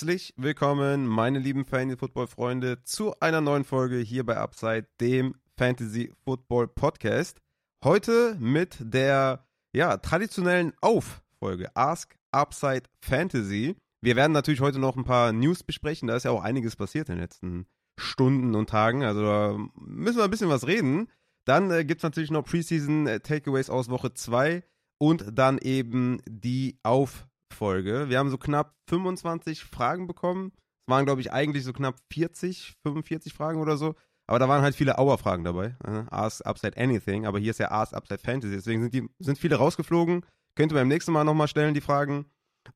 Herzlich willkommen, meine lieben Fantasy-Football-Freunde, zu einer neuen Folge hier bei Upside, dem Fantasy-Football-Podcast. Heute mit der ja, traditionellen Auffolge Ask Upside Fantasy. Wir werden natürlich heute noch ein paar News besprechen, da ist ja auch einiges passiert in den letzten Stunden und Tagen, also da müssen wir ein bisschen was reden. Dann äh, gibt es natürlich noch Preseason äh, Takeaways aus Woche 2 und dann eben die Auffolge. Wir haben so knapp 25 Fragen bekommen. Es waren, glaube ich, eigentlich so knapp 40, 45 Fragen oder so. Aber da waren halt viele Auer-Fragen dabei. Äh, Ask Upside Anything, aber hier ist ja Ask Upside Fantasy. Deswegen sind, die, sind viele rausgeflogen. Könnt ihr beim nächsten Mal nochmal stellen, die Fragen.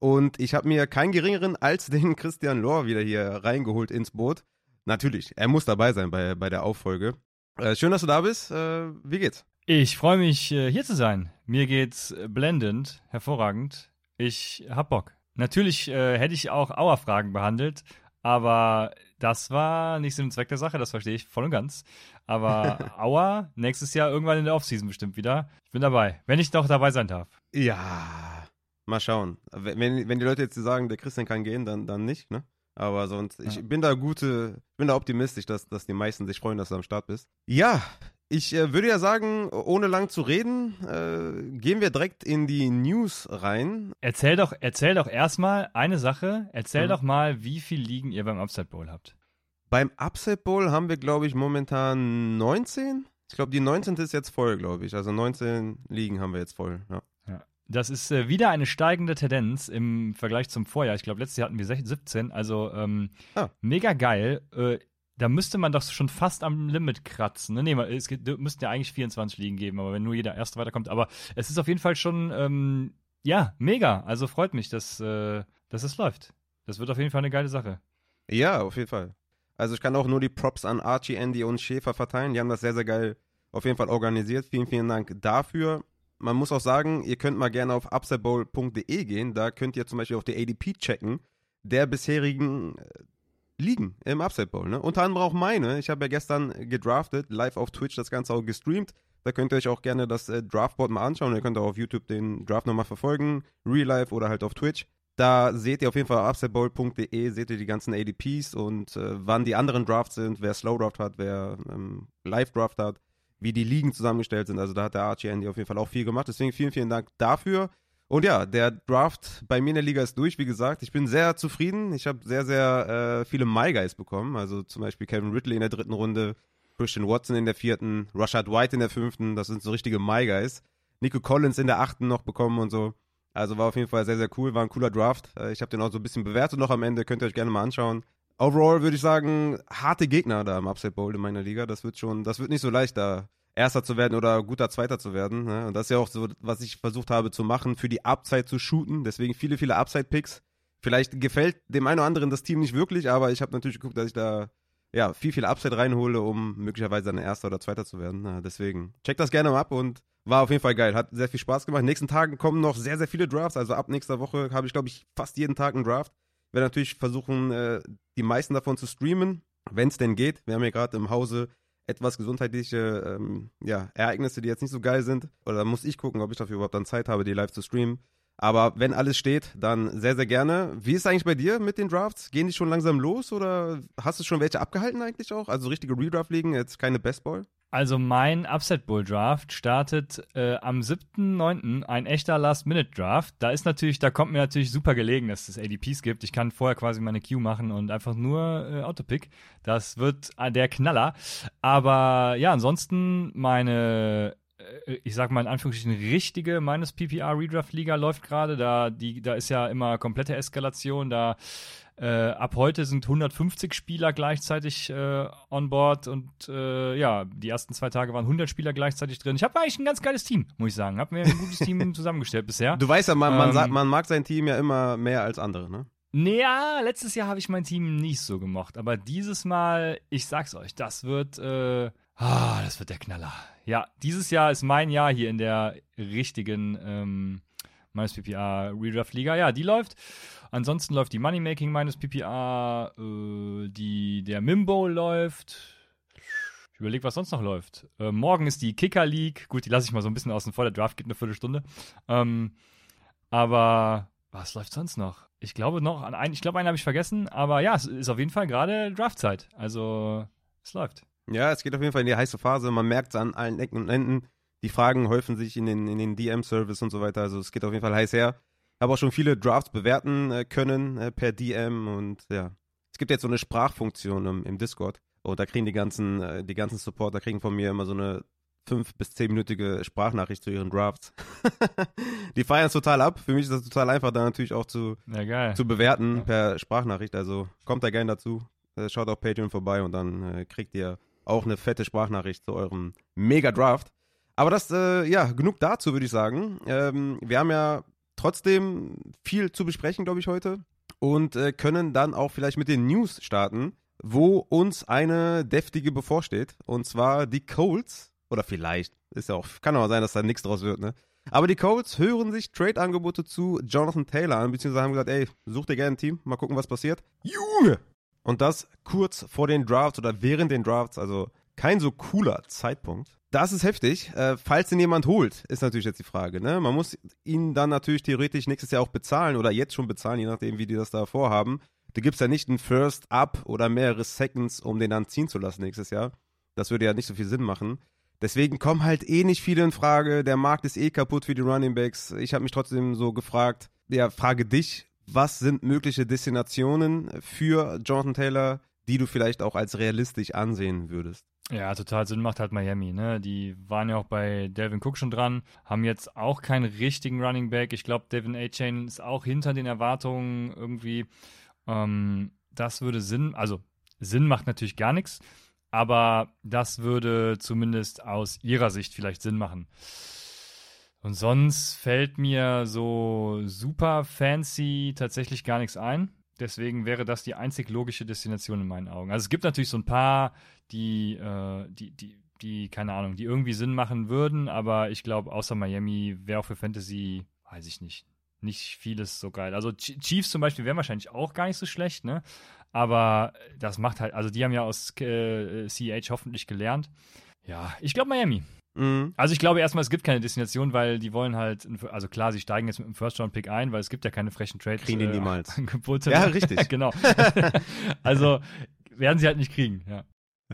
Und ich habe mir keinen geringeren als den Christian Lohr wieder hier reingeholt ins Boot. Natürlich, er muss dabei sein bei, bei der Auffolge. Äh, schön, dass du da bist. Äh, wie geht's? Ich freue mich, äh, hier zu sein. Mir geht's blendend, hervorragend. Ich hab Bock. Natürlich äh, hätte ich auch Auer-Fragen behandelt, aber das war nicht Sinn und Zweck der Sache, das verstehe ich voll und ganz. Aber Auer, nächstes Jahr irgendwann in der Offseason bestimmt wieder. Ich bin dabei, wenn ich doch dabei sein darf. Ja, mal schauen. Wenn, wenn die Leute jetzt sagen, der Christian kann gehen, dann, dann nicht, ne? Aber sonst, ja. ich bin da gute, bin da optimistisch, dass, dass die meisten sich freuen, dass du am Start bist. Ja, ich äh, würde ja sagen, ohne lang zu reden, äh, gehen wir direkt in die News rein. Erzähl doch, erzähl doch erstmal eine Sache. Erzähl mhm. doch mal, wie viel Ligen ihr beim Upside Bowl habt. Beim Upside Bowl haben wir, glaube ich, momentan 19. Ich glaube, die 19. ist jetzt voll, glaube ich. Also 19 Ligen haben wir jetzt voll, ja. Das ist äh, wieder eine steigende Tendenz im Vergleich zum Vorjahr. Ich glaube, letztes Jahr hatten wir 17, also ähm, ah. mega geil. Äh, da müsste man doch schon fast am Limit kratzen. Ne? Nee, es müssten ja eigentlich 24 Ligen geben, aber wenn nur jeder Erste weiterkommt. Aber es ist auf jeden Fall schon, ähm, ja, mega. Also freut mich, dass, äh, dass es läuft. Das wird auf jeden Fall eine geile Sache. Ja, auf jeden Fall. Also ich kann auch nur die Props an Archie, Andy und Schäfer verteilen. Die haben das sehr, sehr geil auf jeden Fall organisiert. Vielen, vielen Dank dafür man muss auch sagen, ihr könnt mal gerne auf upsetbowl.de gehen. Da könnt ihr zum Beispiel auch die ADP checken der bisherigen Ligen im Upside Bowl. Ne? Unter anderem auch meine. Ich habe ja gestern gedraftet, live auf Twitch das Ganze auch gestreamt. Da könnt ihr euch auch gerne das äh, Draftboard mal anschauen. Ihr könnt auch auf YouTube den Draft nochmal verfolgen, Real Life oder halt auf Twitch. Da seht ihr auf jeden Fall upsidebowl.de, seht ihr die ganzen ADPs und äh, wann die anderen Drafts sind, wer Slow Draft hat, wer ähm, Live Draft hat wie die Ligen zusammengestellt sind. Also da hat der Archie Andy auf jeden Fall auch viel gemacht. Deswegen vielen, vielen Dank dafür. Und ja, der Draft bei mir in der Liga ist durch, wie gesagt. Ich bin sehr zufrieden. Ich habe sehr, sehr äh, viele My Guys bekommen. Also zum Beispiel Kevin Ridley in der dritten Runde, Christian Watson in der vierten, Rashad White in der fünften. Das sind so richtige My Guys. Nico Collins in der achten noch bekommen und so. Also war auf jeden Fall sehr, sehr cool. War ein cooler Draft. Äh, ich habe den auch so ein bisschen bewertet noch am Ende. Könnt ihr euch gerne mal anschauen. Overall würde ich sagen, harte Gegner da im Upside Bowl in meiner Liga. Das wird schon, das wird nicht so leicht, da Erster zu werden oder guter Zweiter zu werden. Ne? Und das ist ja auch so, was ich versucht habe zu machen, für die Upside zu shooten. Deswegen viele, viele Upside-Picks. Vielleicht gefällt dem einen oder anderen das Team nicht wirklich, aber ich habe natürlich geguckt, dass ich da ja, viel, viel Upside reinhole, um möglicherweise dann Erster oder Zweiter zu werden. Na, deswegen check das gerne mal ab und war auf jeden Fall geil. Hat sehr viel Spaß gemacht. In den nächsten Tagen kommen noch sehr, sehr viele Drafts. Also ab nächster Woche habe ich, glaube ich, fast jeden Tag einen Draft werde natürlich versuchen, äh, die meisten davon zu streamen, wenn es denn geht. Wir haben ja gerade im Hause etwas gesundheitliche ähm, ja, Ereignisse, die jetzt nicht so geil sind. Oder da muss ich gucken, ob ich dafür überhaupt dann Zeit habe, die live zu streamen. Aber wenn alles steht, dann sehr, sehr gerne. Wie ist es eigentlich bei dir mit den Drafts? Gehen die schon langsam los oder hast du schon welche abgehalten eigentlich auch? Also richtige Redraft-Ligen, jetzt keine Bestball? Also mein Upset Bull Draft startet äh, am 7.9. ein echter Last-Minute-Draft. Da ist natürlich, da kommt mir natürlich super gelegen, dass es ADPs gibt. Ich kann vorher quasi meine Queue machen und einfach nur äh, Autopick. Das wird äh, der Knaller. Aber ja, ansonsten meine ich sag mal in Anführungsstrichen, richtige meines PPR Redraft Liga läuft gerade. Da, da ist ja immer komplette Eskalation. Da äh, ab heute sind 150 Spieler gleichzeitig äh, on board und äh, ja, die ersten zwei Tage waren 100 Spieler gleichzeitig drin. Ich habe eigentlich ein ganz geiles Team, muss ich sagen. Habe mir ein gutes Team zusammengestellt bisher. Du weißt ja, man, man, ähm, sagt, man mag sein Team ja immer mehr als andere, ne? Naja, letztes Jahr habe ich mein Team nicht so gemocht, aber dieses Mal, ich sag's euch, das wird, äh, ah, das wird der Knaller. Ja, dieses Jahr ist mein Jahr hier in der richtigen ähm, meines PPA Redraft Liga. Ja, die läuft. Ansonsten läuft die Moneymaking meines PPA, äh, die, der Mimbo läuft. Ich überlege, was sonst noch läuft. Äh, morgen ist die Kicker League. Gut, die lasse ich mal so ein bisschen außen vor. Der Draft geht eine Viertelstunde. Ähm, aber Was läuft sonst noch? Ich glaube noch an einen, ich glaube, einen habe ich vergessen, aber ja, es ist auf jeden Fall gerade Draftzeit. Also, es läuft. Ja, es geht auf jeden Fall in die heiße Phase. Man merkt es an allen Ecken und Enden. Die Fragen häufen sich in den, in den DM-Service und so weiter. Also, es geht auf jeden Fall heiß her. Habe auch schon viele Drafts bewerten äh, können äh, per DM und ja. Es gibt jetzt so eine Sprachfunktion im, im Discord. Und da kriegen die ganzen, äh, die ganzen Supporter kriegen von mir immer so eine fünf- bis zehnminütige Sprachnachricht zu ihren Drafts. die feiern es total ab. Für mich ist das total einfach, da natürlich auch zu, Ja, zu bewerten per Sprachnachricht. Also kommt da gerne dazu. Äh, Schaut auf Patreon vorbei und dann äh, kriegt ihr auch eine fette Sprachnachricht zu eurem Mega-Draft. Aber das, äh, ja, genug dazu, würde ich sagen. Ähm, wir haben ja trotzdem viel zu besprechen, glaube ich, heute. Und äh, können dann auch vielleicht mit den News starten, wo uns eine deftige bevorsteht. Und zwar die Colts. Oder vielleicht. Ist ja auch, kann auch sein, dass da nichts draus wird, ne? Aber die Colts hören sich Trade-Angebote zu Jonathan Taylor an, beziehungsweise haben gesagt, ey, such dir gerne ein Team, mal gucken, was passiert. Junge! Und das kurz vor den Drafts oder während den Drafts, also kein so cooler Zeitpunkt. Das ist heftig. Äh, falls ihn jemand holt, ist natürlich jetzt die Frage. Ne? Man muss ihn dann natürlich theoretisch nächstes Jahr auch bezahlen oder jetzt schon bezahlen, je nachdem, wie die das da vorhaben. Du gibst ja nicht einen First Up oder mehrere Seconds, um den dann ziehen zu lassen nächstes Jahr. Das würde ja nicht so viel Sinn machen. Deswegen kommen halt eh nicht viele in Frage. Der Markt ist eh kaputt für die Running Backs. Ich habe mich trotzdem so gefragt, ja, frage dich, was sind mögliche Destinationen für Jonathan Taylor, die du vielleicht auch als realistisch ansehen würdest? Ja, total Sinn macht halt Miami, ne? Die waren ja auch bei Delvin Cook schon dran, haben jetzt auch keinen richtigen Running Back. Ich glaube, Devin A-Chain ist auch hinter den Erwartungen irgendwie. Ähm, das würde Sinn, also Sinn macht natürlich gar nichts, aber das würde zumindest aus ihrer Sicht vielleicht Sinn machen. Und sonst fällt mir so super fancy tatsächlich gar nichts ein. Deswegen wäre das die einzig logische Destination in meinen Augen. Also es gibt natürlich so ein paar, die, äh, die, die, die, keine Ahnung, die irgendwie Sinn machen würden, aber ich glaube, außer Miami wäre auch für Fantasy, weiß ich nicht, nicht vieles so geil. Also Ch- Chiefs zum Beispiel wären wahrscheinlich auch gar nicht so schlecht, ne? Aber das macht halt, also die haben ja aus äh, CH hoffentlich gelernt. Ja, ich glaube Miami. Mhm. Also ich glaube erstmal, es gibt keine Destination, weil die wollen halt, also klar, sie steigen jetzt mit dem First-Round-Pick ein, weil es gibt ja keine frechen Trade Kriegen die niemals. Angebote. Ja, richtig. genau. also werden sie halt nicht kriegen, ja.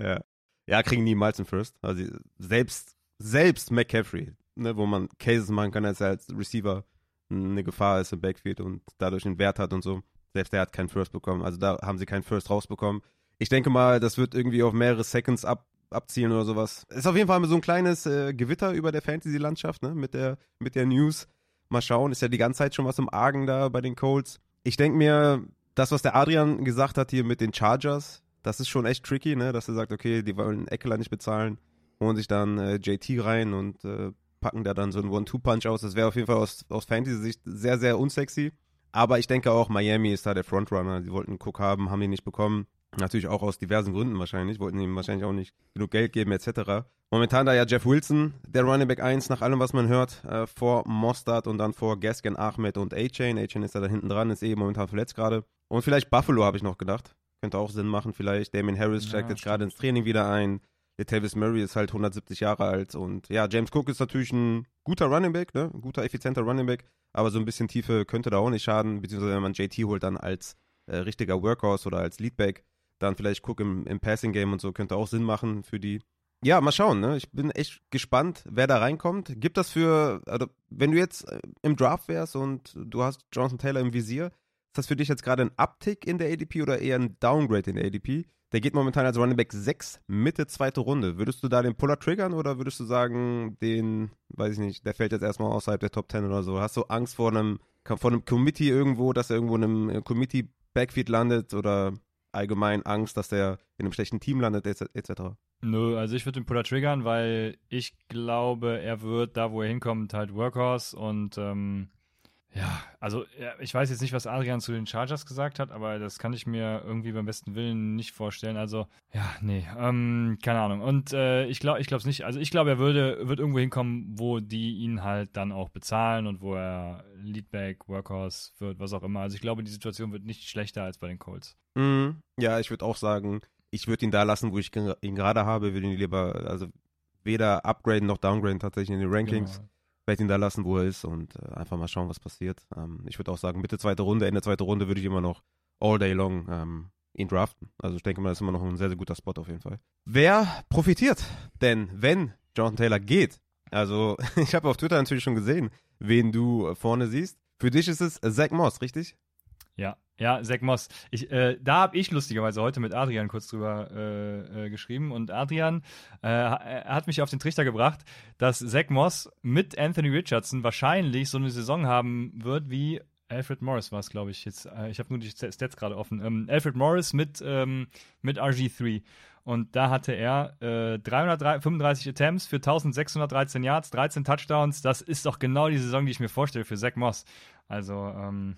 Ja. ja, kriegen niemals einen First. Also selbst, selbst McCaffrey, ne, wo man Cases machen kann, dass er als Receiver eine Gefahr ist im Backfield und dadurch einen Wert hat und so. Selbst der hat keinen First bekommen. Also da haben sie keinen First rausbekommen. Ich denke mal, das wird irgendwie auf mehrere Seconds ab, abzielen oder sowas. Ist auf jeden Fall so ein kleines äh, Gewitter über der Fantasy-Landschaft, ne? Mit der, mit der News. Mal schauen, ist ja die ganze Zeit schon was im Argen da bei den Colts. Ich denke mir, das, was der Adrian gesagt hat hier mit den Chargers, das ist schon echt tricky, ne? Dass er sagt, okay, die wollen Eckler nicht bezahlen, holen sich dann äh, JT rein und äh, packen da dann so einen One-Two-Punch aus. Das wäre auf jeden Fall aus, aus Fantasy-Sicht sehr, sehr unsexy. Aber ich denke auch, Miami ist da der Frontrunner. Die wollten einen Cook haben, haben ihn nicht bekommen. Natürlich auch aus diversen Gründen wahrscheinlich. Wollten ihm wahrscheinlich auch nicht genug Geld geben, etc. Momentan da ja Jeff Wilson, der Running Back 1, nach allem, was man hört, äh, vor Mostard und dann vor Gaskin, Ahmed und A-Chain. A-Chain ist da, da hinten dran, ist eh momentan verletzt gerade. Und vielleicht Buffalo, habe ich noch gedacht. Könnte auch Sinn machen, vielleicht. Damien Harris Ja, steigt jetzt stimmt. gerade ins Training wieder ein. Latavius Murray ist halt 170 Jahre alt und ja, James Cook ist natürlich ein guter Running Back, ne? Ein guter, effizienter Running Back, aber so ein bisschen Tiefe könnte da auch nicht schaden, beziehungsweise wenn man JT holt dann als äh, richtiger Workhorse oder als Leadback, dann vielleicht Cook im, im Passing Game und so könnte auch Sinn machen für die. Ja, mal schauen, ne? Ich bin echt gespannt, wer da reinkommt. Gibt das für, also wenn du jetzt äh, im Draft wärst und du hast Jonathan Taylor im Visier, ist das für dich jetzt gerade ein Uptick in der ADP oder eher ein Downgrade in der ADP? Der geht momentan als Running Back 6, Mitte zweite Runde. Würdest du da den Puller triggern oder würdest du sagen, den, weiß ich nicht, der fällt jetzt erstmal außerhalb der Top 10 oder so? Hast du Angst vor einem, vor einem Committee irgendwo, dass er irgendwo in einem äh, Committee Backfield landet oder allgemein Angst, dass der in einem schlechten Team landet, etc.? Nö, also ich würde den Puller triggern, weil ich glaube, er wird da, wo er hinkommt, halt Workhorse und ähm, ja, also ich weiß jetzt nicht, was Adrian zu den Chargers gesagt hat, aber das kann ich mir irgendwie beim besten Willen nicht vorstellen. Also ja, nee, ähm, keine Ahnung. Und äh, ich glaube, ich glaube es nicht. Also ich glaube, er würde wird irgendwo hinkommen, wo die ihn halt dann auch bezahlen und wo er Leadback, Workhorse wird, was auch immer. Also ich glaube, die Situation wird nicht schlechter als bei den Colts. Mhm. Ja, ich würde auch sagen, ich würde ihn da lassen, wo ich ihn gerade habe, würde ihn lieber, also weder upgraden noch downgraden tatsächlich in den Rankings. Genau. Werde ihn da lassen, wo er ist und äh, einfach mal schauen, was passiert. Ähm, ich würde auch sagen, Mitte zweite Runde, Ende zweite Runde würde ich immer noch all day long ähm, ihn draften. Also ich denke mal, das ist immer noch ein sehr, sehr guter Spot auf jeden Fall. Wer profitiert denn, wenn Jonathan Taylor geht? Also ich habe auf Twitter natürlich schon gesehen, wen du vorne siehst. Für dich ist es Zach Moss, richtig? Ja, ja, Zach Moss. Ich, äh, da habe ich lustigerweise heute mit Adrian kurz drüber äh, äh, geschrieben und Adrian äh, hat mich auf den Trichter gebracht, dass Zach Moss mit Anthony Richardson wahrscheinlich so eine Saison haben wird wie Alfred Morris war es, glaube ich. Jetzt, äh, ich habe nur die Stats gerade offen. Ähm, Alfred Morris mit, ähm, mit RG3. Und da hatte er äh, 335 Attempts für 1613 Yards, 13 Touchdowns. Das ist doch genau die Saison, die ich mir vorstelle für Zach Moss. Also, ähm,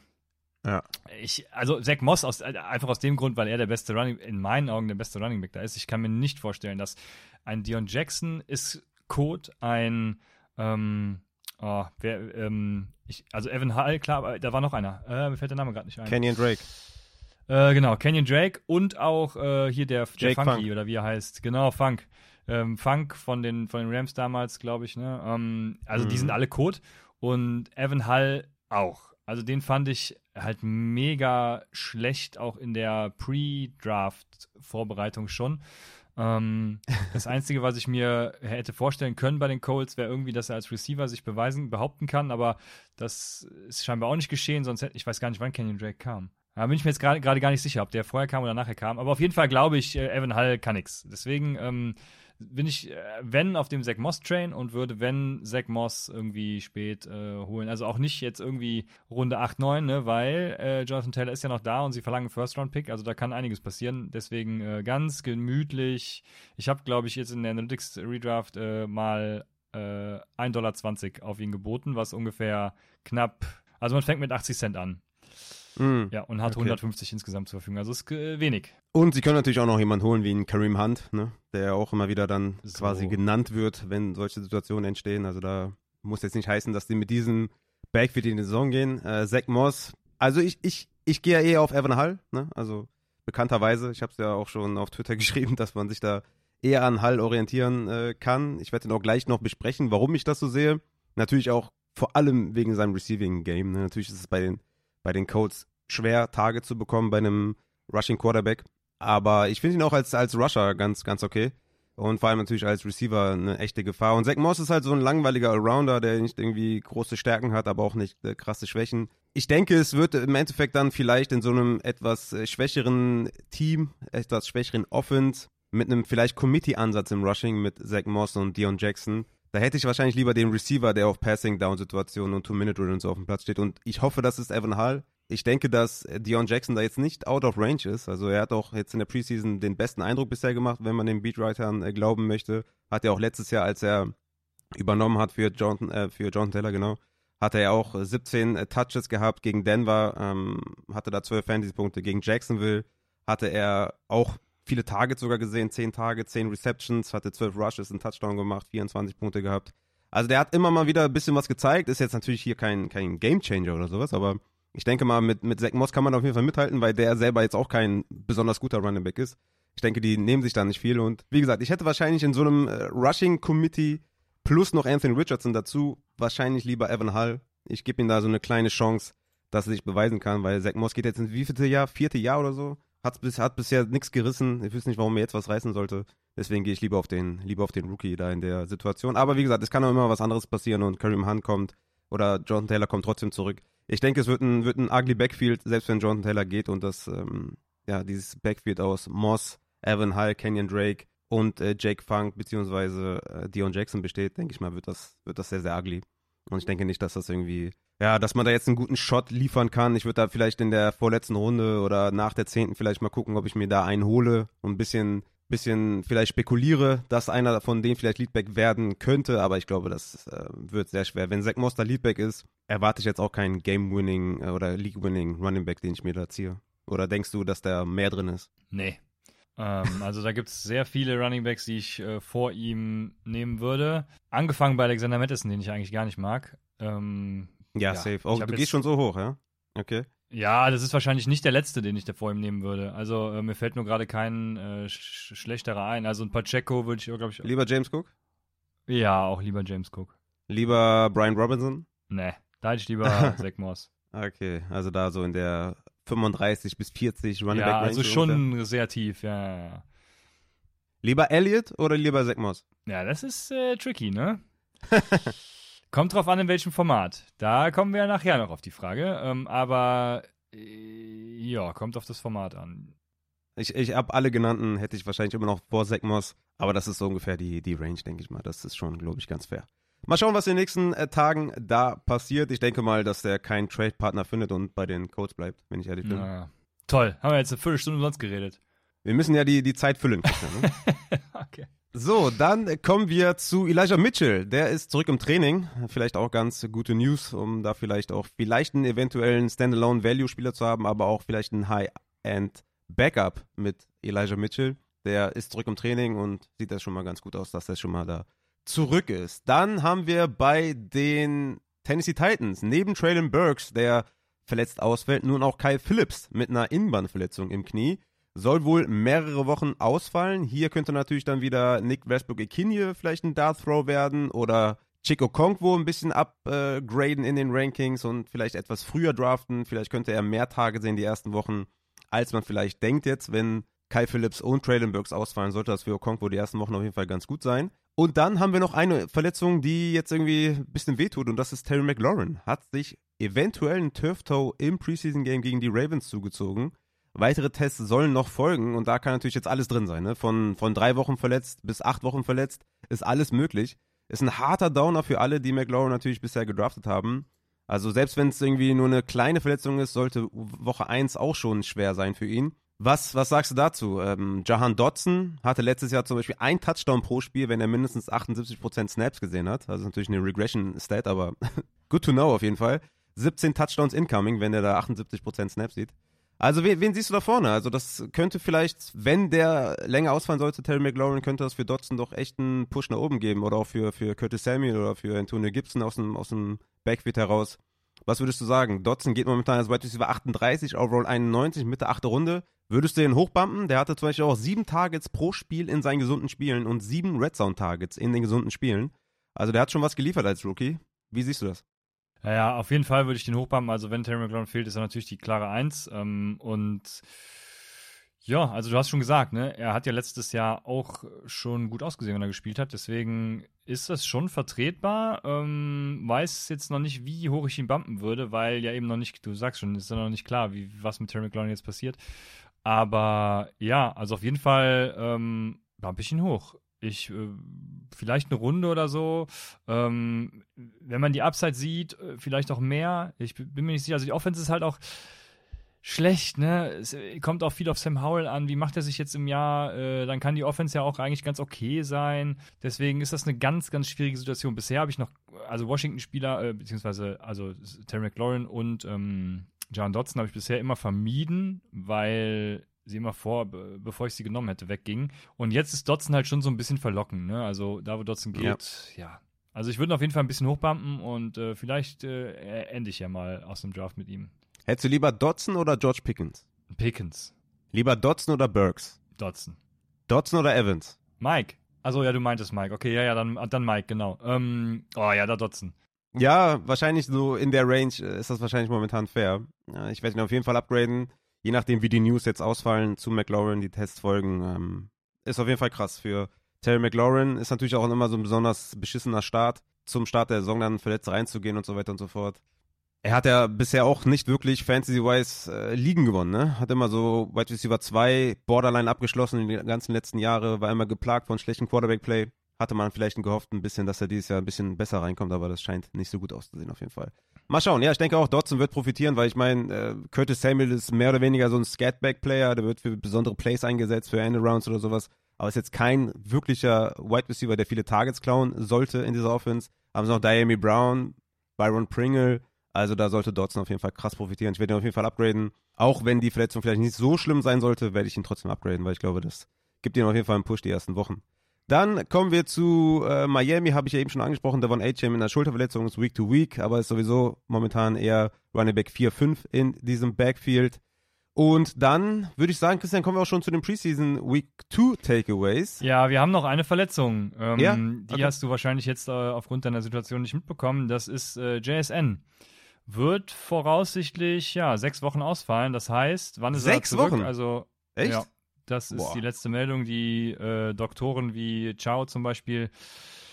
ja. Ich, also Zach Moss aus, einfach aus dem Grund, weil er der beste Running, in meinen Augen der beste Running Back da ist. Ich kann mir nicht vorstellen, dass ein Dion Jackson ist Code, ein ähm, oh, wer, ähm, ich, also Evan Hall, klar, aber da war noch einer. Äh, mir fällt der Name gerade nicht ein. Kenyon Drake. Äh, genau, Kenyon Drake und auch äh, hier der, der Funky Funk. oder wie er heißt. Genau, Funk. Ähm, Funk von den, von den Rams damals, glaube ich. Ne? Ähm, also mhm. die sind alle Code und Evan Hall auch. Also den fand ich halt mega schlecht, auch in der Pre-Draft-Vorbereitung schon. Ähm, das Einzige, was ich mir hätte vorstellen können bei den Colts, wäre irgendwie, dass er als Receiver sich beweisen, behaupten kann, aber das ist scheinbar auch nicht geschehen, sonst hätte ich weiß gar nicht, wann Kenyon Drake kam. Da bin ich mir jetzt gerade gar nicht sicher, ob der vorher kam oder nachher kam. Aber auf jeden Fall glaube ich, äh, Evan Hall kann nichts. Deswegen ähm, bin ich, äh, wenn, auf dem Zach Moss Train und würde, wenn, Zach Moss irgendwie spät äh, holen. Also auch nicht jetzt irgendwie Runde 8, 9, ne, weil äh, Jonathan Taylor ist ja noch da und sie verlangen First-Round-Pick, also da kann einiges passieren. Deswegen äh, ganz gemütlich. Ich habe, glaube ich, jetzt in der Analytics Redraft äh, mal äh, 1,20 Dollar auf ihn geboten, was ungefähr knapp, also man fängt mit 80 Cent an. Mm, ja, und hat okay. 150 insgesamt zur Verfügung. Also ist äh, wenig. Und sie können natürlich auch noch jemanden holen wie einen Kareem Hunt, ne? der auch immer wieder dann so. quasi genannt wird, wenn solche Situationen entstehen. Also da muss jetzt nicht heißen, dass die mit diesem Backfield in die Saison gehen. Äh, Zach Moss, also ich, ich, ich gehe ja eher auf Evan Hall, ne? also bekannterweise. Ich habe es ja auch schon auf Twitter geschrieben, dass man sich da eher an Hall orientieren äh, kann. Ich werde den auch gleich noch besprechen, warum ich das so sehe. Natürlich auch vor allem wegen seinem Receiving Game. Ne? Natürlich ist es bei den bei den Colts schwer, Tage zu bekommen bei einem Rushing Quarterback. Aber ich finde ihn auch als, als Rusher ganz, ganz okay. Und vor allem natürlich als Receiver eine echte Gefahr. Und Zach Moss ist halt so ein langweiliger Allrounder, der nicht irgendwie große Stärken hat, aber auch nicht äh, krasse Schwächen. Ich denke, es wird im Endeffekt dann vielleicht in so einem etwas äh, schwächeren Team, etwas schwächeren Offense, mit einem vielleicht Committee-Ansatz im Rushing mit Zach Moss und Dion Jackson. Da hätte ich wahrscheinlich lieber den Receiver, der auf Passing-Down-Situationen und Two-Minute-Drill so auf dem Platz steht. Und ich hoffe, das ist Evan Hall. Ich denke, dass Dion Jackson da jetzt nicht out of range ist. Also er hat auch jetzt in der Preseason den besten Eindruck bisher gemacht, wenn man den Beatwritern äh, glauben möchte. Hat er auch letztes Jahr, als er übernommen hat für Jonathan, äh, für Jonathan Taylor, genau, hatte er auch 17 äh, Touches gehabt gegen Denver, ähm, hatte da 12 Fantasy-Punkte. Gegen Jacksonville hatte er auch viele Targets sogar gesehen, 10 Tage, 10 Receptions, hatte 12 Rushes, einen Touchdown gemacht, 24 Punkte gehabt. Also der hat immer mal wieder ein bisschen was gezeigt, ist jetzt natürlich hier kein, kein Gamechanger oder sowas, aber ich denke mal, mit, mit Zach Moss kann man auf jeden Fall mithalten, weil der selber jetzt auch kein besonders guter Running Back ist. Ich denke, die nehmen sich da nicht viel und wie gesagt, ich hätte wahrscheinlich in so einem äh, Rushing Committee plus noch Anthony Richardson dazu wahrscheinlich lieber Evan Hull. Ich gebe ihm da so eine kleine Chance, dass er sich beweisen kann, weil Zach Moss geht jetzt ins wievielte Jahr? Vierte Jahr oder so? Hat, hat bisher nichts gerissen. Ich wüsste nicht, warum er jetzt was reißen sollte. Deswegen gehe ich lieber auf den, lieber auf den Rookie da in der Situation. Aber wie gesagt, es kann auch immer was anderes passieren und Kareem Hunt kommt oder Jonathan Taylor kommt trotzdem zurück. Ich denke, es wird ein, wird ein ugly Backfield, selbst wenn Jonathan Taylor geht und das, ähm, ja, dieses Backfield aus Moss, Evan Hall, Kenyon Drake und äh, Jake Funk beziehungsweise äh, Dion Jackson besteht, denke ich mal, wird das, wird das sehr, sehr ugly. Und ich denke nicht, dass das irgendwie ja, dass man da jetzt einen guten Shot liefern kann. Ich würde da vielleicht in der vorletzten Runde oder nach der zehnten vielleicht mal gucken, ob ich mir da einen hole und ein bisschen, bisschen vielleicht spekuliere, dass einer von denen vielleicht Leadback werden könnte, aber ich glaube, das äh, wird sehr schwer. Wenn Zach Moster Leadback ist, erwarte ich jetzt auch keinen Game-Winning äh, oder League-Winning Running Back, den ich mir da ziehe. Oder denkst du, dass da mehr drin ist? Nee. ähm, also da gibt es sehr viele Running Backs, die ich äh, vor ihm nehmen würde. Angefangen bei Alexander Madison, den ich eigentlich gar nicht mag. Ähm, ja, ja, safe. Oh, du gehst schon so hoch, ja? Okay. Ja, das ist wahrscheinlich nicht der letzte, den ich da vor ihm nehmen würde. Also äh, mir fällt nur gerade kein äh, sch schlechterer ein. Also ein Pacheco würde ich, glaube ich. Lieber James Cook? Ja, auch lieber James Cook. Lieber Brian Robinson? Nee, da hätte ich lieber Zach Moss. Okay, also da so in der 35 bis 40 Running ja, Back Range. also schon sehr tief, ja, ja, ja. Lieber Elliott oder lieber Zach Moss? Ja, das ist äh, tricky, ne? Kommt drauf an, in welchem Format. Da kommen wir ja nachher noch auf die Frage. Ähm, aber äh, ja, kommt auf das Format an. Ich, ich habe alle genannten, hätte ich wahrscheinlich immer noch vor Moss, aber das ist so ungefähr die, die Range, denke ich mal. Das ist schon, glaube ich, ganz fair. Mal schauen, was in den nächsten äh, Tagen da passiert. Ich denke mal, dass der keinen Trade-Partner findet und bei den Codes bleibt, wenn ich ehrlich bin. Ja. Toll, haben wir jetzt eine Viertelstunde umsonst geredet. Wir müssen ja die, die Zeit füllen. Christian, ne? So, dann kommen wir zu Elijah Mitchell. Der ist zurück im Training. Vielleicht auch ganz gute News, um da vielleicht auch vielleicht einen eventuellen Standalone-Value-Spieler zu haben, aber auch vielleicht einen High-End-Backup mit Elijah Mitchell. Der ist zurück im Training und sieht das schon mal ganz gut aus, dass er schon mal da zurück ist. Dann haben wir bei den Tennessee Titans neben Traylon Burks, der verletzt ausfällt, nun auch Kyle Phillips mit einer Innenbandverletzung im Knie. Soll wohl mehrere Wochen ausfallen. Hier könnte natürlich dann wieder Nick Westbrook Ekinye vielleicht ein Dart Throw werden oder Chico Konkwo ein bisschen upgraden in den Rankings und vielleicht etwas früher draften. Vielleicht könnte er mehr Tage sehen die ersten Wochen, als man vielleicht denkt jetzt, wenn Kai Phillips und Traylon Burks ausfallen, sollte das für Okonkwo die ersten Wochen auf jeden Fall ganz gut sein. Und dann haben wir noch eine Verletzung, die jetzt irgendwie ein bisschen wehtut und das ist Terry McLaurin. Hat sich eventuell ein Turf-Toe im Preseason-Game gegen die Ravens zugezogen. Weitere Tests sollen noch folgen und da kann natürlich jetzt alles drin sein. Ne? Von, von drei Wochen verletzt bis acht Wochen verletzt ist alles möglich. Ist ein harter Downer für alle, die McLaurin natürlich bisher gedraftet haben. Also selbst wenn es irgendwie nur eine kleine Verletzung ist, sollte Woche 1 auch schon schwer sein für ihn. Was, was sagst du dazu? Ähm, Jahan Dotson hatte letztes Jahr zum Beispiel ein Touchdown pro Spiel, wenn er mindestens 78% Snaps gesehen hat. Also natürlich eine Regression-Stat, aber good to know auf jeden Fall. 17 Touchdowns incoming, wenn er da 78% Snaps sieht. Also wen, wen, siehst du da vorne? Also das könnte vielleicht, wenn der länger ausfallen sollte, Terry McLaurin, könnte das für Dotson doch echt einen Push nach oben geben. Oder auch für, für Curtis Samuel oder für Antonio Gibson aus dem, aus dem Backfield heraus. Was würdest du sagen? Dotson geht momentan als Wide Receiver 38, Overall 91, Mitte 8. Runde. Würdest du den hochbumpen? Der hatte zum Beispiel auch sieben Targets pro Spiel in seinen gesunden Spielen und sieben Red Zone Targets in den gesunden Spielen. Also der hat schon was geliefert als Rookie. Wie siehst du das? Ja, auf jeden Fall würde ich den hochbumpen. Also wenn Terry McLaurin fehlt, ist er natürlich die klare Eins. Ähm, und ja, also du hast schon gesagt, ne? Er hat ja letztes Jahr auch schon gut ausgesehen, wenn er gespielt hat. Deswegen ist das schon vertretbar. Ähm, weiß jetzt noch nicht, wie hoch ich ihn bumpen würde, weil ja eben noch nicht, du sagst schon, ist ja noch nicht klar, wie, was mit Terry McLaurin jetzt passiert. Aber ja, also auf jeden Fall ähm, bump ich ihn hoch. Ich, äh, vielleicht eine Runde oder so. Ähm, wenn man die Upside sieht, äh, vielleicht auch mehr. Ich bin mir nicht sicher. Also die Offense ist halt auch schlecht, ne? Es äh, kommt auch viel auf Sam Howell an. Wie macht er sich jetzt im Jahr? Äh, dann kann die Offense ja auch eigentlich ganz okay sein. Deswegen ist das eine ganz, ganz schwierige Situation. Bisher habe ich noch, also Washington-Spieler, äh, beziehungsweise also Terry McLaurin und ähm, John Dodson habe ich bisher immer vermieden, weil sie immer vor, bevor ich sie genommen hätte, weggingen. Und jetzt ist Dodson halt schon so ein bisschen verlockend, ne? Also da, wo Dodson geht, ja. ja. Also ich würde auf jeden Fall ein bisschen hochbumpen und äh, vielleicht äh, ende ich ja mal aus dem Draft mit ihm. Hättest du lieber Dodson oder George Pickens? Pickens. Lieber Dodson oder Burks? Dodson. Dodson oder Evans? Mike. Also ja, du meintest Mike. Okay, ja, ja, dann, dann Mike, genau. Ähm, oh ja, da Dodson. Ja, wahrscheinlich so in der Range äh, ist das wahrscheinlich momentan fair. Ich werde ihn auf jeden Fall upgraden. Je nachdem, wie die News jetzt ausfallen zu McLaurin, die Tests folgen, ähm, ist auf jeden Fall krass. Für Terry McLaurin ist natürlich auch immer so ein besonders beschissener Start, zum Start der Saison dann verletzt reinzugehen und so weiter und so fort. Er hat ja bisher auch nicht wirklich Fantasy-wise äh, Ligen gewonnen, ne? Hat immer so Wide Receiver 2 Borderline abgeschlossen in den ganzen letzten Jahren, war immer geplagt von schlechten Quarterback-Play hatte man vielleicht gehofft, ein bisschen, dass er dieses Jahr ein bisschen besser reinkommt, aber das scheint nicht so gut auszusehen auf jeden Fall. Mal schauen, ja, ich denke auch, Dodson wird profitieren, weil ich meine, äh, Curtis Samuel ist mehr oder weniger so ein Scatback-Player, der wird für besondere Plays eingesetzt, für Endarounds oder sowas, aber ist jetzt kein wirklicher Wide Receiver, der viele Targets klauen sollte in dieser Offense. Haben sie noch Diami Brown, Byron Pringle, also da sollte Dodson auf jeden Fall krass profitieren. Ich werde ihn auf jeden Fall upgraden. Auch wenn die Verletzung vielleicht nicht so schlimm sein sollte, werde ich ihn trotzdem upgraden, weil ich glaube, das gibt ihm auf jeden Fall einen Push die ersten Wochen. Dann kommen wir zu äh, Miami, habe ich ja eben schon angesprochen. Devon A. mit einer Schulterverletzung ist Week to Week, aber ist sowieso momentan eher Running Back 4-5 in diesem Backfield. Und dann würde ich sagen, Christian, kommen wir auch schon zu den Preseason Week 2 Takeaways. Ja, wir haben noch eine Verletzung. Ähm, Ja? Die Okay. hast du wahrscheinlich jetzt äh, aufgrund deiner Situation nicht mitbekommen. Das ist äh, JSN. Wird voraussichtlich ja sechs Wochen ausfallen. Das heißt, wann ist Sechs er zurück? Wochen? Also Echt? Ja, das ist Boah. die letzte Meldung, die äh, Doktoren wie Chao zum Beispiel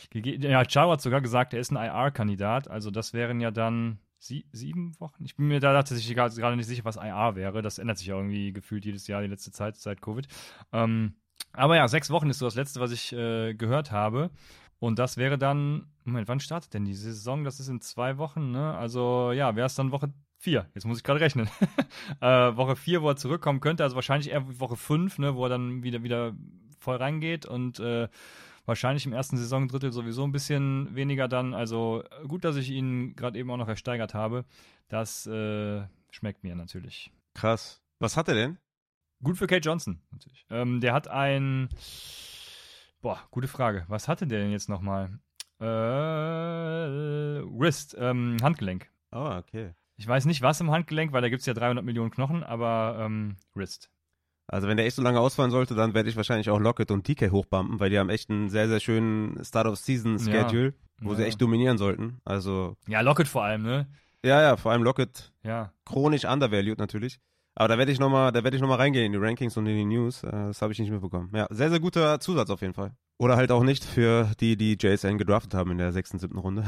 gegeben. Ja, Chao hat sogar gesagt, er ist ein IR-Kandidat. Also das wären ja dann sie sieben Wochen. Ich bin mir da tatsächlich gerade gerade nicht sicher, was IR wäre. Das ändert sich ja irgendwie gefühlt jedes Jahr, die letzte Zeit seit Covid. Ähm, aber ja, sechs Wochen ist so das letzte, was ich äh, gehört habe. Und das wäre dann, Moment, wann startet denn die Saison? Das ist in zwei Wochen, ne? Also ja, wäre es dann Woche vier. Jetzt muss ich gerade rechnen. äh, Woche vier, wo er zurückkommen könnte, also wahrscheinlich eher Woche fünf, ne, wo er dann wieder, wieder voll reingeht und äh, wahrscheinlich im ersten Saisondrittel sowieso ein bisschen weniger dann. Also gut, dass ich ihn gerade eben auch noch ersteigert habe. Das äh, schmeckt mir natürlich. Krass. Was hat er denn? Gut für Kate Johnson, natürlich. Ähm, der hat ein. Boah, gute Frage. Was hatte der denn jetzt nochmal? Äh, Wrist, ähm, Handgelenk. Oh, okay. Ich weiß nicht, was im Handgelenk, weil da gibt es ja 300 Millionen Knochen, aber ähm, Wrist. Also wenn der echt so lange ausfallen sollte, dann werde ich wahrscheinlich auch Lockett und DK hochbumpen, weil die haben echt einen sehr, sehr schönen Start-of-Season-Schedule, wo sie Ja. echt dominieren sollten. Also, Ja, Lockett vor allem, ne? ja, ja, vor allem Lockett Ja. chronisch undervalued natürlich. Aber da werde ich nochmal, da werde ich noch mal reingehen in die Rankings und in die News. Äh, Das habe ich nicht mitbekommen. Ja, sehr, sehr guter Zusatz auf jeden Fall. Oder halt auch nicht für die, die JSN gedraftet haben in der sechsten, siebten Runde.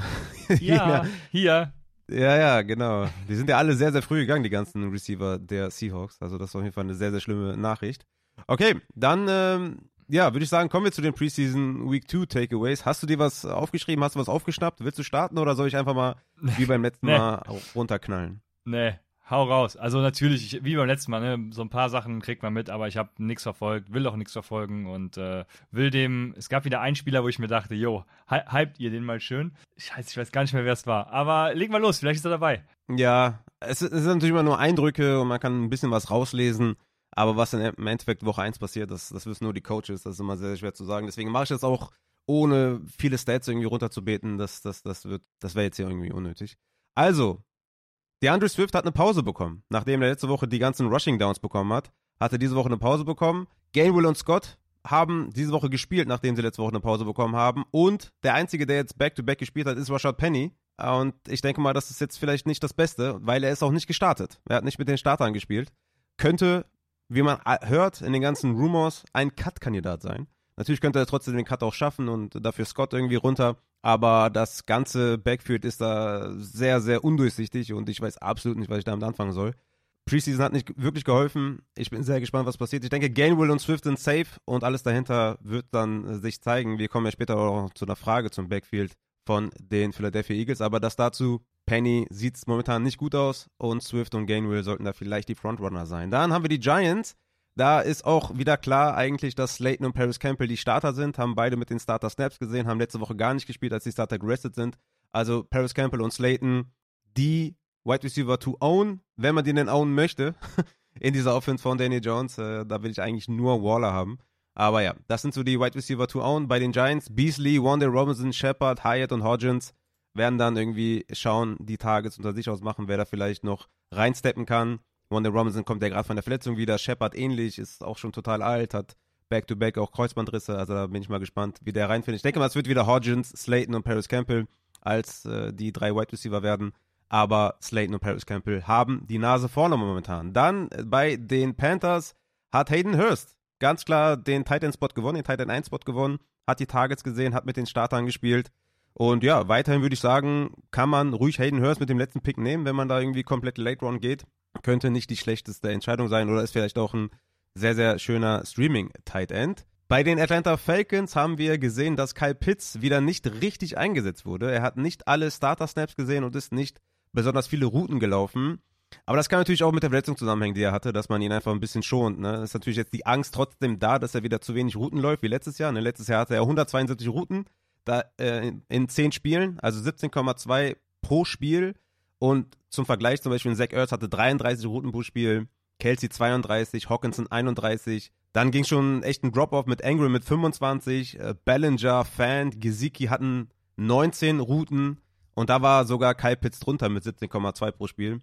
Ja, hier. Ja, ja, genau. Die sind ja alle sehr, sehr früh gegangen, die ganzen Receiver der Seahawks. Also das ist auf jeden Fall eine sehr, sehr schlimme Nachricht. Okay, dann, ähm, ja, würde ich sagen, kommen wir zu den Preseason Week 2 Takeaways. Hast du dir was aufgeschrieben? Hast du was aufgeschnappt? Willst du starten oder soll ich einfach mal wie beim letzten Nee. Mal runterknallen? Nee, hau raus. Also natürlich, ich, wie beim letzten Mal, ne, so ein paar Sachen kriegt man mit, aber ich habe nichts verfolgt, will auch nichts verfolgen und äh, will dem, es gab wieder einen Spieler, wo ich mir dachte, jo, hy hypt ihr den mal schön. Scheiße, ich weiß gar nicht mehr, wer es war. Aber leg mal los, vielleicht ist er dabei. Ja, es, es sind natürlich immer nur Eindrücke und man kann ein bisschen was rauslesen. Aber was in, im Endeffekt Woche 1 passiert, das, das wissen nur die Coaches. Das ist immer sehr, sehr schwer zu sagen. Deswegen mache ich das auch ohne viele Stats irgendwie runterzubeten. Das, das, das, das wäre jetzt hier irgendwie unnötig. Also, DeAndre Swift hat eine Pause bekommen. Nachdem er letzte Woche die ganzen Rushing Downs bekommen hat, hat er diese Woche eine Pause bekommen. Gainwell und Scott haben diese Woche gespielt, nachdem sie letzte Woche eine Pause bekommen haben. Und der Einzige, der jetzt Back-to-Back gespielt hat, ist Rashad Penny. Und ich denke mal, das ist jetzt vielleicht nicht das Beste, weil er ist auch nicht gestartet. Er hat nicht mit den Startern gespielt. Könnte, wie man hört in den ganzen Rumors, ein Cut-Kandidat sein. Natürlich könnte er trotzdem den Cut auch schaffen und dafür Scott irgendwie runter. Aber das ganze Backfield ist da sehr, sehr undurchsichtig und ich weiß absolut nicht, was ich damit anfangen soll. Preseason hat nicht wirklich geholfen. Ich bin sehr gespannt, was passiert. Ich denke, Gainwell und Swift sind safe und alles dahinter wird dann äh, sich zeigen. Wir kommen ja später auch zu einer Frage zum Backfield von den Philadelphia Eagles, aber das dazu. Penny sieht es momentan nicht gut aus und Swift und Gainwell sollten da vielleicht die Frontrunner sein. Dann haben wir die Giants. Da ist auch wieder klar eigentlich, dass Slayton und Paris Campbell die Starter sind, haben beide mit den Starter Snaps gesehen, haben letzte Woche gar nicht gespielt, als die Starter gerestet sind. Also Paris Campbell und Slayton, die Wide Receiver to own, wenn man den denn own möchte, in dieser Offense von Danny Jones. Äh, da will ich eigentlich nur Waller haben. Aber ja, das sind so die Wide Receiver to own. Bei den Giants, Beasley, Wanda Robinson, Shepard, Hyatt und Hodgins werden dann irgendwie schauen, die Targets unter sich ausmachen, wer da vielleicht noch reinsteppen kann. Wanda Robinson kommt ja gerade von der Verletzung wieder. Shepard ähnlich, ist auch schon total alt, hat Back-to-Back auch Kreuzbandrisse. Also da bin ich mal gespannt, wie der reinfindet. Ich denke mal, es wird wieder Hodgins, Slayton und Paris Campbell als äh, die drei Wide Receiver werden. Aber Slayton und Paris Campbell haben die Nase vorne momentan. Dann äh, bei den Panthers hat Hayden Hurst ganz klar den Titan Spot gewonnen, den Titan 1 Spot gewonnen, hat die Targets gesehen, hat mit den Startern gespielt. Und ja, weiterhin würde ich sagen, kann man ruhig Hayden Hurst mit dem letzten Pick nehmen, wenn man da irgendwie komplett Late Round geht. Könnte nicht die schlechteste Entscheidung sein oder ist vielleicht auch ein sehr, sehr schöner Streaming-Tight End. Bei den Atlanta Falcons haben wir gesehen, dass Kyle Pitts wieder nicht richtig eingesetzt wurde. Er hat nicht alle Starter-Snaps gesehen und ist nicht besonders viele Routen gelaufen. Aber das kann natürlich auch mit der Verletzung zusammenhängen, die er hatte, dass man ihn einfach ein bisschen schont. Ne? Ist natürlich jetzt die Angst trotzdem da, dass er wieder zu wenig Routen läuft, wie letztes Jahr. Ne? Letztes Jahr hatte er 172 Routen da, äh, in, in 10 Spielen, also 17,2 pro Spiel. Und zum Vergleich zum Beispiel Zach Ertz hatte 33 Routen pro Spiel, Kelsey 32, Hawkinson 31. Dann ging schon echt ein Drop-Off mit Ingram mit 25, äh, Bellinger, Fan, Gesicki hatten 19 Routen und da war sogar Kyle Pitts drunter mit 17,2 pro Spiel.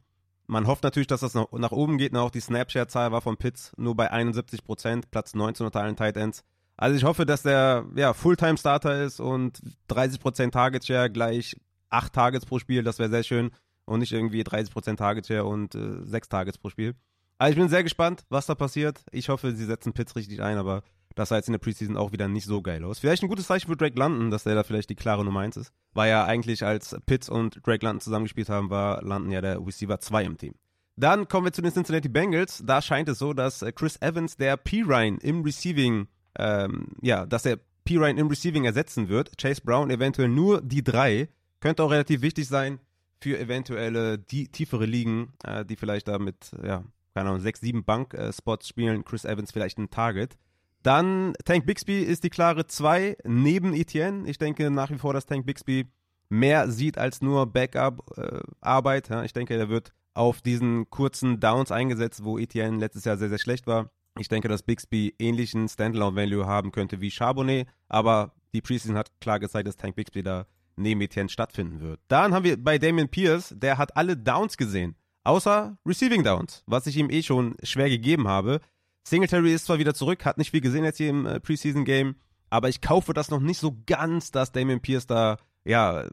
Man hofft natürlich, dass das noch nach oben geht. Auch die Snapshare-Zahl war von Pitts nur bei 71 Prozent, Platz 19 unter allen Tight Ends. Also ich hoffe, dass der ja, Fulltime-Starter ist und 30 Prozent Target Share gleich 8 Targets pro Spiel. Das wäre sehr schön. Und nicht irgendwie 30 Prozent Target Share und äh, 6 Targets pro Spiel. Also ich bin sehr gespannt, was da passiert. Ich hoffe, sie setzen Pitts richtig ein, aber das sah jetzt in der Preseason auch wieder nicht so geil aus. Vielleicht ein gutes Zeichen für Drake London, dass der da vielleicht die klare Nummer 1 ist. War ja eigentlich, als Pitts und Drake London zusammengespielt haben, war London ja der Receiver 2 im Team. Dann kommen wir zu den Cincinnati Bengals. Da scheint es so, dass Chris Evans der P-Ryan im Receiving, ähm, ja, dass er P-Ryan im Receiving ersetzen wird. Chase Brown eventuell nur die 3. Könnte auch relativ wichtig sein für eventuelle die, tiefere Ligen, äh, die vielleicht da mit, ja, keine Ahnung, 6, 7 Bank-Spots spielen. Chris Evans vielleicht ein Target. Dann Tank Bixby ist die klare 2 neben Etienne. Ich denke nach wie vor, dass Tank Bixby mehr sieht als nur Backup-Arbeit. Äh, ja, ich denke, er wird auf diesen kurzen Downs eingesetzt, wo Etienne letztes Jahr sehr, sehr schlecht war. Ich denke, dass Bixby ähnlichen Standalone-Value haben könnte wie Charbonnet, aber die Preseason hat klar gezeigt, dass Tank Bixby da neben Etienne stattfinden wird. Dann haben wir bei Damien Pierce, der hat alle Downs gesehen, außer Receiving Downs, was ich ihm eh schon schwer gegeben habe. Singletary ist zwar wieder zurück, hat nicht viel gesehen jetzt hier im äh, Preseason-Game, aber ich kaufe das noch nicht so ganz, dass Damien Pierce da, ja,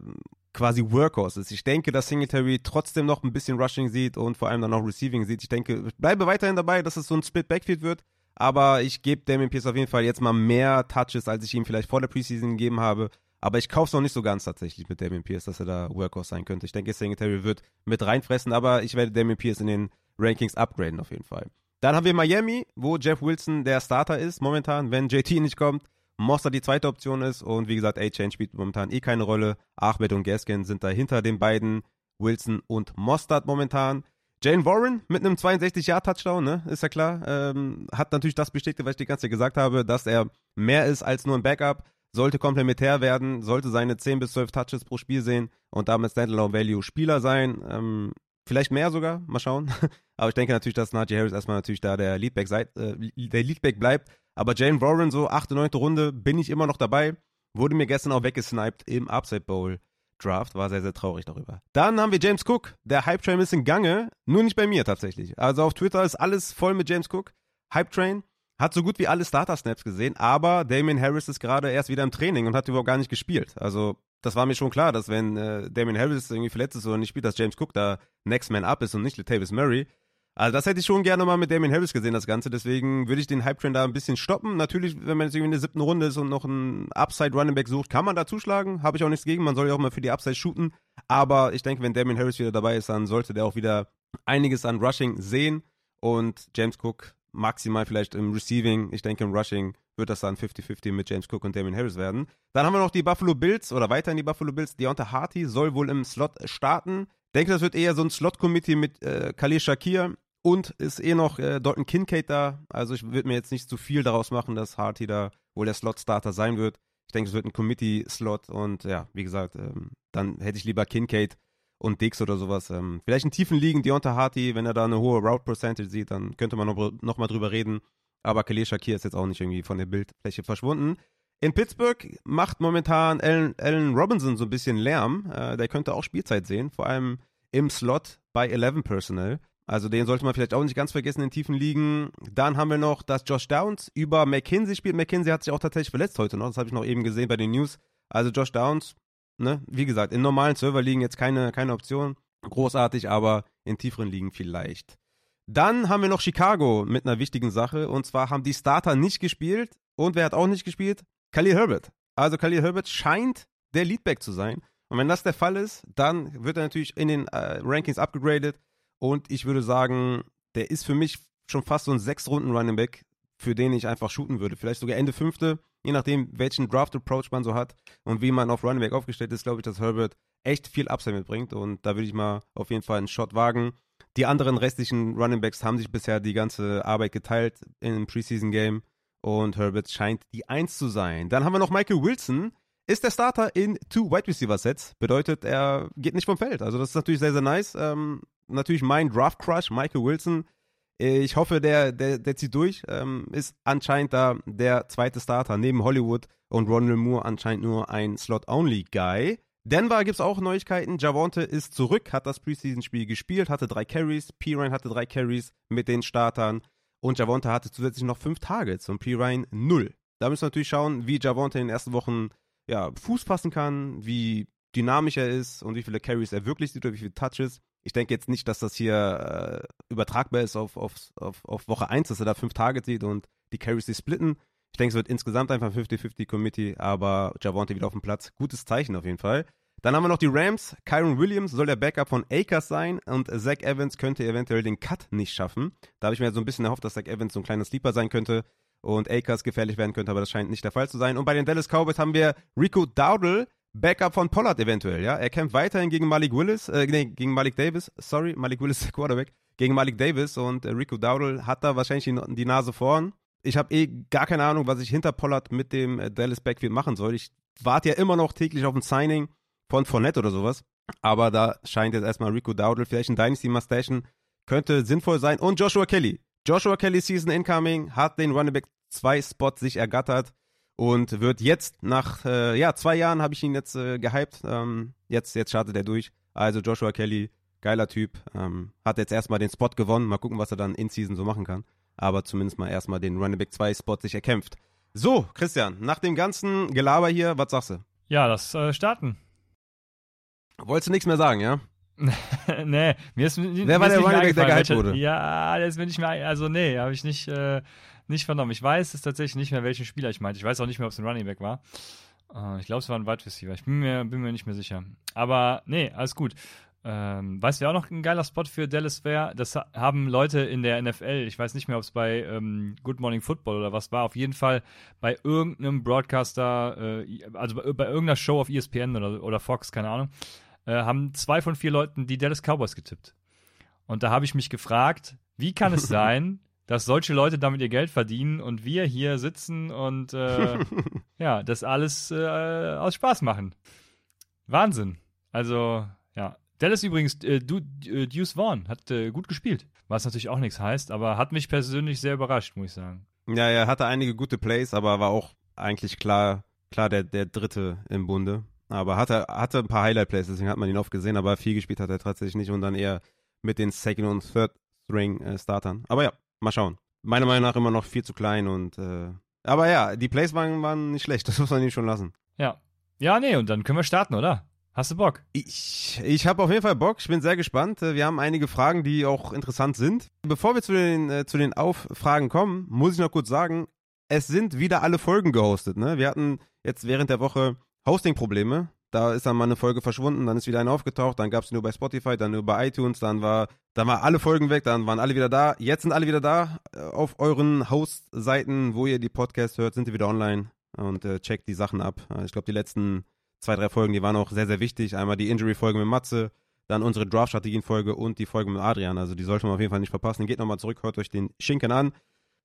quasi Workhorse ist. Ich denke, dass Singletary trotzdem noch ein bisschen Rushing sieht und vor allem dann noch Receiving sieht. Ich denke, ich bleibe weiterhin dabei, dass es so ein Split Backfield wird, aber ich gebe Damien Pierce auf jeden Fall jetzt mal mehr Touches, als ich ihm vielleicht vor der Preseason gegeben habe. Aber ich kaufe es noch nicht so ganz tatsächlich mit Damien Pierce, dass er da Workhorse sein könnte. Ich denke, Singletary wird mit reinfressen, aber ich werde Damien Pierce in den Rankings upgraden auf jeden Fall. Dann haben wir Miami, wo Jeff Wilson der Starter ist momentan, wenn JT nicht kommt. Moster die zweite Option ist und wie gesagt, A-Chain spielt momentan eh keine Rolle. Ahmed und Gaskin sind da hinter den beiden, Wilson und Mostert momentan. Jane Warren mit einem 62-Jahr-Touchdown, ne, ist ja klar, ähm, hat natürlich das bestätigt, was ich die ganze Zeit gesagt habe, dass er mehr ist als nur ein Backup, sollte komplementär werden, sollte seine 10 bis 12 Touches pro Spiel sehen und damit Standalone Value Spieler sein. Ähm, Vielleicht mehr sogar, mal schauen. Aber ich denke natürlich, dass Najee Harris erstmal natürlich da der Leadback, seit, äh, der Leadback bleibt. Aber Jane Warren, so achte, neunte Runde, bin ich immer noch dabei. Wurde mir gestern auch weggesniped im Upside Bowl Draft. War sehr, sehr traurig darüber. Dann haben wir James Cook. Der Hype Train ist in Gange. Nur nicht bei mir tatsächlich. Also auf Twitter ist alles voll mit James Cook. Hype Train. Hat so gut wie alle Starter-Snaps gesehen, aber Damien Harris ist gerade erst wieder im Training und hat überhaupt gar nicht gespielt. Also das war mir schon klar, dass wenn äh, Damien Harris irgendwie verletzt ist oder nicht spielt, dass James Cook da Next Man Up ist und nicht Latavius Murray. Also das hätte ich schon gerne mal mit Damien Harris gesehen, das Ganze. Deswegen würde ich den Hype-Trend da ein bisschen stoppen. Natürlich, wenn man jetzt irgendwie in der siebten Runde ist und noch einen Upside-Running Back sucht, kann man da zuschlagen. Habe ich auch nichts gegen. Man soll ja auch mal für die Upside shooten. Aber ich denke, wenn Damien Harris wieder dabei ist, dann sollte der auch wieder einiges an Rushing sehen. Und James Cook maximal vielleicht im Receiving. Ich denke, im Rushing wird das dann 50-50 mit James Cook und Damien Harris werden. Dann haben wir noch die Buffalo Bills oder weiterhin die Buffalo Bills. Deontay Harty soll wohl im Slot starten. Denke, das wird eher so ein Slot-Committee mit äh, Khalil Shakir und ist eh noch äh, Dalton Kincaid da. Also ich würde mir jetzt nicht zu viel daraus machen, dass Harty da wohl der Slot-Starter sein wird. Ich denke, es wird ein Committee-Slot und ja, wie gesagt, ähm, dann hätte ich lieber Kincaid und Dix oder sowas. Ähm, vielleicht in tiefen Ligen, Deontay Harty, wenn er da eine hohe Route-Percentage sieht, dann könnte man noch, noch drüber reden. Aber Khalil Shakir ist jetzt auch nicht irgendwie von der Bildfläche verschwunden. In Pittsburgh macht momentan Allen, Allen Robinson so ein bisschen Lärm. Äh, der könnte auch Spielzeit sehen, vor allem im Slot bei 11 Personnel. Also den sollte man vielleicht auch nicht ganz vergessen in tiefen Ligen. Dann haben wir noch, dass Josh Downs über McKinsey spielt. McKinsey hat sich auch tatsächlich verletzt heute noch. Das habe ich noch eben gesehen bei den News. Also Josh Downs, ne, wie gesagt, in normalen Serverligen jetzt keine, keine Option. Großartig, aber in tieferen Ligen vielleicht. Dann haben wir noch Chicago mit einer wichtigen Sache. Und zwar haben die Starter nicht gespielt. Und wer hat auch nicht gespielt? Khalil Herbert. Also Khalil Herbert scheint der Leadback zu sein. Und wenn das der Fall ist, dann wird er natürlich in den äh, Rankings abgegradet. Und ich würde sagen, der ist für mich schon fast so ein sechs Runden Running Back, für den ich einfach shooten würde. Vielleicht sogar Ende fünfte, je nachdem, welchen Draft Approach man so hat und wie man auf Running Back aufgestellt ist, glaube ich, dass Herbert echt viel Upside mitbringt. Und da würde ich mal auf jeden Fall einen Shot wagen. Die anderen restlichen Running Backs haben sich bisher die ganze Arbeit geteilt im Preseason Game und Herbert scheint die Eins zu sein. Dann haben wir noch Michael Wilson. Ist der Starter in Two Wide Receiver Sets. Bedeutet, er geht nicht vom Feld. Also, das ist natürlich sehr, sehr nice. Ähm, natürlich mein Draft Crush, Michael Wilson. Ich hoffe, der, der, der zieht durch. Ähm, ist anscheinend da der zweite Starter neben Hollywood und Ronald Moore anscheinend nur ein Slot-Only-Guy. Denver gibt es auch Neuigkeiten. Javonte ist zurück, hat das Preseason-Spiel gespielt, hatte drei Carries. P. Ryan hatte drei Carries mit den Startern. Und Javonte hatte zusätzlich noch fünf Targets und P. Ryan null. Da müssen wir natürlich schauen, wie Javonte in den ersten Wochen ja, Fuß fassen kann, wie dynamisch er ist und wie viele Carries er wirklich sieht oder wie viele Touches. Ich denke jetzt nicht, dass das hier äh, übertragbar ist auf, auf, auf, auf Woche 1, dass er da fünf Targets sieht und die Carries sich splitten. Ich denke, es wird insgesamt einfach ein 50-50-Committee, aber Javonte wieder auf dem Platz. Gutes Zeichen auf jeden Fall. Dann haben wir noch die Rams. Kyron Williams soll der Backup von Akers sein und Zach Evans könnte eventuell den Cut nicht schaffen. Da habe ich mir so ein bisschen erhofft, dass Zach Evans so ein kleiner Sleeper sein könnte und Akers gefährlich werden könnte, aber das scheint nicht der Fall zu sein. Und bei den Dallas Cowboys haben wir Rico Dowdle, Backup von Pollard eventuell, ja. Er kämpft weiterhin gegen Malik Willis, äh, nee, gegen Malik Davis, sorry, Malik Willis der Quarterback, gegen Malik Davis und äh, Rico Dowdle hat da wahrscheinlich die, die Nase vorn ich habe eh gar keine Ahnung, was ich hinter Pollard mit dem äh, Dallas Backfield machen soll. Ich warte ja immer noch täglich auf ein Signing von Fournette oder sowas. Aber da scheint jetzt erstmal Rico Dowdle, vielleicht ein Dynasty Mustachen, könnte sinnvoll sein. Und Joshua Kelly. Joshua Kelly Season Incoming hat den Running Back 2 Spot sich ergattert und wird jetzt nach äh, ja, zwei Jahren habe ich ihn jetzt äh, gehypt. Ähm, jetzt, jetzt startet er durch. Also Joshua Kelly, geiler Typ. Ähm, hat jetzt erstmal den Spot gewonnen. Mal gucken, was er dann in Season so machen kann aber zumindest mal erstmal den Running Back 2 Spot sich erkämpft. So, Christian, nach dem ganzen Gelaber hier, was sagst du? Ja, das äh, starten. Wolltest du nichts mehr sagen, ja? nee, mir ist Wer mir war ist der nicht mehr Running Back, der gehypt wurde? Ja, das bin ich mir, also nee, habe ich nicht, äh, nicht vernommen. Ich weiß es tatsächlich nicht mehr, welchen Spieler ich meinte. Ich weiß auch nicht mehr, ob es ein Running Back war. Äh, ich glaube, es war ein Wide Receiver. Ich bin mir, bin mir nicht mehr sicher. Aber nee, alles gut. Ähm, weißt du, auch noch ein geiler Spot für Dallas wäre? Das ha- haben Leute in der NFL, ich weiß nicht mehr, ob es bei ähm, Good Morning Football oder was war, auf jeden Fall bei irgendeinem Broadcaster, äh, also bei, bei irgendeiner Show auf ESPN oder, oder Fox, keine Ahnung, äh, haben zwei von vier Leuten die Dallas Cowboys getippt. Und da habe ich mich gefragt, wie kann es sein, dass solche Leute damit ihr Geld verdienen und wir hier sitzen und äh, ja, das alles äh, aus Spaß machen. Wahnsinn. Also, ja. Dallas übrigens, äh, du, äh, Deuce Vaughn hat äh, gut gespielt. Was natürlich auch nichts heißt, aber hat mich persönlich sehr überrascht, muss ich sagen. Ja, er hatte einige gute Plays, aber war auch eigentlich klar, klar der, der Dritte im Bunde. Aber hatte, hatte ein paar Highlight-Plays, deswegen hat man ihn oft gesehen, aber viel gespielt hat er tatsächlich nicht und dann eher mit den Second- und Third-String-Startern. aber ja, mal schauen. Meiner Meinung nach immer noch viel zu klein und äh, aber ja, die Plays waren, waren nicht schlecht, das muss man ihm schon lassen. Ja. Ja, nee, und dann können wir starten, oder? Hast du Bock? Ich, ich habe auf jeden Fall Bock. Ich bin sehr gespannt. Äh, Wir haben einige Fragen, die auch interessant sind. Bevor wir zu den, äh, zu den Auffragen kommen, muss ich noch kurz sagen, es sind wieder alle Folgen gehostet. Ne? Wir hatten jetzt während der Woche Hosting-Probleme. Da ist dann mal eine Folge verschwunden, dann ist wieder eine aufgetaucht, dann gab es nur bei Spotify, dann nur bei iTunes, dann war, dann war alle Folgen weg, dann waren alle wieder da. Jetzt sind alle wieder da. Äh, Auf euren Host-Seiten, wo ihr die Podcasts hört, sind die wieder online und äh, checkt die Sachen ab. Äh, Ich glaube, die letzten zwei, drei Folgen, die waren auch sehr, sehr wichtig. Einmal die Injury-Folge mit Matze, dann unsere Draft-Strategien-Folge und die Folge mit Adrian. Also die sollte man auf jeden Fall nicht verpassen. Geht nochmal zurück, hört euch den Schinken an.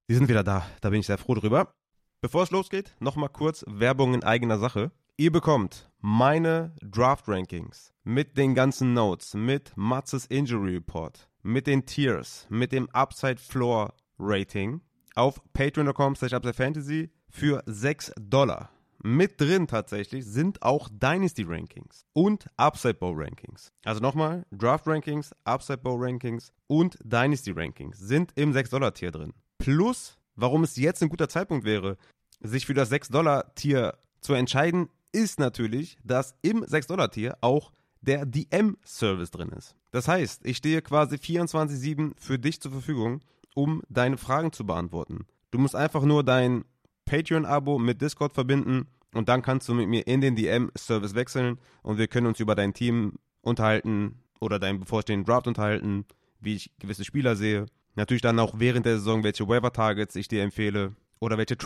Die sind wieder da. Da bin ich sehr froh drüber. Bevor es losgeht, nochmal kurz Werbung in eigener Sache. Ihr bekommt meine Draft-Rankings mit den ganzen Notes, mit Matzes Injury Report, mit den Tiers, mit dem Upside Floor Rating auf patreon.com slash Fantasy für 6 Dollar. Mit drin tatsächlich sind auch Dynasty Rankings und Upside Bowl Rankings. Also nochmal, Draft Rankings, Upside Bowl Rankings und Dynasty Rankings sind im 6-Dollar-Tier drin. Plus, warum es jetzt ein guter Zeitpunkt wäre, sich für das 6-Dollar-Tier zu entscheiden, ist natürlich, dass im 6-Dollar-Tier auch der DM-Service drin ist. Das heißt, ich stehe quasi 24-7 für dich zur Verfügung, um deine Fragen zu beantworten. Du musst einfach nur dein Patreon-Abo mit Discord verbinden und dann kannst du mit mir in den DM-Service wechseln und wir können uns über dein Team unterhalten oder deinen bevorstehenden Draft unterhalten, wie ich gewisse Spieler sehe. Natürlich dann auch während der Saison, welche Waiver-Targets ich dir empfehle oder welche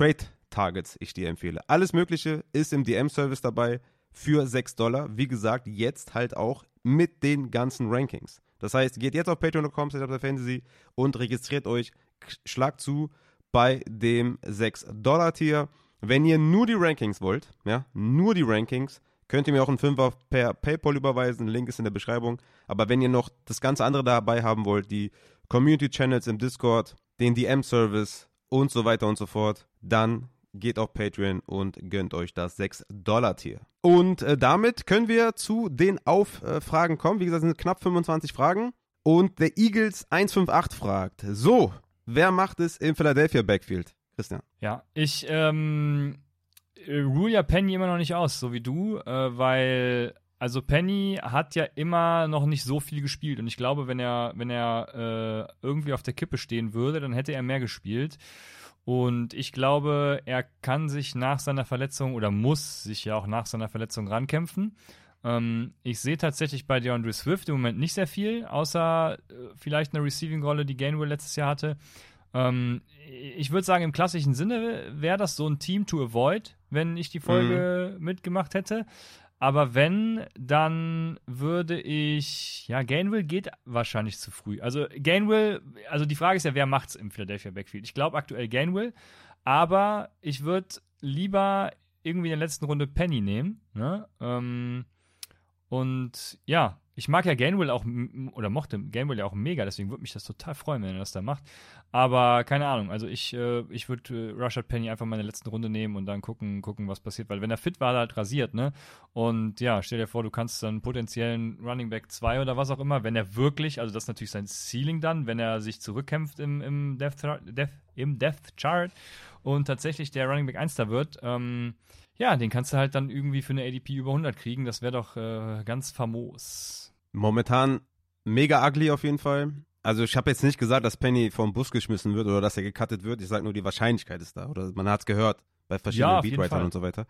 Trade-Targets ich dir empfehle. Alles Mögliche ist im DM-Service dabei für 6 Dollar. Wie gesagt, jetzt halt auch mit den ganzen Rankings. Das heißt, geht jetzt auf patreon.com fantasy und registriert euch, schlagt zu bei dem 6-Dollar-Tier. Wenn ihr nur die Rankings wollt, ja, nur die Rankings, könnt ihr mir auch einen Fünfer per PayPal überweisen. Link ist in der Beschreibung. Aber wenn ihr noch das ganze andere dabei haben wollt, die Community Channels im Discord, den DM-Service und so weiter und so fort, dann geht auf Patreon und gönnt euch das 6-Dollar-Tier. Und äh, damit können wir zu den Auffragen kommen. Wie gesagt, es sind knapp 25 Fragen. Und der Eagles 158 fragt: So, wer macht es im Philadelphia Backfield? Christian. Ja, ich ähm, rule ja Penny immer noch nicht aus, so wie du, äh, weil also Penny hat ja immer noch nicht so viel gespielt und ich glaube, wenn er wenn er äh, irgendwie auf der Kippe stehen würde, dann hätte er mehr gespielt. Und ich glaube, er kann sich nach seiner Verletzung oder muss sich ja auch nach seiner Verletzung rankämpfen. Ähm, ich sehe tatsächlich bei DeAndre Swift im Moment nicht sehr viel, außer äh, vielleicht eine Receiving-Rolle, die Gainwell letztes Jahr hatte. Ähm, ich würde sagen, im klassischen Sinne wäre das so ein Team to avoid, wenn ich die Folge mhm. mitgemacht hätte. Aber wenn, dann würde ich. Ja, Gainwell geht wahrscheinlich zu früh. Also Gainwell, also die Frage ist ja, wer macht's im Philadelphia Backfield? Ich glaube aktuell Gainwell, aber ich würde lieber irgendwie in der letzten Runde Penny nehmen. Ne? Ähm, und ja, ich mag ja Gainwell auch, oder mochte Gainwell ja auch mega, deswegen würde mich das total freuen, wenn er das da macht. Aber keine Ahnung, also ich, äh, ich würde äh, Rashad Penny einfach mal in der letzten Runde nehmen und dann gucken, gucken, was passiert. Weil wenn er fit war, er halt rasiert, ne? Und ja, stell dir vor, du kannst dann potenziellen Running Back 2 oder was auch immer, wenn er wirklich, also das ist natürlich sein Ceiling dann, wenn er sich zurückkämpft im, im, Death, Death, im Death Chart und tatsächlich der Running Back 1 da wird, ähm, ja, den kannst du halt dann irgendwie für eine ADP über 100 kriegen. Das wäre doch äh, ganz famos. Momentan mega ugly auf jeden Fall. Also ich habe jetzt nicht gesagt, dass Penny vom Bus geschmissen wird oder dass er gecuttet wird. Ich sage nur, die Wahrscheinlichkeit ist da. Oder man hat es gehört bei verschiedenen ja, Beatwritern und so weiter.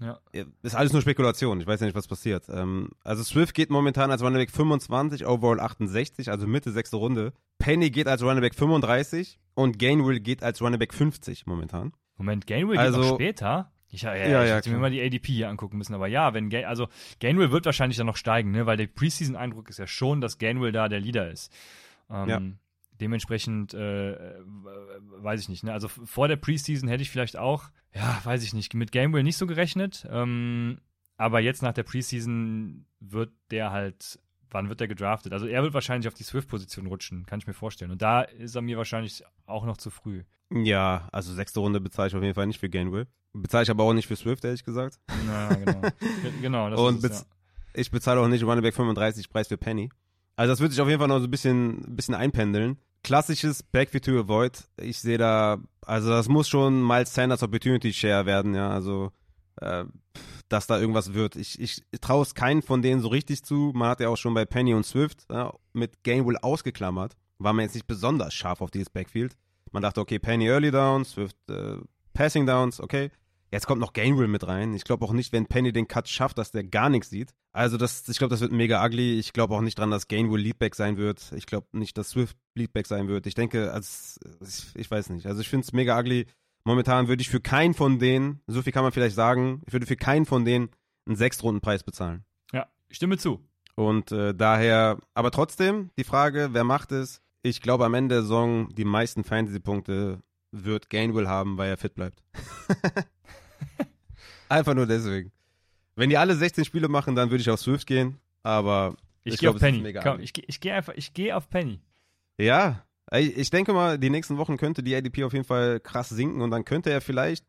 Ja. Ist alles nur Spekulation. Ich weiß ja nicht, was passiert. Ähm, also Swift geht momentan als Running Back 25, Overall 68, also Mitte sechste Runde. Penny geht als Running Back 35 und Gainwell geht als Running Back 50 momentan. Moment, Gainwell also, geht noch später? Ich, ja, ja, ja, ich hätte mir mal die ADP hier angucken müssen. Aber ja, wenn Gain, also Gainwell wird wahrscheinlich dann noch steigen, ne? weil der Preseason-Eindruck ist ja schon, dass Gainwell da der Leader ist. Ähm, ja. Dementsprechend äh, weiß ich nicht. Ne? Also vor der Preseason hätte ich vielleicht auch, ja, weiß ich nicht, mit Gainwell nicht so gerechnet. Ähm, aber jetzt nach der Preseason wird der halt, wann wird der gedraftet? Also er wird wahrscheinlich auf die Swift-Position rutschen, kann ich mir vorstellen. Und da ist er mir wahrscheinlich auch noch zu früh. Ja, also sechste Runde bezahle ich auf jeden Fall nicht für Gainwell. Bezahle ich aber auch nicht für Swift, ehrlich gesagt. Ja, genau. genau, das Und ist es, ja. ich bezahle auch nicht Running Back 35 Preis für Penny. Also das wird sich auf jeden Fall noch so ein bisschen, ein bisschen einpendeln. Klassisches Backfield to Avoid. Ich sehe da, also das muss schon Miles Sanders Opportunity Share werden, ja. Also, äh, dass da irgendwas wird. Ich, ich traue es keinen von denen so richtig zu. Man hat ja auch schon bei Penny und Swift ja, mit Gainwell ausgeklammert. War man jetzt nicht besonders scharf auf dieses Backfield. Man dachte, okay, Penny Early Downs, Swift äh, Passing Downs, okay. Jetzt kommt noch Gainwell mit rein. Ich glaube auch nicht, wenn Penny den Cut schafft, dass der gar nichts sieht. Also das, ich glaube, das wird mega ugly. Ich glaube auch nicht dran, dass Gainwell Leadback sein wird. Ich glaube nicht, dass Swift Leadback sein wird. Ich denke, als, ich, ich weiß nicht. Also ich finde es mega ugly. Momentan würde ich für keinen von denen, so viel kann man vielleicht sagen, ich würde für keinen von denen einen Sechstrunden-Preis bezahlen. Ja, stimme zu. Und äh, daher, aber trotzdem, die Frage, wer macht es? Ich glaube, am Ende der Saison die meisten Fantasy-Punkte wird Gainwell haben, weil er fit bleibt. Einfach nur deswegen. Wenn die alle 16 Spiele machen, dann würde ich auf Swift gehen, aber ich, ich gehe auf Penny. Komm, ich, ich gehe einfach, ich gehe auf Penny. Ja, ich denke mal, die nächsten Wochen könnte die ADP auf jeden Fall krass sinken und dann könnte er vielleicht,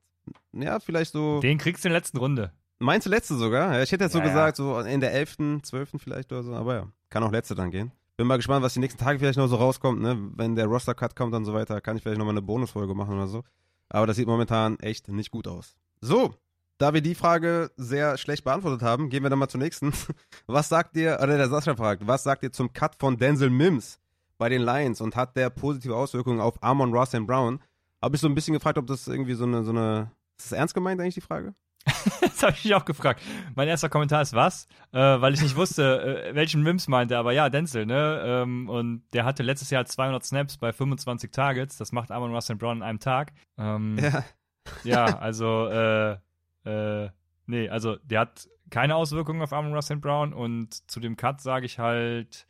ja, vielleicht so. Den kriegst du in der letzten Runde. Meinst du letzte sogar? Ich hätte jetzt so ja, gesagt, ja. so in der 11., 12. vielleicht oder so, aber ja, kann auch letzte dann gehen. Bin mal gespannt, was die nächsten Tage vielleicht noch so rauskommt, ne? Wenn der Roster-Cut kommt und so weiter, kann ich vielleicht nochmal eine Bonusfolge machen oder so. Aber das sieht momentan echt nicht gut aus. So, da wir die Frage sehr schlecht beantwortet haben, gehen wir dann mal zur nächsten. Was sagt ihr, oder der Sascha fragt, was sagt ihr zum Cut von Denzel Mims bei den Lions und hat der positive Auswirkungen auf Amon Ross and Brown? Habe ich so ein bisschen gefragt, ob das irgendwie so eine, so eine, ist das ernst gemeint eigentlich die Frage? das habe ich mich auch gefragt. Mein erster Kommentar ist was, äh, weil ich nicht wusste, äh, welchen Mims meinte, aber ja, Denzel, ne? Ähm, und der hatte letztes Jahr 200 Snaps bei 25 Targets. Das macht Amon Russell Brown in einem Tag. Ähm, ja. ja, also, äh, äh, nee, also der hat keine Auswirkungen auf Amon Russell Brown und zu dem Cut sage ich halt,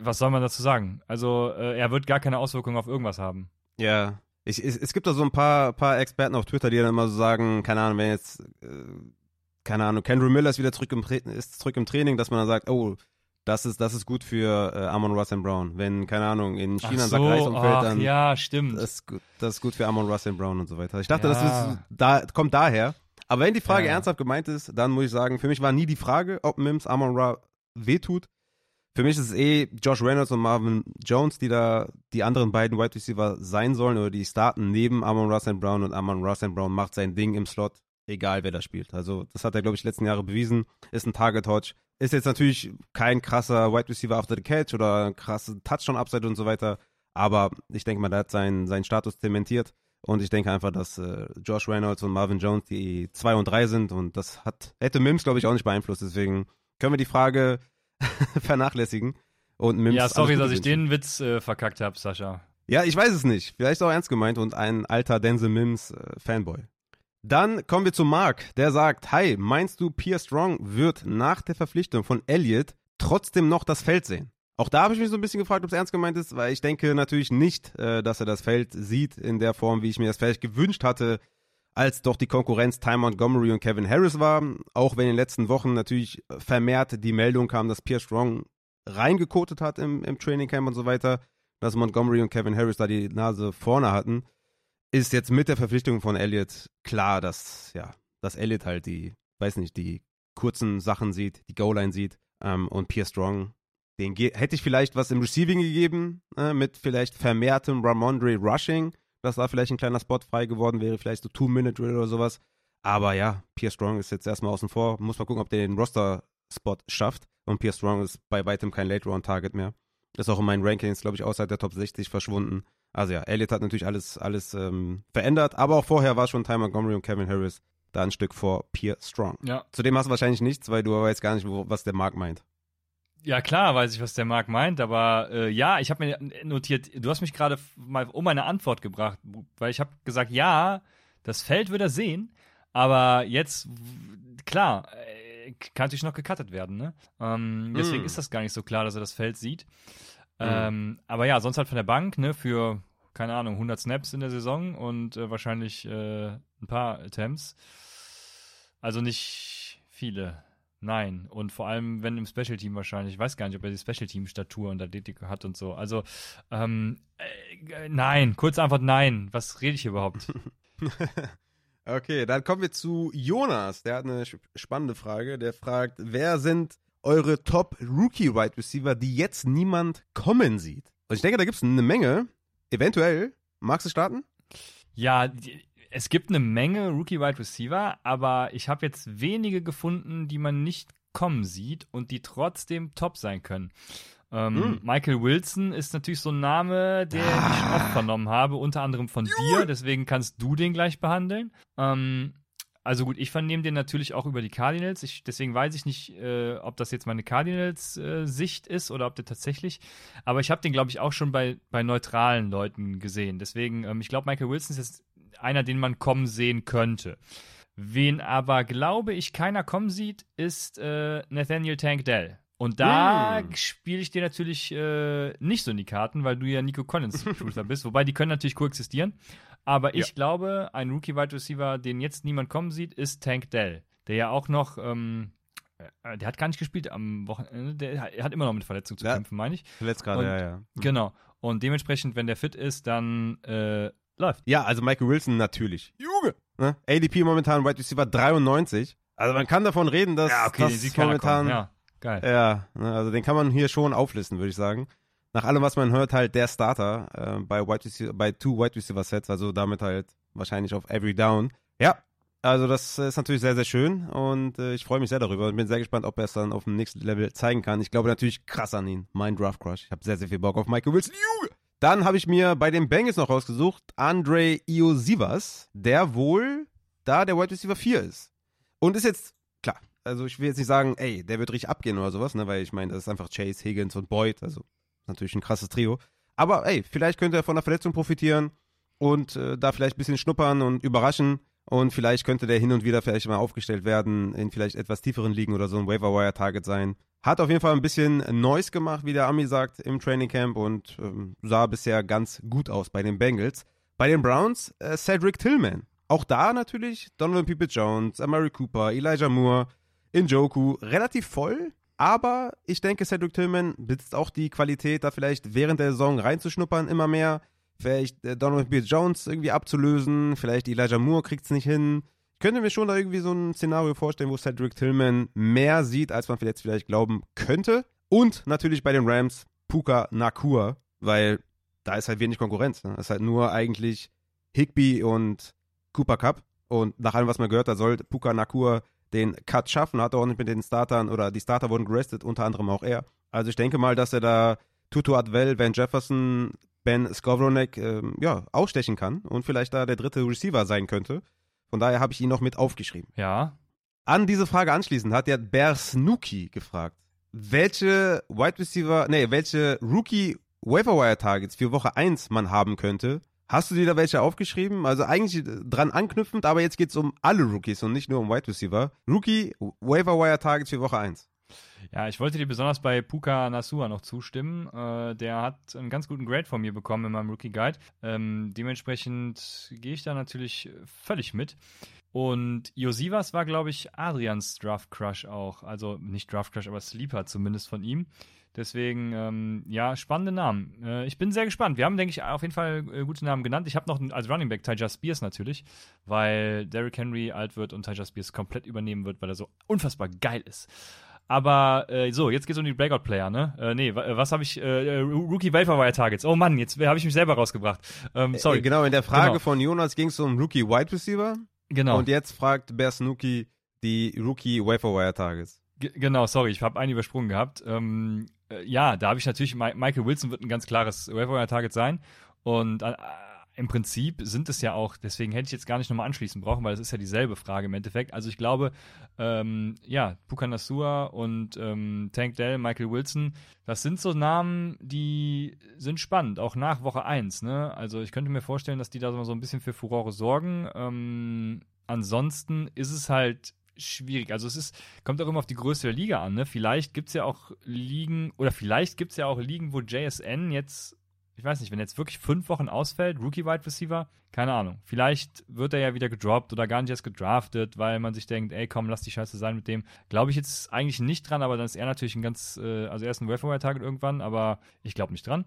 was soll man dazu sagen? Also, äh, er wird gar keine Auswirkungen auf irgendwas haben. Ja, ich, es, es, gibt da so ein paar, paar Experten auf Twitter, die dann immer so sagen, keine Ahnung, wenn jetzt, äh, keine Ahnung, Kendrick Miller ist wieder zurück im, ist zurück im Training, dass man dann sagt, oh, Das ist, das ist gut für äh, Amon Russell Brown. Wenn, keine Ahnung, in China Ach ein Sack Reis so, umfällt, dann ja, stimmt. das ist, gut, das ist gut für Amon Russell Brown und so weiter. Ich dachte, Ja. das ist, da, kommt daher. Aber wenn die Frage Ja. ernsthaft gemeint ist, dann muss ich sagen, für mich war nie die Frage, ob Mims Amon Ra wehtut. Für mich ist es eh Josh Reynolds und Marvin Jones, die da die anderen beiden Wide Receiver sein sollen oder die starten neben Amon Russell Brown und Amon Russell Brown macht sein Ding im Slot, egal wer da spielt. Also das hat er, glaube ich, letzten Jahre bewiesen. Ist ein Target-Hodge. Ist jetzt natürlich kein krasser Wide Receiver after the catch oder krasser Touchdown-Upside und so weiter. Aber ich denke mal, der hat seinen, seinen Status zementiert. Und ich denke einfach, dass äh, Josh Reynolds und Marvin Jones die 2 und 3 sind. Und das hat, hätte Mims, glaube ich, auch nicht beeinflusst. Deswegen können wir die Frage vernachlässigen. Und Mims ja, sorry, dass ich den Witz äh, verkackt habe, Sascha. Ja, ich weiß es nicht. Vielleicht auch ernst gemeint und ein alter Denzel Mims äh, Fanboy. Dann kommen wir zu Mark, der sagt, Hi, meinst du, Pierre Strong wird nach der Verpflichtung von Elliott trotzdem noch das Feld sehen? Auch da habe ich mich so ein bisschen gefragt, ob es ernst gemeint ist, weil ich denke natürlich nicht, äh, dass er das Feld sieht in der Form, wie ich mir das vielleicht gewünscht hatte, als doch die Konkurrenz Ty Montgomery und Kevin Harris war. Auch wenn in den letzten Wochen natürlich vermehrt die Meldung kam, dass Pierre Strong reingekotet hat im, im Training Camp und so weiter, dass Montgomery und Kevin Harris da die Nase vorne hatten, ist jetzt mit der Verpflichtung von Elliott klar, dass, ja, dass Elliott halt die, weiß nicht, die kurzen Sachen sieht, die Goal-Line sieht ähm, und Pierre Strong, den hätte ich vielleicht was im Receiving gegeben, äh, mit vielleicht vermehrtem Ramondre Rushing, dass da vielleicht ein kleiner Spot frei geworden wäre, vielleicht so Two-Minute-Drill oder sowas. Aber ja, Pierre Strong ist jetzt erstmal außen vor. Muss mal gucken, ob der den Roster-Spot schafft. Und Pierre Strong ist bei weitem kein Late-Round-Target mehr. Ist auch in meinen Rankings, glaube ich, außerhalb der Top 60 verschwunden. Also ja, Elliott hat natürlich alles, alles ähm, verändert. Aber auch vorher war schon Ty Montgomery und Kevin Harris da ein Stück vor Pierre Strong. Ja. Zudem hast du wahrscheinlich nichts, weil du weißt gar nicht, was der Markt meint. Ja, klar, weiß ich, was der Marc meint, aber äh, ja, ich habe mir notiert, du hast mich gerade mal um eine Antwort gebracht, weil ich habe gesagt, ja, das Feld wird er sehen, aber jetzt, klar, äh, kann natürlich noch gecuttet werden, ne? Ähm, deswegen Mm. ist das gar nicht so klar, dass er das Feld sieht. Ähm, aber ja, sonst halt von der Bank, ne, für, keine Ahnung, 100 Snaps in der Saison und äh, wahrscheinlich äh, ein paar Attempts. Also nicht viele. Nein. Und vor allem, wenn im Special Team wahrscheinlich. Ich weiß gar nicht, ob er die Special Team Statur und Athletik hat und so. Also, ähm, äh, nein. Kurz Antwort nein. Was rede ich hier überhaupt? Okay, dann kommen wir zu Jonas. Der hat eine sp- spannende Frage. Der fragt, wer sind eure Top-Rookie-Wide Receiver, die jetzt niemand kommen sieht? Und ich denke, da gibt es eine Menge. Eventuell. Magst du starten? ja, die, es gibt eine Menge Rookie Wide Receiver, aber ich habe jetzt wenige gefunden, die man nicht kommen sieht und die trotzdem top sein können. Ähm, Hm. Michael Wilson ist natürlich so ein Name, der ich schon oft vernommen habe, unter anderem von dir, deswegen kannst du den gleich behandeln. Ähm, also gut, ich vernehme den natürlich auch über die Cardinals. Ich, deswegen weiß ich nicht, äh, ob das jetzt meine Cardinals-Sicht ist oder ob der tatsächlich. Aber ich habe den, glaube ich, auch schon bei, bei neutralen Leuten gesehen. Deswegen, ähm, ich glaube, Michael Wilson ist jetzt einer, den man kommen sehen könnte. Wen aber, glaube ich, keiner kommen sieht, ist äh, Nathaniel Tank Dell. Und da Mm. spiele ich dir natürlich äh, nicht so in die Karten, weil du ja Nico Collins Truther bist. Wobei die können natürlich koexistieren. Aber ich Ja. glaube, ein Rookie-Wide Receiver, den jetzt niemand kommen sieht, ist Tank Dell. Der ja auch noch, ähm, äh, der hat gar nicht gespielt am Wochenende. Der hat- er hat immer noch mit Verletzung zu Ja. kämpfen, meine ich. Letzt gerade, ja, ja. Genau. Und dementsprechend, wenn der fit ist, dann äh, läuft. Ja, also Michael Wilson natürlich. Junge! Ne? ADP momentan Wide Receiver 93. Also man kann davon reden, dass das momentan Ja, geil. Ja, ne, also den kann man hier schon auflisten, würde ich sagen. Nach allem, was man hört, halt der Starter äh, bei, Wide Receiver, bei Two Wide Receiver Sets, also damit halt wahrscheinlich auf Every Down. Ja, also das ist natürlich sehr, sehr schön und äh, ich freue mich sehr darüber und bin sehr gespannt, ob er es dann auf dem nächsten Level zeigen kann. Ich glaube natürlich krass an ihn, mein Draft Crush. Ich habe sehr, sehr viel Bock auf Michael Wilson. Junge! Dann habe ich mir bei den Bengals noch rausgesucht, Andre Iosivas, der wohl da der Wide Receiver 4 ist. Und ist jetzt, klar, also ich will jetzt nicht sagen, ey, der wird richtig abgehen oder sowas, ne, weil ich meine, das ist einfach Chase, Higgins und Boyd, also natürlich ein krasses Trio. Aber ey, vielleicht könnte er von der Verletzung profitieren und äh, da vielleicht ein bisschen schnuppern und überraschen. Und vielleicht könnte der hin und wieder vielleicht mal aufgestellt werden, in vielleicht etwas tieferen Ligen oder so ein Waiver-Wire-Target sein. Hat auf jeden Fall ein bisschen Noise gemacht, wie der Ami sagt, im Training Camp und ähm, sah bisher ganz gut aus bei den Bengals. Bei den Browns, äh, Cedric Tillman. Auch da natürlich Donovan Peoples-Jones, Amari Cooper, Elijah Moore, Njoku, relativ voll, Aber ich denke, Cedric Tillman besitzt auch die Qualität, da vielleicht während der Saison reinzuschnuppern immer mehr. Vielleicht äh, Donovan Beard Jones irgendwie abzulösen. Vielleicht Elijah Moore kriegt es nicht hin. Könnte mir schon da irgendwie so ein Szenario vorstellen, wo Cedric Tillman mehr sieht, als man jetzt vielleicht glauben könnte. Und natürlich bei den Rams Puka Nakua, weil da ist halt wenig Konkurrenz. Ne? Das ist halt nur eigentlich Higby und Cooper Cup. Und nach allem, was man gehört, da soll Puka Nakua den Cut schaffen, hat auch nicht mit den Startern oder die Starter wurden gerestet, unter anderem auch er. Also ich denke mal, dass er da Tutu Adwell, Van Jefferson, Ben Skowronek ähm, ja, ausstechen kann und vielleicht da der dritte Receiver sein könnte. Von daher habe ich ihn noch mit aufgeschrieben. Ja. An diese Frage anschließend hat ja Bear Snooki gefragt, welche Wide Receiver, nee, welche Rookie Waverwire Targets für Woche 1 man haben könnte, Hast du dir da welche aufgeschrieben? Also eigentlich dran anknüpfend, aber jetzt geht es um alle Rookies und nicht nur um Wide Receiver. Rookie Waiver Wire Targets für Woche 1. Ja, ich wollte dir besonders bei Puka Nasua noch zustimmen. Äh, der hat einen ganz guten Grade von mir bekommen in meinem Rookie Guide. Ähm, dementsprechend gehe ich da natürlich völlig mit. Und Josivas war, glaube ich, Adrians Draft Crush auch. Also nicht Draft Crush, aber Sleeper zumindest von ihm. Deswegen, ähm, ja, spannende Namen. Äh, ich bin sehr gespannt. Wir haben, denke ich, auf jeden Fall äh, gute Namen genannt. Ich habe noch als Running Back Tyja Spears natürlich, weil Derrick Henry alt wird und Tyja Spears komplett übernehmen wird, weil er so unfassbar geil ist. Aber äh, so, jetzt geht es um die Breakout-Player, ne? Äh, nee, äh, was habe ich? Äh, Rookie Wire Targets. Oh Mann, jetzt habe ich mich selber rausgebracht. Ähm, sorry. Äh, genau, in der Frage genau. von Jonas ging es um Rookie Wide Receiver. Genau. Und jetzt fragt Bear Snooki die Rookie Wire Targets. G genau, sorry, ich habe einen übersprungen gehabt. Ähm, äh, ja, da habe ich natürlich, Michael Wilson wird ein ganz klares Waiver-Target sein. Und äh, im Prinzip sind es ja auch, deswegen hätte ich jetzt gar nicht nochmal anschließen brauchen, weil es ist ja dieselbe Frage im Endeffekt. Also ich glaube, ähm, ja, Pukanasua und ähm, Tank Dell, Michael Wilson, das sind so Namen, die sind spannend, auch nach Woche 1. Ne? Also ich könnte mir vorstellen, dass die da so ein bisschen für Furore sorgen. Ähm, ansonsten ist es halt schwierig. Also es ist, kommt auch immer auf die Größe der Liga an. Ne? Vielleicht gibt es ja auch Ligen, oder vielleicht gibt es ja auch Ligen, wo JSN jetzt, ich weiß nicht, wenn jetzt wirklich fünf Wochen ausfällt, Rookie Wide Receiver, keine Ahnung. Vielleicht wird er ja wieder gedroppt oder gar nicht erst gedraftet, weil man sich denkt, ey komm, lass die Scheiße sein mit dem. Glaube ich jetzt eigentlich nicht dran, aber dann ist er natürlich ein ganz, äh, also er ist ein Welfare-Target irgendwann, aber ich glaube nicht dran.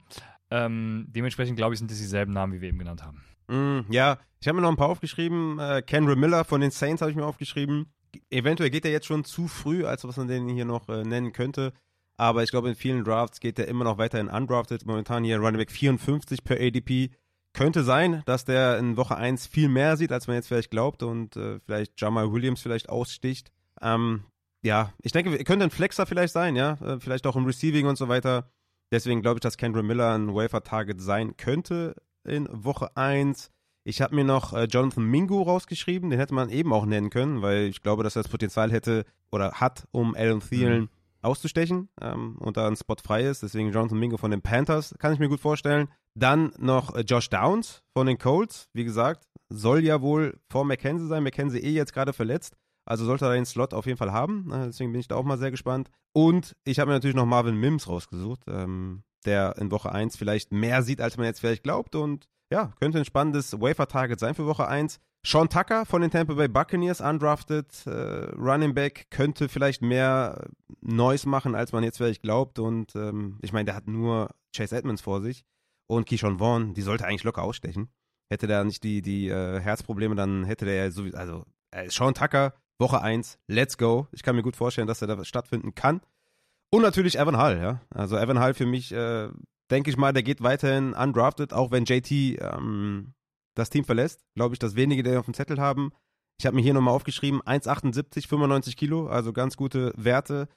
Ähm, dementsprechend glaube ich, sind das dieselben Namen, wie wir eben genannt haben. Mm, ja, ich habe mir noch ein paar aufgeschrieben. Äh, Kendra Miller von den Saints habe ich mir aufgeschrieben eventuell geht er jetzt schon zu früh, als was man den hier noch äh, nennen könnte. Aber ich glaube, in vielen Drafts geht er immer noch weiterhin undrafted. Momentan hier Running Back 54 per ADP. Könnte sein, dass der in Woche 1 viel mehr sieht, als man jetzt vielleicht glaubt und äh, vielleicht Jamal Williams vielleicht aussticht. Ähm, ja, ich denke, könnte ein Flexer vielleicht sein, ja. Äh, vielleicht auch im Receiving und so weiter. Deswegen glaube ich, dass Kendra Miller ein Wafer-Target sein könnte in Woche 1. Ich habe mir noch äh, Jonathan Mingo rausgeschrieben, den hätte man eben auch nennen können, weil ich glaube, dass er das Potenzial hätte oder hat, um Alan Thielen mhm. Auszustechen ähm, und da ein Spot frei ist. Deswegen Jonathan Mingo von den Panthers, kann ich mir gut vorstellen. Dann noch äh, Josh Downs von den Colts, wie gesagt, soll ja wohl vor McKenzie sein. McKenzie eh jetzt gerade verletzt, also sollte er den Slot auf jeden Fall haben. Äh, deswegen bin ich da auch mal sehr gespannt. Und ich habe mir natürlich noch Marvin Mims rausgesucht, ähm, der in Woche 1 vielleicht mehr sieht, als man jetzt vielleicht glaubt und ja, könnte ein spannendes Wafer-Target sein für Woche 1. Sean Tucker von den Tampa Bay Buccaneers, undrafted, äh, Running Back, könnte vielleicht mehr Noise machen, als man jetzt vielleicht glaubt. Und ähm, ich meine, der hat nur Chase Edmonds vor sich und Keyshawn Vaughn, die sollte eigentlich locker ausstechen. Hätte der nicht die, die äh, Herzprobleme, dann hätte der ja sowieso, also äh, Sean Tucker, Woche 1, let's go. Ich kann mir gut vorstellen, dass er da stattfinden kann. Und natürlich Evan Hall, ja. Also Evan Hall für mich äh, denke ich mal, der geht weiterhin undrafted, auch wenn JT ähm, das Team verlässt. Glaube ich, dass wenige den auf dem Zettel haben. Ich habe mir hier nochmal aufgeschrieben, 1,78, 95 Kilo, also ganz gute Werte.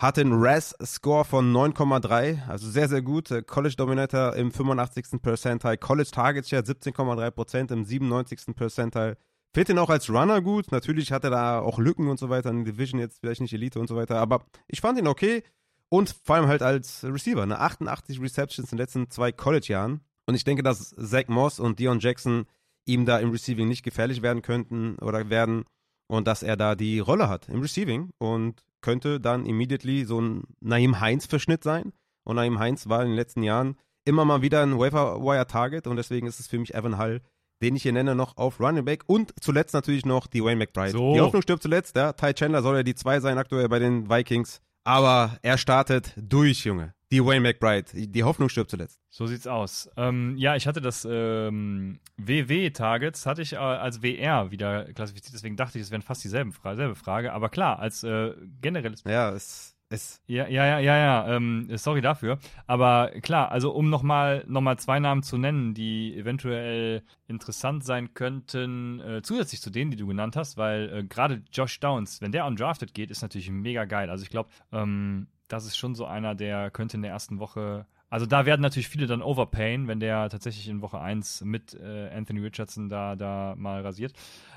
Hatte einen RAS-Score von 9,3, also sehr, sehr gut. College Dominator im 85. Percentile. College Target Share 17,3% im 97. Percentile. Fehlt ihn auch als Runner gut. Natürlich hat er da auch Lücken und so weiter. In Division jetzt vielleicht nicht Elite und so weiter. Aber ich fand ihn okay. Und vor allem halt als Receiver, ne? 88 Receptions in den letzten zwei College-Jahren. Und ich denke, dass Zach Moss und Dion Jackson ihm da im Receiving nicht gefährlich werden könnten oder werden und dass er da die Rolle hat im Receiving und könnte dann immediately so ein Naim Heinz-Verschnitt sein. Und Naim Heinz war in den letzten Jahren immer mal wieder ein Waiver-Wire-Target und deswegen ist es für mich Evan Hull, den ich hier nenne, noch auf Running Back und zuletzt natürlich noch die Wayne McBride. So. Die Hoffnung stirbt zuletzt, ja. Ty Chandler soll ja die zwei sein aktuell bei den Vikings. Aber er startet durch, Junge. Die Wayne McBride. Die Hoffnung stirbt zuletzt. So sieht's aus. Ähm, ja, ich hatte das ähm, WW-Targets, hatte ich äh, als WR wieder klassifiziert, deswegen dachte ich, es wären fast dieselben Fra selbe Frage. Aber klar, als äh, generelles. Ja, es. es ja, ja, ja, ja, ja. Ähm, sorry dafür. Aber klar, also um nochmal noch mal zwei Namen zu nennen, die eventuell interessant sein könnten, äh, zusätzlich zu denen, die du genannt hast, weil äh, gerade Josh Downs, wenn der undrafted geht, ist natürlich mega geil. Also ich glaube, ähm, das ist schon so einer, der könnte in der ersten Woche. Also da werden natürlich viele dann overpayen, wenn der tatsächlich in Woche 1 mit äh, Anthony Richardson da, da mal rasiert.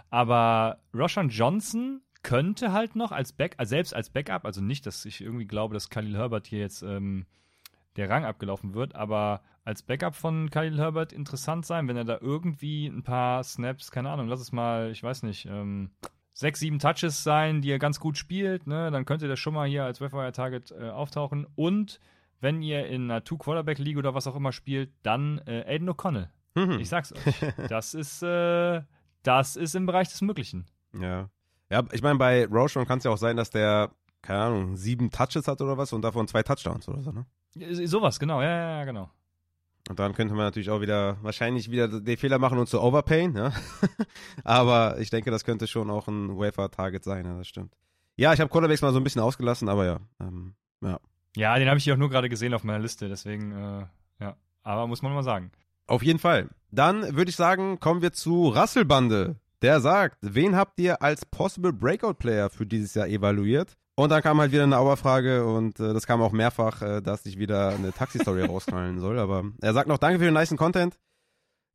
Aber Roshan Johnson könnte halt noch als Back, also selbst als Backup, also nicht, dass ich irgendwie glaube, dass Khalil Herbert hier jetzt ähm, der Rang abgelaufen wird, aber als Backup von Khalil Herbert interessant sein, wenn er da irgendwie ein paar Snaps, keine Ahnung, lass es mal, ich weiß nicht, ähm, sechs, sieben Touches sein, die er ganz gut spielt, ne, dann könnte der schon mal hier als Wire Target äh, auftauchen. Und wenn ihr in einer Two-Quarterback-League oder was auch immer spielt, dann äh, Aiden O'Connell. Mhm. Ich sag's euch. Das ist, äh, das ist im Bereich des Möglichen. Ja. Ja, ich meine, bei Roshan kann es ja auch sein, dass der, keine Ahnung, sieben Touches hat oder was und davon zwei Touchdowns oder so, ne? Sowas, genau, ja, ja, ja, genau. Und dann könnte man natürlich auch wieder, wahrscheinlich wieder den Fehler machen und zu overpayen, ja. aber ich denke, das könnte schon auch ein Wafer-Target sein, ja, das stimmt. Ja, ich habe Quarterbacks mal so ein bisschen ausgelassen, aber ja. Ähm, ja. ja, den habe ich hier auch nur gerade gesehen auf meiner Liste, deswegen, äh, ja. Aber muss man mal sagen. Auf jeden Fall. Dann würde ich sagen, kommen wir zu Rasselbande. Der sagt, wen habt ihr als Possible Breakout Player für dieses Jahr evaluiert? Und dann kam halt wieder eine Auerfrage und äh, das kam auch mehrfach, äh, dass ich wieder eine Taxi-Story rausknallen soll. Aber er sagt noch Danke für den nice Content.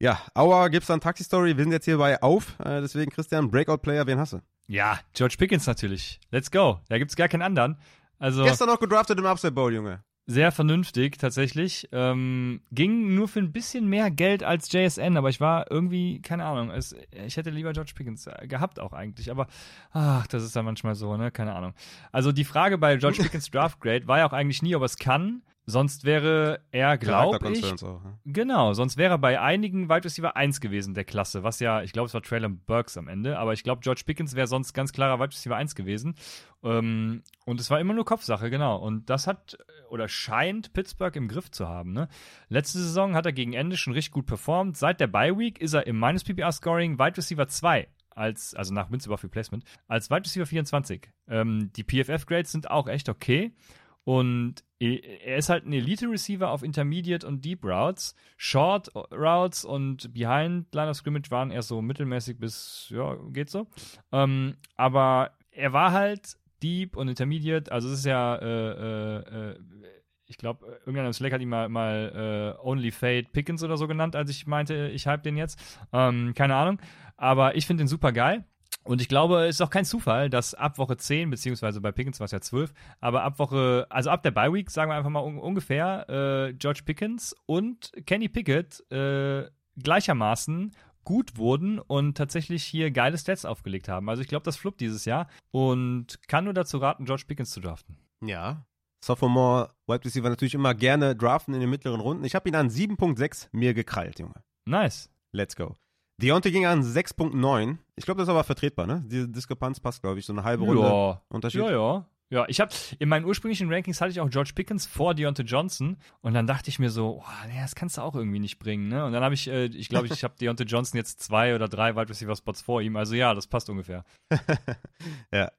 Ja, Auer gibt's dann Taxi-Story. Wir sind jetzt hier bei auf. Äh, deswegen, Christian, Breakout-Player, wen hast du? Ja, George Pickens natürlich. Let's go. Da gibt's gar keinen anderen. Also, Gestern noch gedraftet im Upset Bowl, Junge sehr vernünftig tatsächlich. Ähm, ging nur für ein bisschen mehr Geld als JSN, aber ich war irgendwie, keine Ahnung, es, ich hätte lieber George Pickens äh, gehabt auch eigentlich, aber ach, das ist dann manchmal so, ne? Keine Ahnung. Also die Frage bei George Pickens Draft Grade war ja auch eigentlich nie, ob er es kann, Sonst wäre er, glaube ich, auch, ja. genau, sonst wäre er bei einigen Wide Receiver 1 gewesen der Klasse, was ja, ich glaube, es war Traylon Burks am Ende, aber ich glaube, George Pickens wäre sonst ganz klarer Wide Receiver 1 gewesen. Ähm, und es war immer nur Kopfsache, genau. Und das hat oder scheint Pittsburgh im Griff zu haben. Ne? Letzte Saison hat er gegen Ende schon richtig gut performt. Seit der Bye Week ist er im Minus PPR Scoring Wide Receiver 2 als, also nach Münze für Placement, als Wide Receiver 24. Ähm, die PFF-Grades sind auch echt okay. Und er ist halt ein Elite-Receiver auf Intermediate und Deep Routes. Short Routes und Behind Line of Scrimmage waren eher so mittelmäßig bis, ja, geht so. Ähm, aber er war halt Deep und Intermediate, also es ist ja, äh, äh, äh ich glaube, irgendeiner im Slack hat ihn mal, mal äh, Only Fade Pickens oder so genannt, als ich meinte, ich hype den jetzt. Ähm, keine Ahnung. Aber ich finde den super geil. Und ich glaube, es ist auch kein Zufall, dass ab Woche 10, beziehungsweise bei Pickens war es ja 12, aber ab Woche, also ab der Bye Week, sagen wir einfach mal un ungefähr, äh, George Pickens und Kenny Pickett äh, gleichermaßen gut wurden und tatsächlich hier geile Stats aufgelegt haben. Also ich glaube, das fluppt dieses Jahr und kann nur dazu raten, George Pickens zu draften. Ja. Sophomore Wide Receiver natürlich immer gerne draften in den mittleren Runden. Ich habe ihn an 7.6 mir gekrallt, Junge. Nice. Let's go. Deontay ging an 6.9. Ich glaube, das ist aber vertretbar, ne? Die Diskrepanz passt, glaube ich, so eine halbe Runde ja. Unterschied. Ja, ja. Ja, ich habe in meinen ursprünglichen Rankings hatte ich auch George Pickens vor Deontay Johnson und dann dachte ich mir so, oh, nee, das kannst du auch irgendwie nicht bringen, ne? Und dann habe ich, äh, ich glaube, ich habe Deontay Johnson jetzt zwei oder drei Wide Receiver Spots vor ihm. Also ja, das passt ungefähr. ja.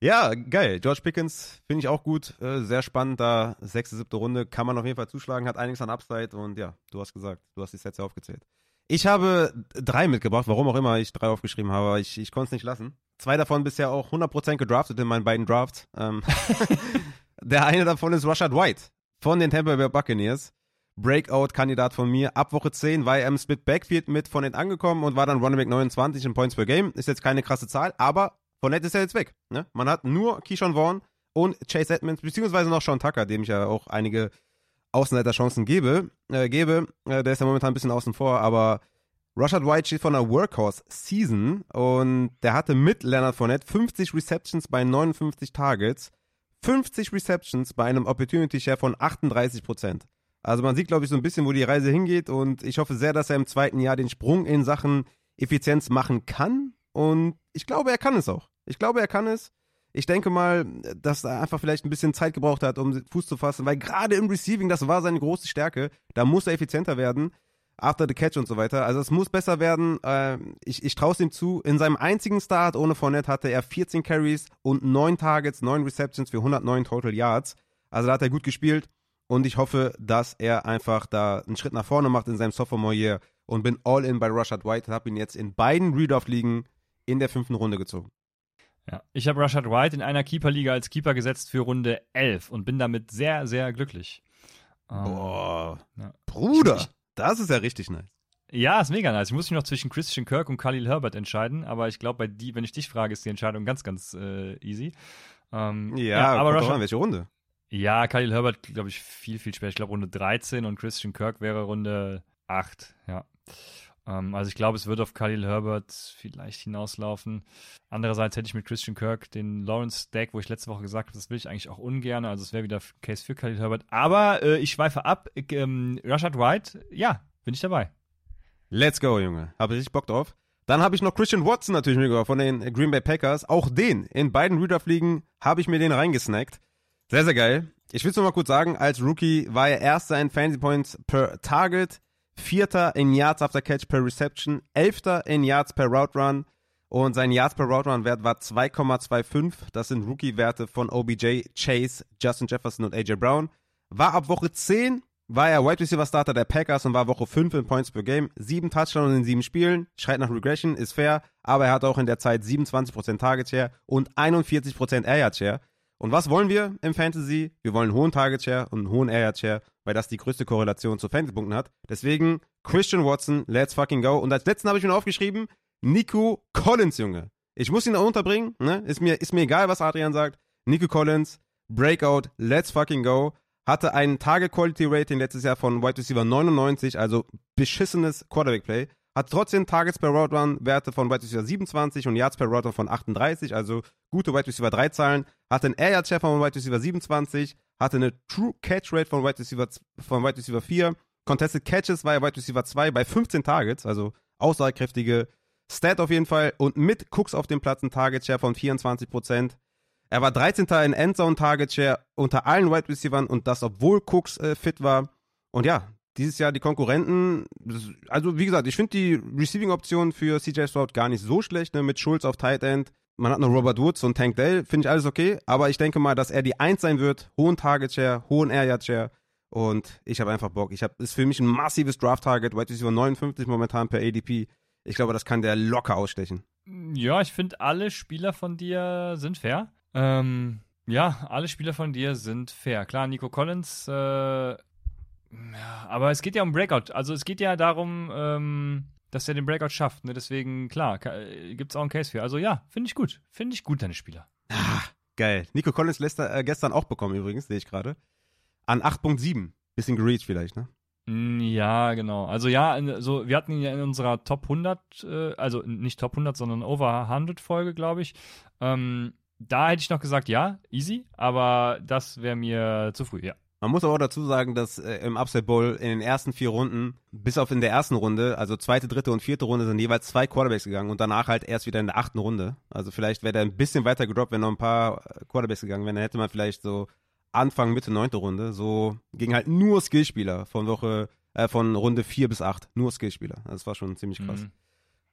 Ja, geil. George Pickens finde ich auch gut. Äh, sehr spannend da. Sechste, siebte Runde kann man auf jeden Fall zuschlagen. Hat einiges an Upside und ja, du hast gesagt, du hast die Sets ja aufgezählt. Ich habe drei mitgebracht, warum auch immer ich drei aufgeschrieben habe, ich, ich konnte es nicht lassen. Zwei davon bisher auch 100% gedraftet in meinen beiden Drafts. Ähm, der eine davon ist Rashad White von den Tampa Bay Buccaneers. Breakout-Kandidat von mir. Ab Woche 10 war er im Split Backfield mit Fournette angekommen und war dann Running Back 29 in Points per Game. Ist jetzt keine krasse Zahl, aber Fournette ist ja jetzt weg. Ne? Man hat nur Keyshawn Vaughn und Chase Edmonds, beziehungsweise noch Sean Tucker, dem ich ja auch einige Außenseiterchancen gebe, äh, gebe. Äh, der ist ja momentan ein bisschen außen vor, aber Rashad White steht von einer Workhorse-Season und der hatte mit Leonard Fournette 50 Receptions bei 59 Targets, 50 Receptions bei einem Opportunity Share von 38% Also man sieht, glaube ich, so ein bisschen, wo die Reise hingeht und ich hoffe sehr, dass er im zweiten Jahr den Sprung in Sachen Effizienz machen kann und ich glaube, er kann es auch. Ich glaube, er kann es. Ich denke mal, dass er einfach vielleicht ein bisschen Zeit gebraucht hat, um Fuß zu fassen, weil gerade im Receiving, das war seine große Stärke. Da muss er effizienter werden. After the Catch und so weiter. Also es muss besser werden. Äh, ich ich traue es ihm zu. In seinem einzigen Start ohne Fournette hatte er 14 Carries und 9 Targets, 9 Receptions für 109 Total Yards. Also da hat er gut gespielt. Und ich hoffe, dass er einfach da einen Schritt nach vorne macht in seinem Sophomore Year und bin all in bei Rashad White und habe ihn jetzt in beiden Redraft-Ligen in der fünften Runde gezogen. Ja, ich habe Rashad White in einer Keeper-Liga als Keeper gesetzt für Runde 11 und bin damit sehr, sehr glücklich. Ähm, Boah, ja. Bruder, ich, das ist ja richtig nice. Ja, ist mega nice. Ich muss mich noch zwischen Christian Kirk und Khalil Herbert entscheiden, aber ich glaube, bei die, wenn ich dich frage, ist die Entscheidung ganz, ganz äh, easy. Ähm, ja, ja, aber Rashad, an, welche Runde? Ja, Khalil Herbert, glaube ich, viel, viel später. Ich glaube, Runde 13 und Christian Kirk wäre Runde 8, ja. Ähm, also ich glaube, es wird auf Khalil Herbert vielleicht hinauslaufen. Andererseits hätte ich mit Christian Kirk den Lawrence Stack, wo ich letzte Woche gesagt habe, das will ich eigentlich auch ungern. Also es wäre wieder Case für Khalil Herbert. Aber äh, ich schweife ab. Ich, ähm, Rashad White, ja, bin ich dabei. Let's go, Junge. Habe ich Bock drauf. Dann habe ich noch Christian Watson natürlich mitgebracht von den Green Bay Packers. Auch den in beiden Redraft-Ligen habe ich mir den reingesnackt. Sehr, sehr geil. Ich will es nur mal kurz sagen, als Rookie war er erster in Fantasy Points per Target, Vierter in Yards after Catch per Reception, Elfter in Yards per Route Run und sein Yards per Route Run Wert war 2,25. Das sind Rookie-Werte von OBJ, Chase, Justin Jefferson und AJ Brown. War ab Woche 10 war er Wide Receiver Starter der Packers und war Woche 5 in Points per Game. Sieben Touchdowns in sieben Spielen. Schreit nach Regression, ist fair. Aber er hat auch in der Zeit 27% Target Share und 41% Air Yard Share. Und was wollen wir im Fantasy? Wir wollen einen hohen Target Share und einen hohen Air Yard Share weil das die größte Korrelation zu Fantasy-Punkten hat. Deswegen Christian Watson, let's fucking go. Und als letzten habe ich mir aufgeschrieben, Nico Collins, Junge. Ich muss ihn da unterbringen, ne? Ist mir, ist mir egal, was Adrian sagt. Nico Collins, Breakout, let's fucking go. Hatte ein Target Quality Rating letztes Jahr von Wide Receiver 99, also beschissenes Quarterback Play. Hat trotzdem Targets per Route Run Werte von Wide Receiver 27 und Yards per Route Run von 38, also gute Wide Receiver 3 Zahlen. Hatte einen Air Yard Share von Wide Receiver 27, hatte eine True Catch Rate von Wide Receiver, von Wide Receiver 4. Contested Catches war er Wide Receiver 2 bei 15 Targets, also aussagekräftige Stat auf jeden Fall. Und mit Cooks auf dem Platz ein Target Share von 24%. Er war 13. in Endzone Target Share unter allen Wide Receivers und das, obwohl Cooks äh, fit war. Und ja, dieses Jahr die Konkurrenten, also wie gesagt, ich finde die Receiving-Option für CJ Stroud gar nicht so schlecht, ne, mit Schulz auf Tight End, man hat noch Robert Woods und Tank Dell, finde ich alles okay. Aber ich denke mal, dass er die Eins sein wird. Hohen Target Share, hohen Air Yard Share. Und ich habe einfach Bock. Ich habe, ist für mich ein massives Draft Target. Wide Receiver 59 momentan per ADP. Ich glaube, das kann der locker ausstechen. Ja, ich finde, alle Spieler von dir sind fair. Ähm, ja, alle Spieler von dir sind fair. Klar, Nico Collins, äh, aber es geht ja um Breakout. Also es geht ja darum, ähm, dass er den Breakout schafft. Ne? Deswegen, klar, äh, gibt es auch einen Case für. Also ja, finde ich gut. Finde ich gut, deine Spieler. Ah, geil. Nico Collins lässt er äh, gestern auch bekommen übrigens, sehe ich gerade. An 8.7. Bisschen gereached vielleicht, ne? Mm, ja, genau. Also ja, so, wir hatten ihn ja in unserer Top 100, äh, also nicht Top 100, sondern Over 100 Folge, glaube ich. Ähm, da hätte ich noch gesagt, ja, easy, aber das wäre mir zu früh, ja. Man muss aber auch dazu sagen, dass äh, im Upset Bowl in den ersten vier Runden, bis auf in der ersten Runde, also zweite, dritte und vierte Runde, sind jeweils zwei Quarterbacks gegangen und danach halt erst wieder in der achten Runde. Also vielleicht wäre der ein bisschen weiter gedroppt, wenn noch ein paar äh, Quarterbacks gegangen wären. Dann hätte man vielleicht so Anfang, Mitte, neunte Runde. So ging halt nur Skillspieler von Woche, äh, von Runde vier bis acht. Nur Skillspieler. Das war schon ziemlich krass. Mhm.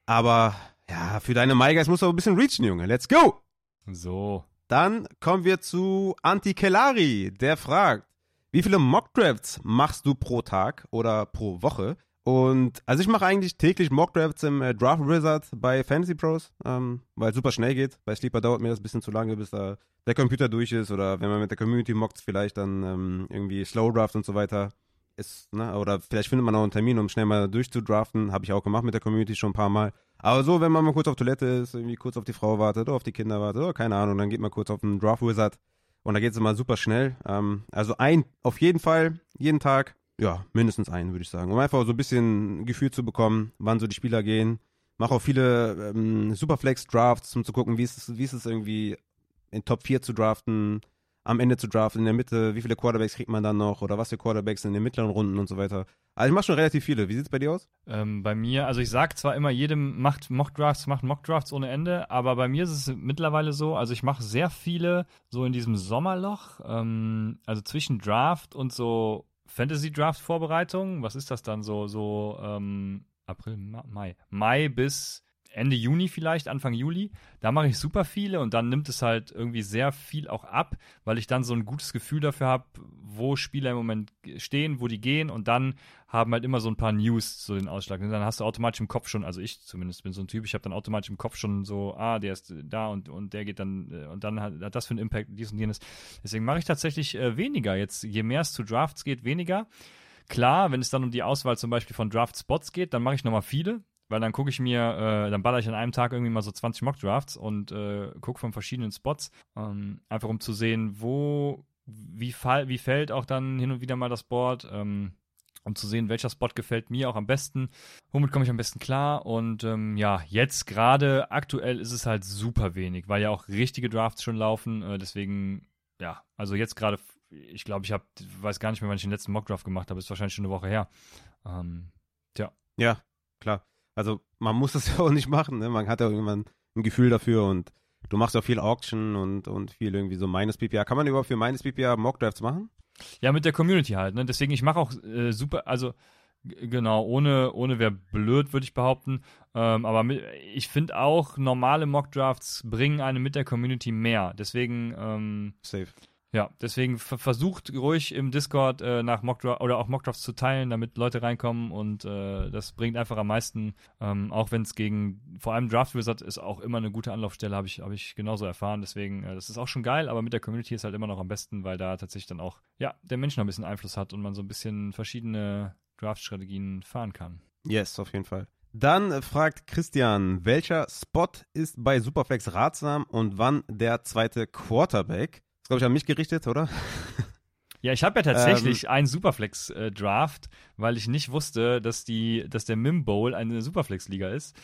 Aber ja, für deine Maigeist musst du ein bisschen reachen, Junge. Let's go! So. Dann kommen wir zu Anti Kelari, der fragt, wie viele Mockdrafts machst du pro Tag oder pro Woche? Und also ich mache eigentlich täglich Mockdrafts im äh, Draft Wizard bei Fantasy Pros, ähm, weil es super schnell geht. Bei Sleeper dauert mir das ein bisschen zu lange, bis da der Computer durch ist oder wenn man mit der Community mockt, vielleicht dann ähm, irgendwie Slow Draft und so weiter ist, ne? Oder vielleicht findet man auch einen Termin, um schnell mal durchzudraften. Habe ich auch gemacht mit der Community schon ein paar Mal. Aber so, wenn man mal kurz auf Toilette ist, irgendwie kurz auf die Frau wartet oder auf die Kinder wartet oder keine Ahnung, dann geht man kurz auf den Draft Wizard und da geht es immer super schnell. Ähm, also ein, auf jeden Fall, jeden Tag, ja, mindestens einen, würde ich sagen. Um einfach so ein bisschen Gefühl zu bekommen, wann so die Spieler gehen. Mache auch viele ähm, Superflex-Drafts, um zu gucken, wie ist es, wie ist es irgendwie in Top 4 zu draften. Am Ende zu draften, in der Mitte, wie viele Quarterbacks kriegt man dann noch oder was für Quarterbacks in den mittleren Runden und so weiter. Also ich mache schon relativ viele. Wie sieht es bei dir aus? Ähm, bei mir, also ich sage zwar immer, jedem macht Mockdrafts, macht Mockdrafts ohne Ende, aber bei mir ist es mittlerweile so, also ich mache sehr viele so in diesem Sommerloch, ähm, also zwischen Draft und so Fantasy-Draft-Vorbereitung. Was ist das dann so, so ähm, April, Mai? Mai bis Ende Juni vielleicht, Anfang Juli. Da mache ich super viele und dann nimmt es halt irgendwie sehr viel auch ab, weil ich dann so ein gutes Gefühl dafür habe, wo Spieler im Moment stehen, wo die gehen und dann haben halt immer so ein paar News so den Ausschlag. Und dann hast du automatisch im Kopf schon, also ich zumindest bin so ein Typ, ich habe dann automatisch im Kopf schon so, ah, der ist da und, und der geht dann äh, und dann hat, hat das für einen Impact, dies und jenes. Deswegen mache ich tatsächlich äh, weniger. Jetzt, je mehr es zu Drafts geht, weniger. Klar, wenn es dann um die Auswahl zum Beispiel von Draft-Spots geht, dann mache ich nochmal viele weil dann gucke ich mir, äh, dann baller ich an einem Tag irgendwie mal so 20 Mock-Drafts und äh, gucke von verschiedenen Spots, ähm, einfach um zu sehen, wo, wie, fall, wie fällt auch dann hin und wieder mal das Board, ähm, um zu sehen, welcher Spot gefällt mir auch am besten, womit komme ich am besten klar und ähm, ja, jetzt gerade aktuell ist es halt super wenig, weil ja auch richtige Drafts schon laufen, äh, deswegen, ja, also jetzt gerade, ich glaube, ich habe, weiß gar nicht mehr, wann ich den letzten Mock-Draft gemacht habe, ist wahrscheinlich schon eine Woche her. Ähm, tja. Ja, klar. Also man muss das ja auch nicht machen, ne? Man hat ja irgendwann ein Gefühl dafür und du machst ja viel Auction und, und viel irgendwie so meines PPA. Kann man überhaupt für meines PPA Mockdrafts machen? Ja, mit der Community halt, ne? Deswegen, ich mache auch äh, super, also genau, ohne, ohne wäre blöd, würde ich behaupten. Ähm, aber mit, ich finde auch, normale Mockdrafts bringen einem mit der Community mehr. Deswegen, ähm, Safe. Ja, deswegen versucht ruhig im Discord äh, nach Mockdraft oder auch Mockdrafts zu teilen, damit Leute reinkommen und äh, das bringt einfach am meisten, ähm, auch wenn es gegen vor allem Draft Wizard ist auch immer eine gute Anlaufstelle, habe ich habe ich genauso erfahren. Deswegen, äh, das ist auch schon geil, aber mit der Community ist halt immer noch am besten, weil da tatsächlich dann auch ja der Mensch noch ein bisschen Einfluss hat und man so ein bisschen verschiedene Draft-Strategien fahren kann. Yes, auf jeden Fall. Dann fragt Christian, welcher Spot ist bei Superflex ratsam und wann der zweite Quarterback? Ist, glaube ich, an mich gerichtet, oder? Ja, ich habe ja tatsächlich ähm, einen Superflex-Draft, weil ich nicht wusste, dass, die, dass der Mim Bowl eine Superflex-Liga ist.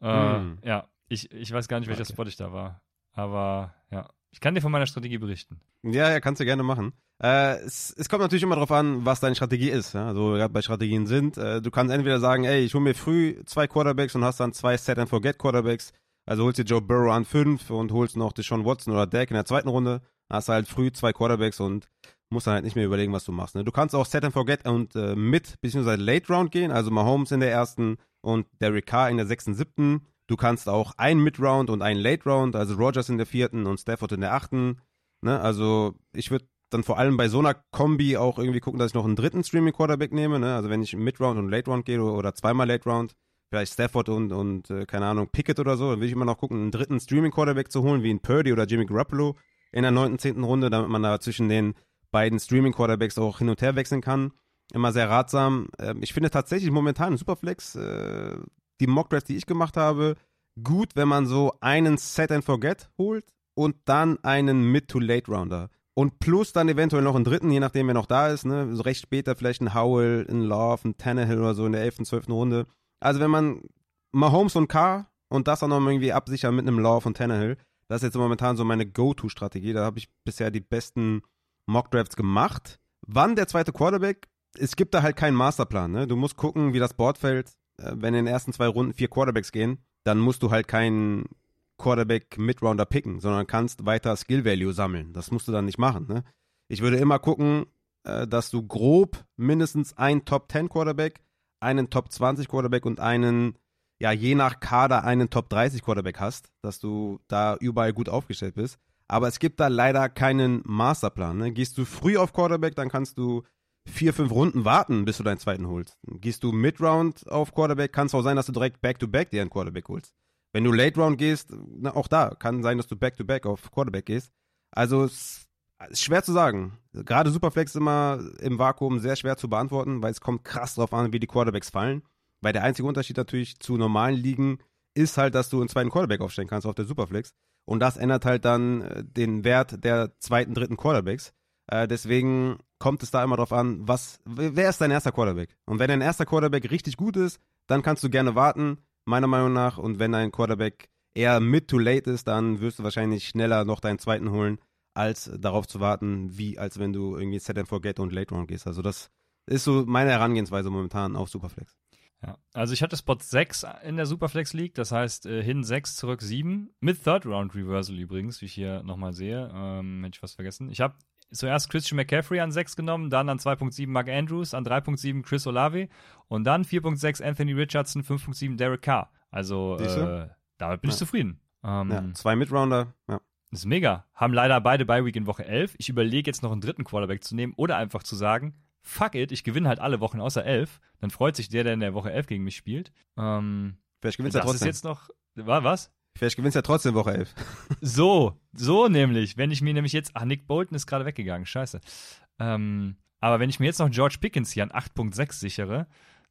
Äh, hm. Ja, ich, ich weiß gar nicht, welcher okay. Spot ich da war. Aber ja, ich kann dir von meiner Strategie berichten. Ja, ja, kannst du gerne machen. Äh, es, es, kommt natürlich immer darauf an, was deine Strategie ist. Ja? Also gerade bei Strategien sind, äh, du kannst entweder sagen, ey, ich hole mir früh zwei Quarterbacks und hast dann zwei Set and Forget Quarterbacks. Also holst dir Joe Burrow an fünf und holst noch Deshaun Watson oder Dak in der zweiten Runde hast du halt früh zwei Quarterbacks und musst dann halt nicht mehr überlegen, was du machst. Ne? Du kannst auch Set and Forget und äh, mit beziehungsweise Late Round gehen, also Mahomes in der ersten und Derek Carr in der sechsten, siebten. Du kannst auch ein Mid Round und ein Late Round, also Rogers in der vierten und Stafford in der achten. Ne? Also ich würde dann vor allem bei so einer Kombi auch irgendwie gucken, dass ich noch einen dritten Streaming Quarterback nehme. Ne? Also wenn ich Mid Round und Late Round gehe oder zweimal Late Round, vielleicht Stafford und, und äh, keine Ahnung, Pickett oder so, dann will ich immer noch gucken, einen dritten Streaming Quarterback zu holen, wie ein Purdy oder Jimmy Garoppolo in der neunten, zehnten Runde, damit man da zwischen den beiden Streaming-Quarterbacks auch hin und her wechseln kann. Immer sehr ratsam. Ähm, ich finde tatsächlich momentan Superflex äh, die Mockdrafts, die ich gemacht habe, gut, wenn man so einen Set and Forget holt und dann einen Mid-to-Late-Rounder. Und plus dann eventuell noch einen dritten, je nachdem, wer noch da ist. Ne? So recht später vielleicht ein Howell, ein Love, ein Tannehill oder so in der 11., 12. Runde. Also wenn man Mahomes und K und das auch noch irgendwie absichern mit einem Love und Tannehill, das ist jetzt momentan so meine Go-To-Strategie. Da habe ich bisher die besten Mock-Drafts gemacht. Wann der zweite Quarterback? Es gibt da halt keinen Masterplan. Ne? Du musst gucken, wie das Board fällt. Äh, wenn in den ersten zwei Runden vier Quarterbacks gehen, dann musst du halt keinen Quarterback-Midrounder picken, sondern kannst weiter Skill-Value sammeln. Das musst du dann nicht machen. Ne? Ich würde immer gucken, äh, dass du grob mindestens einen Top-10 Quarterback, einen Top-20 Quarterback und einen ja je nach Kader einen Top 30 Quarterback hast, dass du da überall gut aufgestellt bist. Aber es gibt da leider keinen Masterplan. Ne? Gehst du früh auf Quarterback, dann kannst du vier, fünf Runden warten, bis du deinen zweiten holst. Gehst du Mid-Round auf Quarterback, kann es auch sein, dass du direkt Back-to-Back -back dir einen Quarterback holst. Wenn du Late-Round gehst, na, auch da kann sein, dass du Back-to-Back -back auf Quarterback gehst. Also es ist schwer zu sagen. Gerade Superflex immer im Vakuum sehr schwer zu beantworten, weil es kommt krass drauf an, wie die Quarterbacks fallen. Weil der einzige Unterschied natürlich zu normalen Ligen ist halt, dass du einen zweiten Quarterback aufstellen kannst auf der Superflex. Und das ändert halt dann äh, den Wert der zweiten, dritten Quarterbacks. Äh, deswegen kommt es da immer drauf an, was, wer ist dein erster Quarterback? Und wenn dein erster Quarterback richtig gut ist, dann kannst du gerne warten, meiner Meinung nach. Und wenn dein Quarterback eher mid to late ist, dann wirst du wahrscheinlich schneller noch deinen zweiten holen. als darauf zu warten, wie als wenn du irgendwie Set and Forget und Late Round gehst. Also das ist so meine Herangehensweise momentan auf Superflex. Ja, also ich hatte Spot 6 in der Superflex League, das heißt äh, hin 6, zurück 7, mit Third Round Reversal übrigens, wie ich hier nochmal sehe. Ähm, hätte ich was vergessen. Ich habe zuerst Christian McCaffrey an 6 genommen, dann an 2.7 Mark Andrews, an 3.7 Chris Olave und dann 4.6 Anthony Richardson, 5.7 Derek Carr. Also äh, damit bin ja. ich zufrieden. Ähm, ja, zwei Midrounder, ja. Das ist mega. Haben leider beide bei Week in Woche 11. Ich überlege jetzt noch einen dritten Quarterback zu nehmen oder einfach zu sagen, fuck it, ich gewinne halt alle Wochen außer 11. Dann freut sich der, der in der Woche 11 gegen mich spielt. Ähm, Vielleicht gewinnst du ja trotzdem. Das ist jetzt noch, war was? Vielleicht gewinnst du ja trotzdem Woche 11. so, so nämlich. Wenn ich mir nämlich jetzt, ach, Nick Bolton ist gerade weggegangen, scheiße. Ähm, aber wenn ich mir jetzt noch George Pickens hier an 8.6 sichere,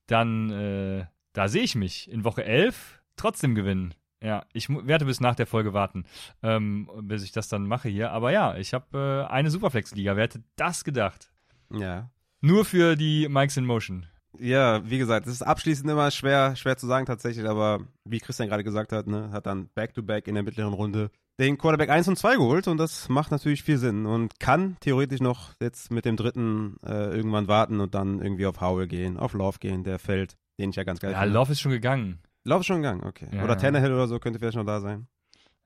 dann, äh, da sehe ich mich in Woche 11 trotzdem gewinnen. Ja, ich werde bis nach der Folge warten, ähm, bis ich das dann mache hier. Aber ja, ich habe äh, eine Superflex-Liga. Wer hätte das gedacht? Ja. Nur für die Mikes in Motion. Ja, wie gesagt, es ist abschließend immer schwer, schwer zu sagen tatsächlich, aber wie Christian gerade gesagt hat, ne, hat dann Back-to-Back -back in der mittleren Runde den Quarterback 1 und 2 geholt und das macht natürlich viel Sinn und kann theoretisch noch jetzt mit dem dritten äh, irgendwann warten und dann irgendwie auf Howell gehen, auf Love gehen, der fällt, den ich ja ganz geil ja, finde. Ja, Love ist schon gegangen. Love ist schon gegangen, okay. Ja, oder Tannehill oder so könnte vielleicht noch da sein.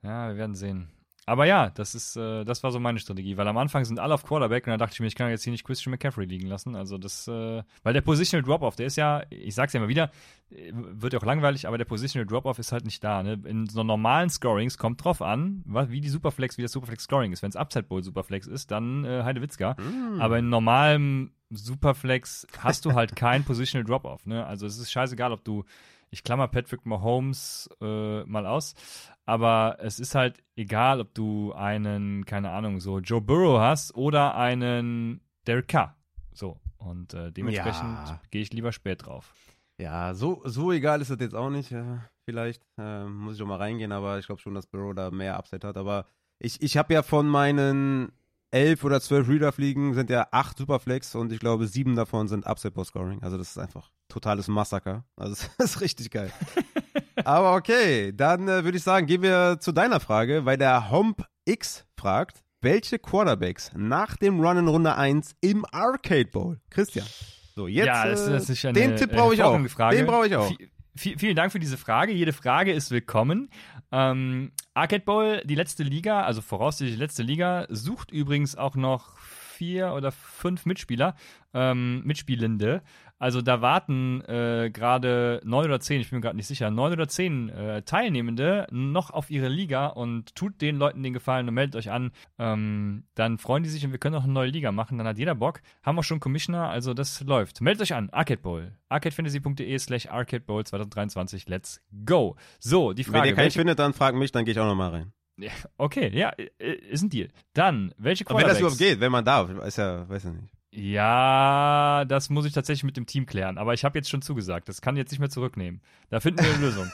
Ja, wir werden sehen. Aber ja, das ist, äh, das war so meine Strategie, weil am Anfang sind alle auf Quarterback und dann dachte ich mir, ich kann jetzt hier nicht Christian McCaffrey liegen lassen. Also das, äh, weil der Positional Drop-Off, der ist ja, ich sag's ja immer wieder, äh, wird ja auch langweilig, aber der Positional Drop-Off ist halt nicht da. Ne? In so normalen Scorings kommt drauf an, wie die Superflex, wie das Superflex Scoring ist. Wenn es Upside Bowl Superflex ist, dann äh, Heidewitzka. Mm. Aber in normalem Superflex hast du halt kein Positional Drop-Off. Ne? Also es ist scheißegal, ob du ich klammer Patrick Mahomes äh, mal aus, aber es ist halt egal, ob du einen, keine Ahnung, so Joe Burrow hast oder einen Derek Carr. So, und äh, dementsprechend ja. gehe ich lieber spät drauf. Ja, so, so egal ist das jetzt auch nicht. Äh, vielleicht äh, muss ich doch mal reingehen, aber ich glaube schon, dass Burrow da mehr Upset hat. Aber ich, ich habe ja von meinen elf oder zwölf Reader-Fliegen sind ja acht Superflex und ich glaube sieben davon sind Upset Post Scoring. Also das ist einfach totales Massaker. Also das ist richtig geil. Aber okay, dann äh, würde ich sagen, gehen wir zu deiner Frage, weil der Homp X fragt, welche Quarterbacks nach dem Run in Runde 1 im Arcade Bowl? Christian. So, jetzt ja, das, das ist eine, den Tipp brauche ich auch. Frage. Den brauche ich auch. V vielen Dank für diese Frage. Jede Frage ist willkommen. Ähm, Arcade Bowl, die letzte Liga, also voraussichtlich die letzte Liga, sucht übrigens auch noch vier oder fünf Mitspieler, ähm, Mitspielende. Also da warten äh, gerade neun oder zehn, ich bin mir gerade nicht sicher, neun oder zehn äh, Teilnehmende noch auf ihre Liga und tut den Leuten den Gefallen und meldet euch an. Ähm, dann freuen die sich und wir können auch eine neue Liga machen. Dann hat jeder Bock. Haben wir schon Commissioner, also das läuft. Meldet euch an, Arcade Bowl. arcadefantasy.de slash Arcade Bowl 2023. Let's go. So, die Frage. Wenn ihr keinen findet, dann fragt mich, dann gehe ich auch nochmal rein. Okay, ja, ist ein Deal. Dann, welche Quarterbacks? wenn das überhaupt geht, wenn man darf, ist ja, weiß ja nicht. Ja, das muss ich tatsächlich mit dem Team klären. Aber ich habe jetzt schon zugesagt. Das kann ich jetzt nicht mehr zurücknehmen. Da finden wir eine Lösung.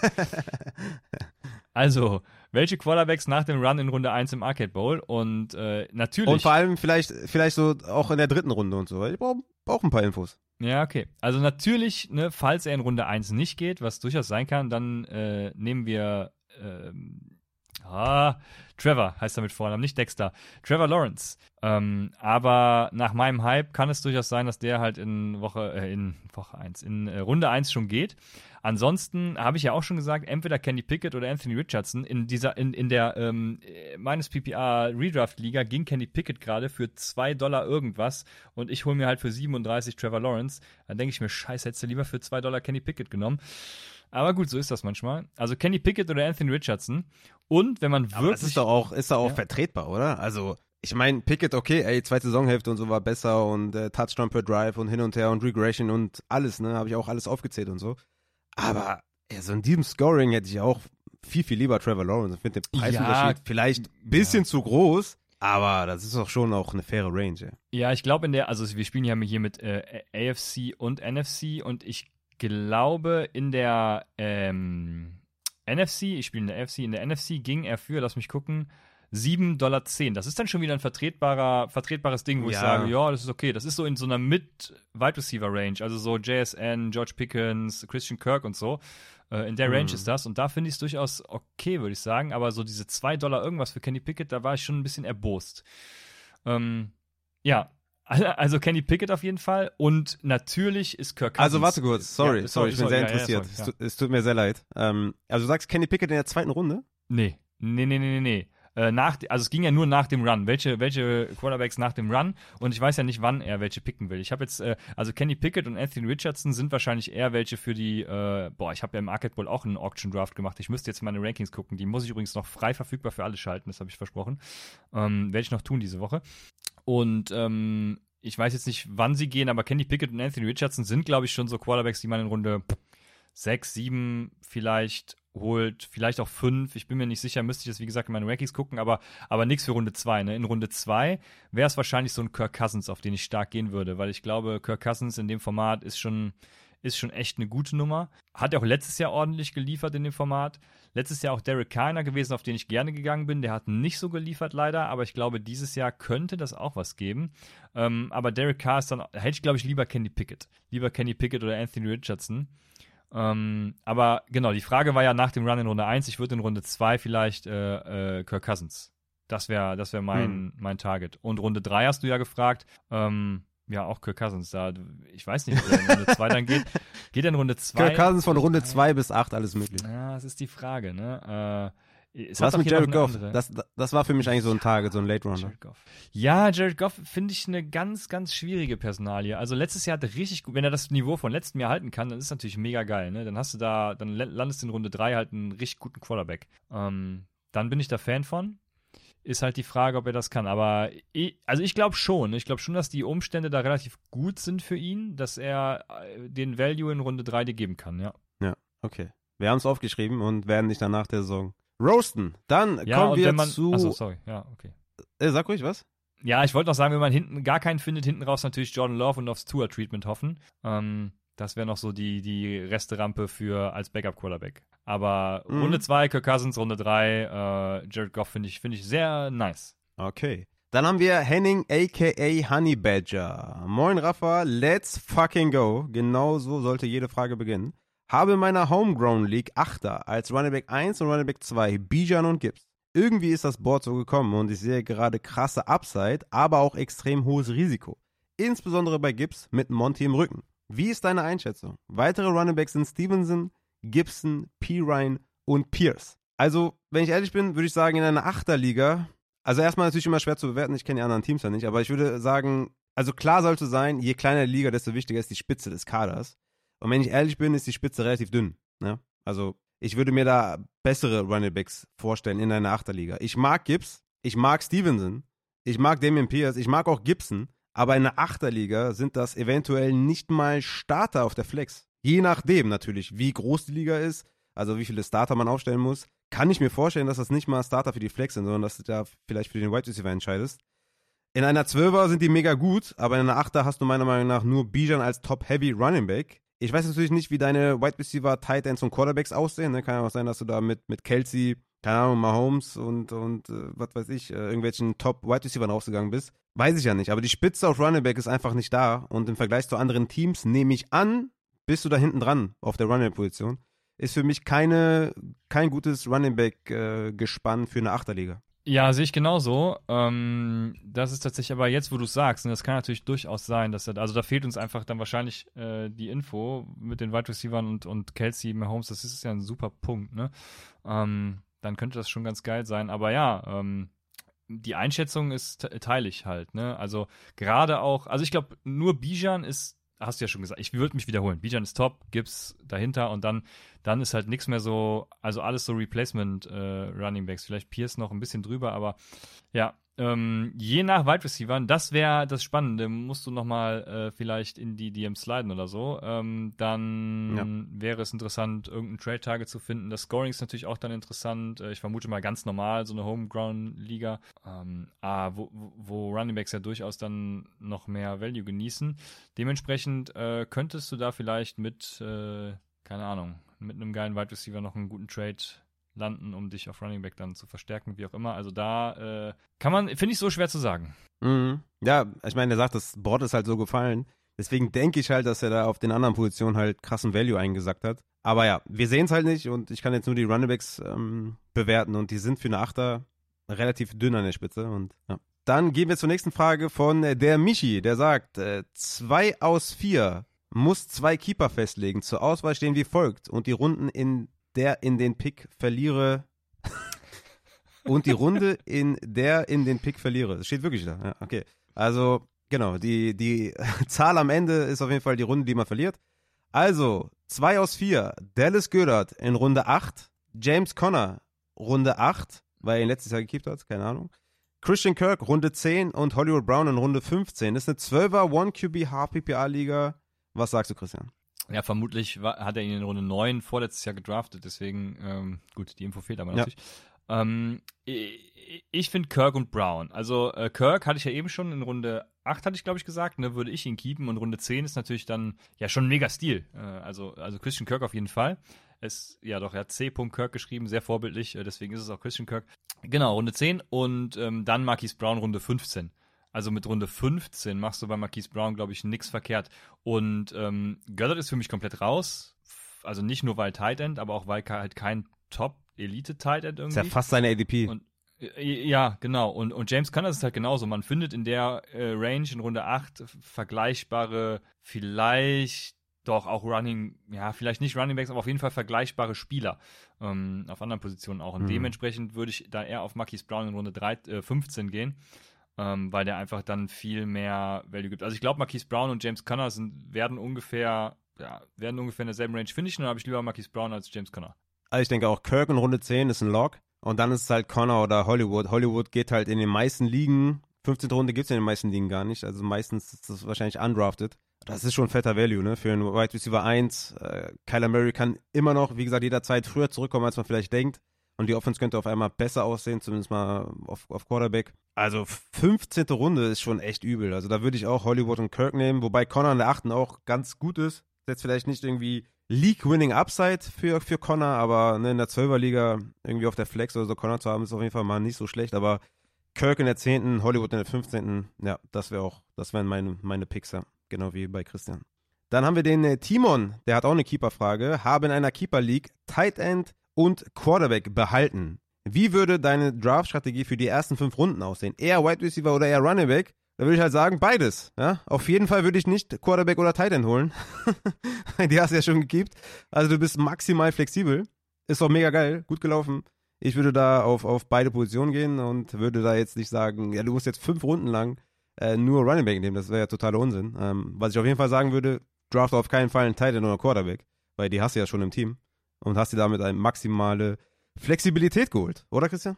also, welche Quarterbacks nach dem Run in Runde 1 im Arcade Bowl? Und äh, natürlich. Und vor allem vielleicht, vielleicht so auch in der dritten Runde und so. Ich brauche brauch ein paar Infos. Ja, okay. Also natürlich, ne, falls er in Runde 1 nicht geht, was durchaus sein kann, dann äh, nehmen wir ähm, Ah, Trevor heißt er mit Vornamen, nicht Dexter. Trevor Lawrence. Ähm, aber nach meinem Hype kann es durchaus sein, dass der halt in Woche, äh, in Woche 1, in äh, Runde 1 schon geht. Ansonsten habe ich ja auch schon gesagt, entweder Kenny Pickett oder Anthony Richardson. In dieser, in, in der ähm, meines PPR Redraft Liga ging Kenny Pickett gerade für 2 Dollar irgendwas und ich hole mir halt für 37 Trevor Lawrence. Dann denke ich mir, scheiße, hättest du lieber für 2 Dollar Kenny Pickett genommen. Aber gut, so ist das manchmal. Also Kenny Pickett oder Anthony Richardson. Und wenn man wirklich. Aber das ist doch auch, ist doch auch ja. vertretbar, oder? Also, ich meine, Pickett, okay, ey, zweite Saisonhälfte und so war besser und äh, Touchdown per Drive und hin und her und Regression und alles, ne? Habe ich auch alles aufgezählt und so. Aber ja, so in diesem Scoring hätte ich auch viel, viel lieber Trevor Lawrence. Ich finde den Preisunterschied ja, vielleicht ein bisschen ja. zu groß, aber das ist doch schon auch eine faire Range. Ja, ja ich glaube in der, also wir spielen ja hier mit äh, AFC und NFC und ich glaube in der ähm, NFC, ich spiele in der NFC, in der NFC ging er für, lass mich gucken, 7,10 Dollar. Das ist dann schon wieder ein vertretbarer, vertretbares Ding, wo Ja. ich sage, ja, das ist okay. Das ist so in so einer Mid-Wide Receiver Range, also so JSN, George Pickens, Christian Kirk und so. Äh, in der Range Mhm. ist das und da finde ich es durchaus okay, würde ich sagen. Aber so diese 2 Dollar irgendwas für Kenny Pickett, da war ich schon ein bisschen erbost. Ähm, ja, also Kenny Pickett auf jeden Fall und natürlich ist Kirk Cousins. Also warte kurz, sorry, Ja, sorry, ich bin sehr ja, interessiert. sorry, es, ja. tut, es tut mir sehr leid. Ähm, also du sagst Kenny Pickett in der zweiten Runde? Nee, nee, nee, nee, nee, nee. Äh, nach, also es ging ja nur nach dem Run. Welche, welche Quarterbacks nach dem Run? Und ich weiß ja nicht, wann er welche picken will. Ich habe jetzt, äh, also Kenny Pickett und Anthony Richardson sind wahrscheinlich eher welche für die, äh, boah, ich habe ja im Arcade Bowl auch einen Auction Draft gemacht. Ich müsste jetzt meine Rankings gucken. Die muss ich übrigens noch frei verfügbar für alle schalten, das habe ich versprochen. Ähm, Werde ich noch tun diese Woche. Und ähm, ich weiß jetzt nicht, wann sie gehen, aber Kenny Pickett und Anthony Richardson sind, glaube ich, schon so Quarterbacks, die man in Runde 6, 7 vielleicht holt, vielleicht auch 5. Ich bin mir nicht sicher, müsste ich jetzt, wie gesagt, in meine Rankings gucken, aber, aber nichts für Runde 2. Ne? In Runde 2 wäre es wahrscheinlich so ein Kirk Cousins, auf den ich stark gehen würde, weil ich glaube, Kirk Cousins in dem Format ist schon, ist schon echt eine gute Nummer. Hat ja auch letztes Jahr ordentlich geliefert in dem Format. Letztes Jahr auch Derek Kiner gewesen, auf den ich gerne gegangen bin. Der hat nicht so geliefert leider, aber ich glaube, dieses Jahr könnte das auch was geben. Ähm, aber Derek Carr ist dann, da hätte ich glaube ich lieber Kenny Pickett. Lieber Kenny Pickett oder Anthony Richardson. Ähm, aber genau, die Frage war ja nach dem Run in Runde 1, ich würde in Runde 2 vielleicht äh, äh, Kirk Cousins. Das wäre das wär mein, Hm. mein Target. Und Runde 3 hast du ja gefragt. Ähm, ja, auch Kirk Cousins. Da, ich weiß nicht, ob er in Runde 2 dann geht. Geht er in Runde 2? Kirk Cousins von Runde 2 bis 8, alles möglich. Ja, das ist die Frage, ne? Äh, es Was mit Jared Goff? Das, das war für mich eigentlich so ein Target, so ein Late Runner. Jared Goff. Ja, Jared Goff finde ich eine ganz, ganz schwierige Personalie. Also letztes Jahr hat er richtig gut, wenn er das Niveau von letztem Jahr halten kann, dann ist natürlich mega geil, ne? Dann hast du da, dann landest du in Runde 3 halt einen richtig guten Quarterback. Ähm, dann bin ich da Fan von. Ist halt die Frage, ob er das kann. Aber ich, also ich glaube schon. Ich glaube schon, dass die Umstände da relativ gut sind für ihn, dass er äh, den Value in Runde 3 dir geben kann, ja. Okay. Wir haben es aufgeschrieben und werden dich dann nach der Saison roasten. Dann Ja, kommen wir man. zu. Achso, sorry. Ja, okay. Äh, sag ruhig was? Ja, ich wollte noch sagen, wenn man hinten gar keinen findet, hinten raus natürlich Jordan Love und aufs Tour-Treatment hoffen. Ähm, das wäre noch so die, die Resterampe für als Backup-Quarterback. Aber Mhm. Runde 2, Kirk Cousins, Runde 3, äh, Jared Goff finde ich, finde ich sehr nice. Okay. Dann haben wir Henning aka Honey Badger. Moin Rafa, let's fucking go. Genau so sollte jede Frage beginnen. Habe in meiner Homegrown League Achter als Running Back 1 und Running Back 2 Bijan und Gibbs. Irgendwie ist das Board so gekommen und ich sehe gerade krasse Upside, aber auch extrem hohes Risiko. Insbesondere bei Gibbs mit Monty im Rücken. Wie ist deine Einschätzung? Weitere Running Backs sind Stevenson, Gibson, P. Ryan und Pierce. Also, wenn ich ehrlich bin, würde ich sagen, in einer Achterliga, also erstmal natürlich immer schwer zu bewerten, ich kenne die anderen Teams ja nicht, aber ich würde sagen, also klar sollte sein, je kleiner die Liga, desto wichtiger ist die Spitze des Kaders. Und wenn ich ehrlich bin, ist die Spitze relativ dünn. Ne? Also ich würde mir da bessere Running Backs vorstellen in einer Achterliga. Ich mag Gibbs, ich mag Stevenson, ich mag Damian Pierce, ich mag auch Gibson, aber in einer Achterliga sind das eventuell nicht mal Starter auf der Flex. Je nachdem natürlich, wie groß die Liga ist, also wie viele Starter man aufstellen muss, kann ich mir vorstellen, dass das nicht mal Starter für die Flex sind, sondern dass du da vielleicht für den Wide Receiver entscheidest. In einer Zwölfer sind die mega gut, aber in einer Achter hast du meiner Meinung nach nur Bijan als Top-Heavy Running Back. Ich weiß natürlich nicht, wie deine Wide Receiver, Tight Ends und Quarterbacks aussehen. Ne? Kann ja auch sein, dass du da mit, mit Kelsey, keine Ahnung, Mahomes und, und äh, was weiß ich, äh, irgendwelchen Top-Wide Receivern rausgegangen bist. Weiß ich ja nicht. Aber die Spitze auf Running Back ist einfach nicht da. Und im Vergleich zu anderen Teams nehme ich an, bist du da hinten dran auf der Running Back-Position. Ist für mich keine, kein gutes Running Back-Gespann für eine Achterliga. Ja, sehe ich genauso. Ähm, das ist tatsächlich aber jetzt, wo du es sagst, und das kann natürlich durchaus sein, dass er, also da fehlt uns einfach dann wahrscheinlich äh, die Info mit den Wide Receivern und, und Kelsey, Mahomes, das ist ja ein super Punkt, ne? Ähm, dann könnte das schon ganz geil sein. Aber ja, ähm, die Einschätzung ist te- teile ich halt, ne? Also gerade auch, also ich glaube, nur Bijan ist, hast du ja schon gesagt, ich würde mich wiederholen. Bijan ist top, Gibbs dahinter und dann, dann ist halt nichts mehr so, also alles so Replacement äh, Running Backs. Vielleicht Pierce noch ein bisschen drüber, aber ja, ähm, je nach Wide Receivern, das wäre das Spannende. Musst du nochmal äh, vielleicht in die DMs sliden oder so. Ähm, dann wäre es interessant, irgendeinen Trade-Target zu finden. Das Scoring ist natürlich auch dann interessant. Äh, ich vermute mal ganz normal, so eine Homeground-Liga, ähm, ah, wo, wo- wo Running Backs ja durchaus dann noch mehr Value genießen. Dementsprechend äh, könntest du da vielleicht mit, äh, keine Ahnung, mit einem geilen Wide Receiver noch einen guten Trade landen, um dich auf Running Back dann zu verstärken, wie auch immer. Also da äh, kann man, finde ich so schwer zu sagen. Mhm. Ja, ich meine, er sagt, das Board ist halt so gefallen. Deswegen denke ich halt, dass er da auf den anderen Positionen halt krassen Value eingesackt hat. Aber ja, wir sehen es halt nicht und ich kann jetzt nur die Runningbacks ähm, bewerten und die sind für eine Achter relativ dünn an der Spitze und ja. Dann gehen wir zur nächsten Frage von äh, der Michi, der sagt, äh, zwei aus vier muss zwei Keeper festlegen. Zur Auswahl stehen wie folgt und die Runden in der in den Pick verliere und die Runde in der in den Pick verliere. Das steht wirklich da. Ja, okay. Also, genau, die, die Zahl am Ende ist auf jeden Fall die Runde, die man verliert. Also, 2 aus 4. Dallas Goddard in Runde 8. James Conner, Runde 8, weil er ihn letztes Jahr gekippt hat, keine Ahnung. Christian Kirk, Runde 10 und Hollywood Brown in Runde 15. Das ist eine 12er One-QB HPPA-Liga. Was sagst du, Christian? Ja, vermutlich war, hat er ihn in Runde 9 vorletztes Jahr gedraftet, deswegen, ähm, gut, die Info fehlt aber natürlich. Ja. Ähm, ich, ich finde Kirk und Brown. Also äh, Kirk hatte ich ja eben schon in Runde 8 hatte ich, glaube ich, gesagt, ne, würde ich ihn keepen und Runde 10 ist natürlich dann ja schon mega Stil. Äh, also, also Christian Kirk auf jeden Fall. Es, ja doch, er hat C. Kirk geschrieben, sehr vorbildlich, äh, deswegen ist es auch Christian Kirk. Genau, Runde 10 und ähm, dann Marquise Brown Runde 15. Also mit Runde 15 machst du bei Marquise Brown, glaube ich, nichts verkehrt. Und ähm, Goddard ist für mich komplett raus. Also nicht nur weil Tight End, aber auch weil halt kein Top-Elite-Tight End irgendwie. Ist ja fast seine ADP. Und äh, ja, genau. Und, und James Conner ist halt genauso. Man findet in der äh, Range in Runde 8 vergleichbare, vielleicht doch auch Running, ja, vielleicht nicht Running Backs, aber auf jeden Fall vergleichbare Spieler ähm, auf anderen Positionen auch. Und mhm. dementsprechend würde ich da eher auf Marquis Brown in Runde 3, äh, 15 gehen, ähm, weil der einfach dann viel mehr Value gibt. Also ich glaube, Marquis Brown und James Conner sind, werden ungefähr, ja, werden ungefähr in derselben Range finishen, dann habe ich lieber Marquis Brown als James Conner. Also ich denke auch Kirk in Runde 10 ist ein Lock. Und dann ist es halt Connor oder Hollywood. Hollywood geht halt in den meisten Ligen. 15. Runde gibt es in den meisten Ligen gar nicht. Also meistens ist das wahrscheinlich undrafted. Das ist schon fetter Value, ne? Für einen Wide Receiver 1. Äh, Kyler Murray kann immer noch, wie gesagt, jederzeit früher zurückkommen, als man vielleicht denkt. Und die Offense könnte auf einmal besser aussehen, zumindest mal auf, auf Quarterback. Also 15. Runde ist schon echt übel. Also da würde ich auch Hollywood und Kirk nehmen, wobei Connor in der 8. auch ganz gut ist. Jetzt vielleicht nicht irgendwie League-Winning Upside für, für Connor, aber ne, in der 12er Liga irgendwie auf der Flex oder so Connor zu haben, ist auf jeden Fall mal nicht so schlecht. Aber Kirk in der 10., Hollywood in der 15., ja, das wäre auch, das wären meine, meine Picks. Genau wie bei Christian. Dann haben wir den äh, Timon, der hat auch eine Keeper-Frage. Habe in einer Keeper-League Tight End und Quarterback behalten. Wie würde deine Draft-Strategie für die ersten fünf Runden aussehen? Eher Wide Receiver oder eher Running Back? Da würde ich halt sagen, beides. Ja? Auf jeden Fall würde ich nicht Quarterback oder Tight End holen. Die hast du ja schon gekippt. Also du bist maximal flexibel. Ist doch mega geil, gut gelaufen. Ich würde da auf, auf beide Positionen gehen und würde da jetzt nicht sagen, ja, du musst jetzt fünf Runden lang äh, nur Running Back nehmen. Das wäre ja totaler Unsinn. Ähm, was ich auf jeden Fall sagen würde, draft auf keinen Fall einen Tight End oder Quarterback, weil die hast du ja schon im Team und hast dir damit eine maximale Flexibilität geholt, oder Christian?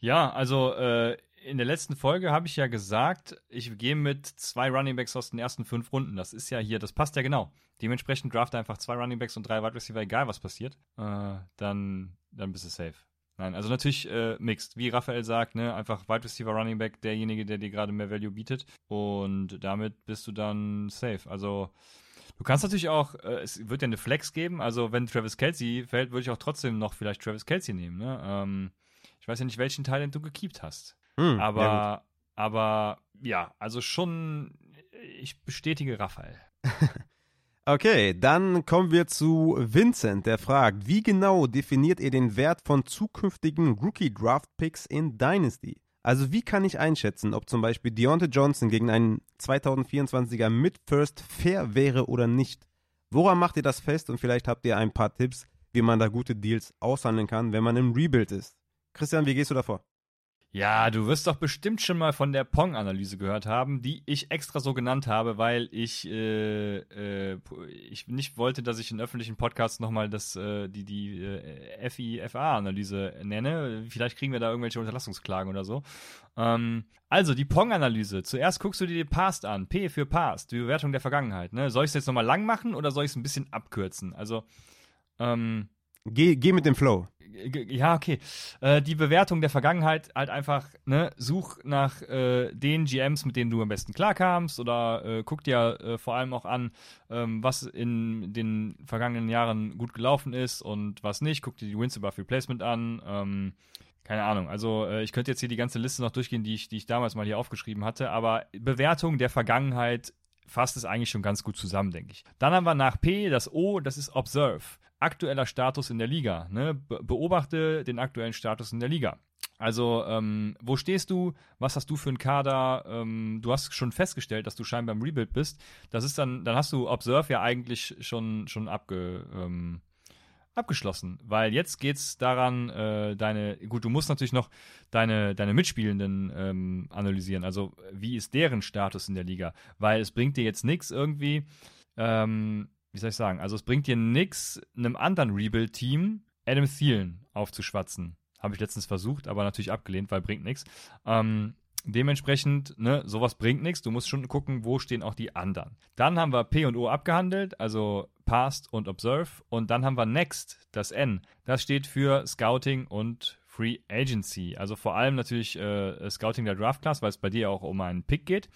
Ja, also äh, in der letzten Folge habe ich ja gesagt, ich gehe mit zwei Runningbacks aus den ersten fünf Runden. Das ist ja hier, das passt ja genau. Dementsprechend draft einfach zwei Runningbacks und drei Wide Receiver, egal was passiert. Äh, dann, dann bist du safe. Nein, also natürlich äh, mixed. Wie Raphael sagt, ne, einfach Wide Receiver Running Back, derjenige, der dir gerade mehr Value bietet. Und damit bist du dann safe. Also du kannst natürlich auch, äh, es wird ja eine Flex geben. Also wenn Travis Kelsey fällt, würde ich auch trotzdem noch vielleicht Travis Kelsey nehmen. Ne? Ähm, ich weiß ja nicht, welchen Teil du gekeept hast. Hm, aber, ja aber ja, also schon, ich bestätige Raphael. okay, dann kommen wir zu Vincent, der fragt, wie genau definiert ihr den Wert von zukünftigen Rookie-Draft-Picks in Dynasty? Also wie kann ich einschätzen, ob zum Beispiel Deontay Johnson gegen einen 2024er Mid-First fair wäre oder nicht? Woran macht ihr das fest und vielleicht habt ihr ein paar Tipps, wie man da gute Deals aushandeln kann, wenn man im Rebuild ist? Christian, wie gehst du davor? Ja, du wirst doch bestimmt schon mal von der Pong-Analyse gehört haben, die ich extra so genannt habe, weil ich, äh, äh, ich nicht wollte, dass ich in öffentlichen Podcasts nochmal das, äh, die, die äh, FIFA-Analyse nenne. Vielleicht kriegen wir da irgendwelche Unterlassungsklagen oder so. Ähm, also, die Pong-Analyse. Zuerst guckst du dir den Past an. P für Past, die Bewertung der Vergangenheit. Ne? Soll ich es jetzt nochmal lang machen oder soll ich es ein bisschen abkürzen? Also, ähm, Geh, geh mit dem Flow. Ja, okay. Äh, die Bewertung der Vergangenheit halt einfach, ne, such nach äh, den GMs, mit denen du am besten klarkamst oder äh, guck dir äh, vor allem auch an, ähm, was in den vergangenen Jahren gut gelaufen ist und was nicht. Guck dir die Wins above Replacement an. Ähm, keine Ahnung. Also äh, ich könnte jetzt hier die ganze Liste noch durchgehen, die ich, die ich damals mal hier aufgeschrieben hatte, aber Bewertung der Vergangenheit fasst es eigentlich schon ganz gut zusammen, denke ich. Dann haben wir nach P das O, das ist Observe. Aktueller Status in der Liga. Ne? Be beobachte den aktuellen Status in der Liga. Also, ähm, wo stehst du? Was hast du für einen Kader? Ähm, du hast schon festgestellt, dass du scheinbar im Rebuild bist. Das ist dann, dann hast du Observe ja eigentlich schon, schon abge, ähm, abgeschlossen, weil jetzt geht es daran, äh, deine, gut, du musst natürlich noch deine, deine Mitspielenden ähm, analysieren, also wie ist deren Status in der Liga, weil es bringt dir jetzt nichts irgendwie, ähm, wie soll ich sagen, also es bringt dir nichts, einem anderen Rebuild-Team Adam Thielen aufzuschwatzen. Habe ich letztens versucht, aber natürlich abgelehnt, weil bringt nichts. Ähm, dementsprechend, ne, sowas bringt nichts. Du musst schon gucken, wo stehen auch die anderen. Dann haben wir P und O abgehandelt, also Past und Observe. Und dann haben wir Next, das N. Das steht für Scouting und Free Agency. Also vor allem natürlich äh, Scouting der Draft Class, weil es bei dir auch um einen Pick geht.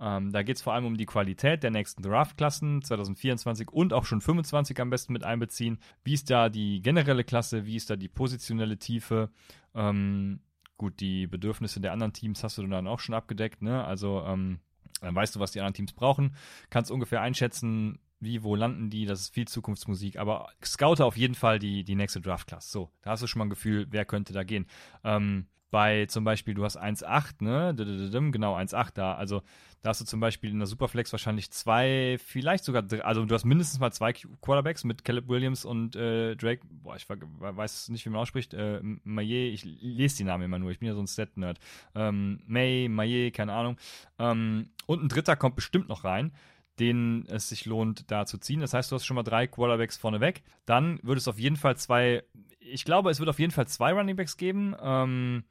Ähm, da geht es vor allem um die Qualität der nächsten Draft-Klassen 2024 und auch schon 25 am besten mit einbeziehen. Wie ist da die generelle Klasse? Wie ist da die positionelle Tiefe? Ähm, gut, die Bedürfnisse der anderen Teams hast du dann auch schon abgedeckt. Ne? Also ähm, dann weißt du, was die anderen Teams brauchen. Kannst ungefähr einschätzen, wie, wo landen die, das ist viel Zukunftsmusik, aber scoute auf jeden Fall die, die nächste Draft-Class. So, da hast du schon mal ein Gefühl, wer könnte da gehen. Ähm, bei zum Beispiel, du hast 1,8, ne? Genau, 1,8 da. Also da hast du zum Beispiel in der Superflex wahrscheinlich zwei, vielleicht sogar also du hast mindestens mal zwei Quarterbacks mit Caleb Williams und äh, Drake, boah, ich weiß nicht, wie man ausspricht, äh, Maye, ich lese die Namen immer nur, ich bin ja so ein Stat-Nerd. Ähm, May, Maye, keine Ahnung. Ähm, und ein dritter kommt bestimmt noch rein den es sich lohnt, da zu ziehen. Das heißt, du hast schon mal drei Quarterbacks vorneweg. Dann würde es auf jeden Fall zwei, ich glaube, es wird auf jeden Fall zwei Runningbacks geben. Ähm,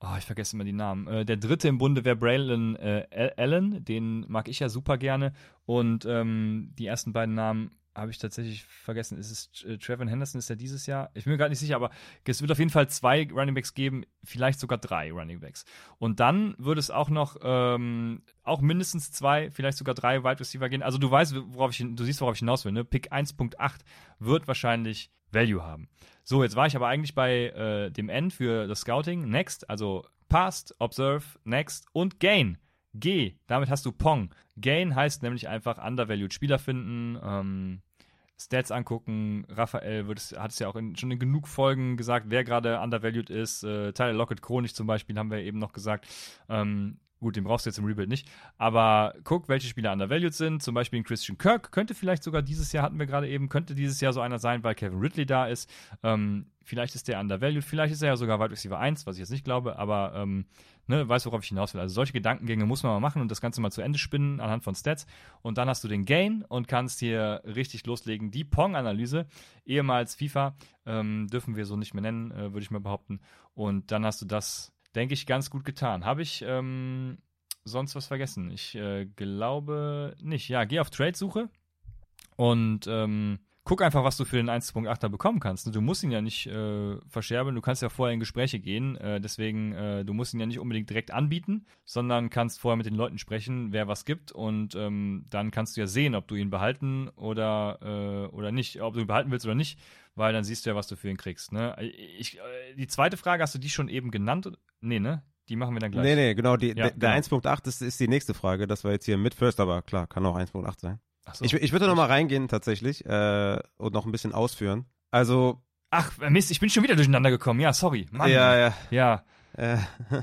Oh, ich vergesse immer die Namen. Äh, der dritte im Bunde wäre Braylon äh, Allen, den mag ich ja super gerne. Und ähm, die ersten beiden Namen habe ich tatsächlich vergessen. Ist es äh, Trevor Henderson, ist er dieses Jahr? Ich bin mir gerade nicht sicher, aber es wird auf jeden Fall zwei Runningbacks geben, vielleicht sogar drei Runningbacks. Und dann würde es auch noch, ähm, auch mindestens zwei, vielleicht sogar drei Wide Receiver gehen. Also du weißt, worauf ich, du siehst, worauf ich hinaus will. Ne? Pick 1.8 wird wahrscheinlich Value haben. So, jetzt war ich aber eigentlich bei äh, dem N für das Scouting. Next, also Past, Observe, Next und Gain. G, damit hast du Pong. Gain heißt nämlich einfach undervalued Spieler finden, ähm, Stats angucken. Raphael es, hat es ja auch in, schon in genug Folgen gesagt, wer gerade undervalued ist. Äh, Tyler Lockett Chronik zum Beispiel haben wir eben noch gesagt. Ähm, Gut, den brauchst du jetzt im Rebuild nicht. Aber guck, welche Spieler undervalued sind. Zum Beispiel ein Christian Kirk könnte vielleicht sogar dieses Jahr, hatten wir gerade eben, könnte dieses Jahr so einer sein, weil Kevin Ridley da ist. Ähm, vielleicht ist der undervalued, vielleicht ist er ja sogar Wide Receiver 1, was ich jetzt nicht glaube, aber ähm, ne, weiß, worauf ich hinaus will. Also solche Gedankengänge muss man mal machen und das Ganze mal zu Ende spinnen anhand von Stats. Und dann hast du den Gain und kannst hier richtig loslegen. Die Pong-Analyse, ehemals FIFA, ähm, dürfen wir so nicht mehr nennen, äh, würde ich mal behaupten. Und dann hast du das denke ich, ganz gut getan. Habe ich ähm, sonst was vergessen? Ich äh, glaube nicht. Ja, geh auf Trade-Suche und ähm, guck einfach, was du für den 1.8er bekommen kannst. Du musst ihn ja nicht äh, verscherbeln, du kannst ja vorher in Gespräche gehen, äh, deswegen, äh, du musst ihn ja nicht unbedingt direkt anbieten, sondern kannst vorher mit den Leuten sprechen, wer was gibt und ähm, dann kannst du ja sehen, ob du ihn behalten oder, äh, oder nicht, ob du ihn behalten willst oder nicht, weil dann siehst du ja, was du für ihn kriegst. Ne? Ich, äh, die zweite Frage, hast du die schon eben genannt? Nee, ne? Die machen wir dann gleich. Nee, nee, genau. Die, ja, der, genau. 1.8 ist, ist die nächste Frage. Das war jetzt hier mit First, aber klar, kann auch 1.8 sein. So. Ich, ich würde noch mal reingehen tatsächlich äh, und noch ein bisschen ausführen. Also Ach, Mist, ich bin schon wieder durcheinander gekommen. Ja, sorry. Mann. Ja, ja. Ja. Äh,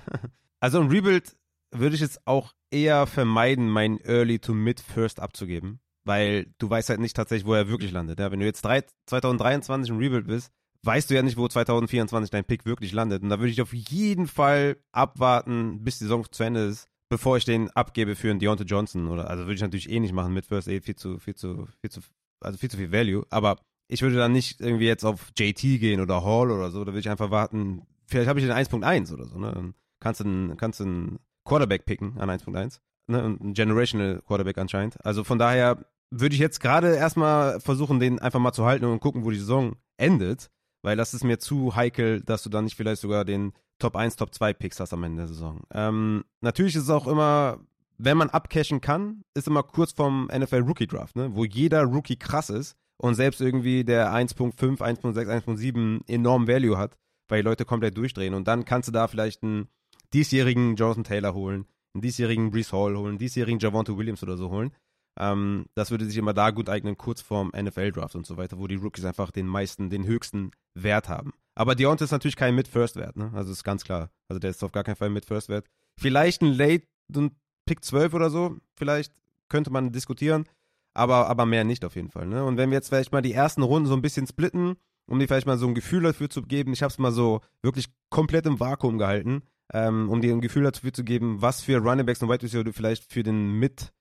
also ein Rebuild würde ich jetzt auch eher vermeiden, meinen Early to Mid First abzugeben, weil du weißt halt nicht tatsächlich, wo er wirklich landet. Ja, wenn du jetzt drei, 2023 ein Rebuild bist, weißt du ja nicht, wo 2024 dein Pick wirklich landet. Und da würde ich auf jeden Fall abwarten, bis die Saison zu Ende ist, bevor ich den abgebe für einen Deontay Johnson oder also würde ich natürlich eh nicht machen mit First Aid viel zu viel zu viel zu also viel zu viel Value, aber ich würde dann nicht irgendwie jetzt auf JT gehen oder Hall oder so, da würde ich einfach warten, vielleicht habe ich den 1.1 oder so, ne? Dann kannst du einen, kannst einen Quarterback picken an 1.1, ne? Ein Generational Quarterback anscheinend. Also von daher würde ich jetzt gerade erstmal versuchen, den einfach mal zu halten und gucken, wo die Saison endet. Weil das ist mir zu heikel, dass du dann nicht vielleicht sogar den Top 1, Top 2 Picks hast am Ende der Saison. Ähm, natürlich ist es auch immer, wenn man abcashen kann, ist immer kurz vom NFL Rookie Draft, ne? wo jeder Rookie krass ist und selbst irgendwie der 1.5, 1.6, 1.7 enorm Value hat, weil die Leute komplett durchdrehen. Und dann kannst du da vielleicht einen diesjährigen Jonathan Taylor holen, einen diesjährigen Brees Hall holen, einen diesjährigen Javante Williams oder so holen. Ähm, das würde sich immer da gut eignen, kurz vorm NFL-Draft und so weiter, wo die Rookies einfach den meisten, den höchsten Wert haben. Aber Deontay ist natürlich kein Mid-First-Wert, ne? Also ist ganz klar. Also der ist auf gar keinen Fall Mid-First-Wert. Vielleicht ein Late, ein Pick 12 oder so, vielleicht könnte man diskutieren, aber, aber mehr nicht auf jeden Fall, ne? Und wenn wir jetzt vielleicht mal die ersten Runden so ein bisschen splitten, um dir vielleicht mal so ein Gefühl dafür zu geben, ich habe es mal so wirklich komplett im Vakuum gehalten, ähm, um dir ein Gefühl dafür zu geben, was für Running Backs und Wide Receiver du vielleicht für den Mid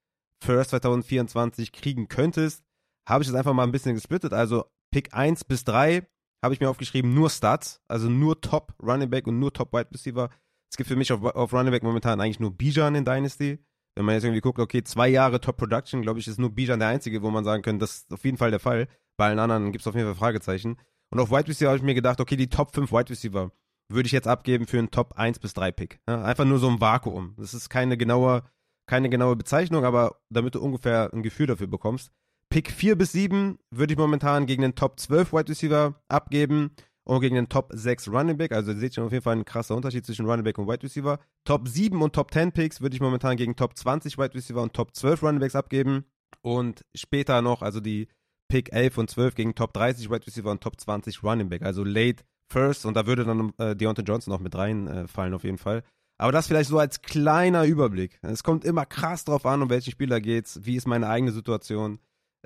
First 2024 kriegen könntest, habe ich es einfach mal ein bisschen gesplittet. Also Pick 1 bis 3 habe ich mir aufgeschrieben, nur Stats, also nur Top Running Back und nur Top Wide Receiver. Es gibt für mich auf, auf Running Back momentan eigentlich nur Bijan in Dynasty. Wenn man jetzt irgendwie guckt, okay, zwei Jahre Top Production, glaube ich, ist nur Bijan der einzige, wo man sagen könnte, das ist auf jeden Fall der Fall. Bei allen anderen gibt es auf jeden Fall Fragezeichen. Und auf Wide Receiver habe ich mir gedacht, okay, die Top 5 Wide Receiver würde ich jetzt abgeben für einen Top 1 bis 3 Pick. Ja, einfach nur so ein Vakuum. Das ist keine genaue keine genaue Bezeichnung, aber damit du ungefähr ein Gefühl dafür bekommst. Pick 4 bis 7 würde ich momentan gegen den Top 12 Wide Receiver abgeben und gegen den Top 6 Running Back. Also ihr seht schon auf jeden Fall ein krasser Unterschied zwischen Running Back und Wide Receiver. Top 7 und Top 10 Picks würde ich momentan gegen Top 20 Wide Receiver und Top 12 Running Backs abgeben. Und später noch, also die Pick 11 und 12 gegen Top 30 Wide Receiver und Top 20 Running Back. Also late first und da würde dann äh, Deontay Johnson noch mit reinfallen äh, auf jeden Fall. Aber das vielleicht so als kleiner Überblick. Es kommt immer krass drauf an, um welchen Spieler geht's, wie ist meine eigene Situation.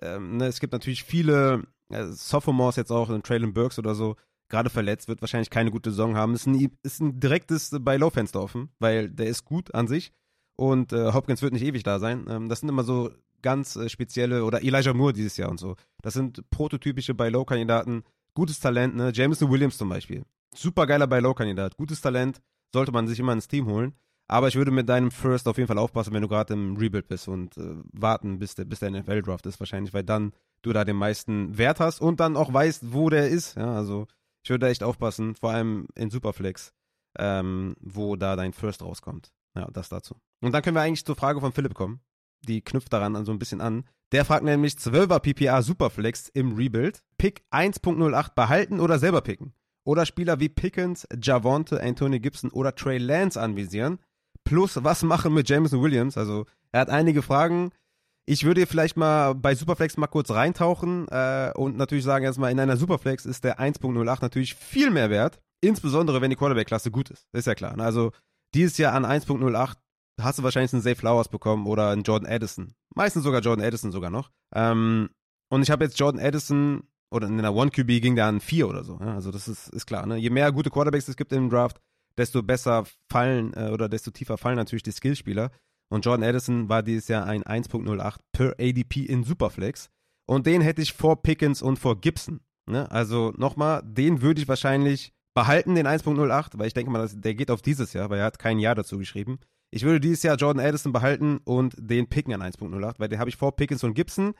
Ähm, ne, es gibt natürlich viele äh, Sophomores jetzt auch, in Traylon Burks oder so, gerade verletzt, wird wahrscheinlich keine gute Saison haben. Ist ein, ist ein direktes bei Low-Fenster offen, weil der ist gut an sich und äh, Hopkins wird nicht ewig da sein. Ähm, das sind immer so ganz äh, spezielle, oder Elijah Moore dieses Jahr und so. Das sind prototypische bei Low-Kandidaten. Gutes Talent, ne? Jameson Williams zum Beispiel. Super geiler bei Low-Kandidat. Gutes Talent sollte man sich immer ins Team holen. Aber ich würde mit deinem First auf jeden Fall aufpassen, wenn du gerade im Rebuild bist und äh, warten, bis der, bis der NFL-Draft ist wahrscheinlich, weil dann du da den meisten Wert hast und dann auch weißt, wo der ist. Ja, also ich würde da echt aufpassen, vor allem in Superflex, ähm, wo da dein First rauskommt. Ja, das dazu. Und dann können wir eigentlich zur Frage von Philipp kommen. Die knüpft daran so ein bisschen an. Der fragt nämlich 12er PPA Superflex im Rebuild. Pick 1.08 behalten oder selber picken? Oder Spieler wie Pickens, Javonte, Anthony Gibson oder Trey Lance anvisieren. Plus, was machen mit Jameson Williams? Also, er hat einige Fragen. Ich würde vielleicht mal bei Superflex mal kurz reintauchen äh, und natürlich sagen erstmal, in einer Superflex ist der 1.08 natürlich viel mehr wert. Insbesondere, wenn die Quarterback-Klasse gut ist. Das ist ja klar. Ne? Also, dieses Jahr an 1.08 hast du wahrscheinlich einen Zay Flowers bekommen oder einen Jordan Addison. Meistens sogar Jordan Addison sogar noch. Ähm, und ich habe jetzt Jordan Addison oder in einer One-QB ging der an vier oder so. Ja? Also das ist, ist klar. Ne? Je mehr gute Quarterbacks es gibt im Draft, desto besser fallen äh, oder desto tiefer fallen natürlich die Skillspieler. Und Jordan Addison war dieses Jahr ein 1.08 per ADP in Superflex. Und den hätte ich vor Pickens und vor Gibson. Ne? Also nochmal, den würde ich wahrscheinlich behalten, den 1.08, weil ich denke mal, der geht auf dieses Jahr, weil er hat kein Jahr dazu geschrieben. Ich würde dieses Jahr Jordan Addison behalten und den picken an 1.08, weil den habe ich vor Pickens und Gibson.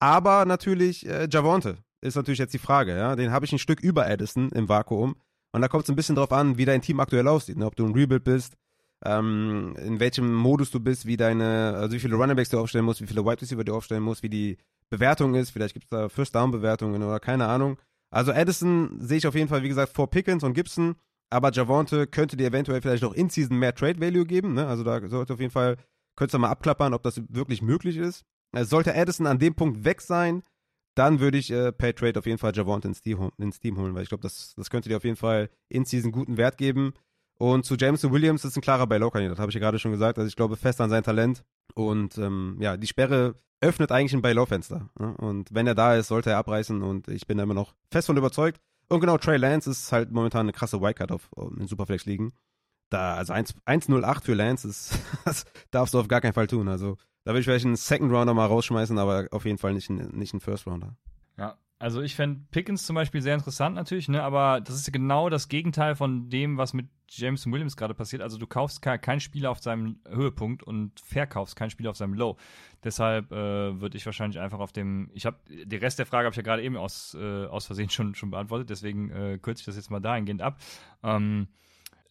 Aber natürlich äh, Javonte ist natürlich jetzt die Frage, ja. Den habe ich ein Stück über Addison im Vakuum. Und da kommt es ein bisschen drauf an, wie dein Team aktuell aussieht. Ne? Ob du ein Rebuild bist, ähm, in welchem Modus du bist, wie deine, also wie viele Runningbacks du aufstellen musst, wie viele Wide Receiver du aufstellen musst, wie die Bewertung ist. Vielleicht gibt es da First Down Bewertungen oder keine Ahnung. Also Addison sehe ich auf jeden Fall, wie gesagt, vor Pickens und Gibson. Aber Javonte könnte dir eventuell vielleicht noch in Season mehr Trade Value geben. Ne? Also da sollte auf jeden Fall, könntest du mal abklappern, ob das wirklich möglich ist. Sollte Addison an dem Punkt weg sein, dann würde ich äh, per Trade auf jeden Fall Javont ins Team, ins Team holen, weil ich glaube, das, das könnte dir auf jeden Fall in Season guten Wert geben. Und zu Jameson Williams ist ein klarer Buy-Low-Kandidat, habe ich ja gerade schon gesagt. Also ich glaube fest an sein Talent. Und ähm, ja, die Sperre öffnet eigentlich ein Buy-Low-Fenster. Ne? Und wenn er da ist, sollte er abreißen und ich bin da immer noch fest von überzeugt. Und genau, Trey Lance ist halt momentan eine krasse Wildcard auf, in Superflex ligen. Da, also 1,08 für Lance ist, das darfst du auf gar keinen Fall tun. Also da würde ich vielleicht einen Second Rounder mal rausschmeißen, aber auf jeden Fall nicht, einen, nicht einen First Rounder. Ja, Also ich fände Pickens zum Beispiel sehr interessant natürlich, ne? aber das ist genau das Gegenteil von dem, was mit James Williams gerade passiert. Also du kaufst keinen Spieler auf seinem Höhepunkt und verkaufst keinen Spieler auf seinem Low. Deshalb äh, würde ich wahrscheinlich einfach auf dem, ich habe, den Rest der Frage habe ich ja gerade eben aus, äh, aus Versehen schon, schon beantwortet, deswegen äh, kürze ich das jetzt mal dahingehend ab. Ähm,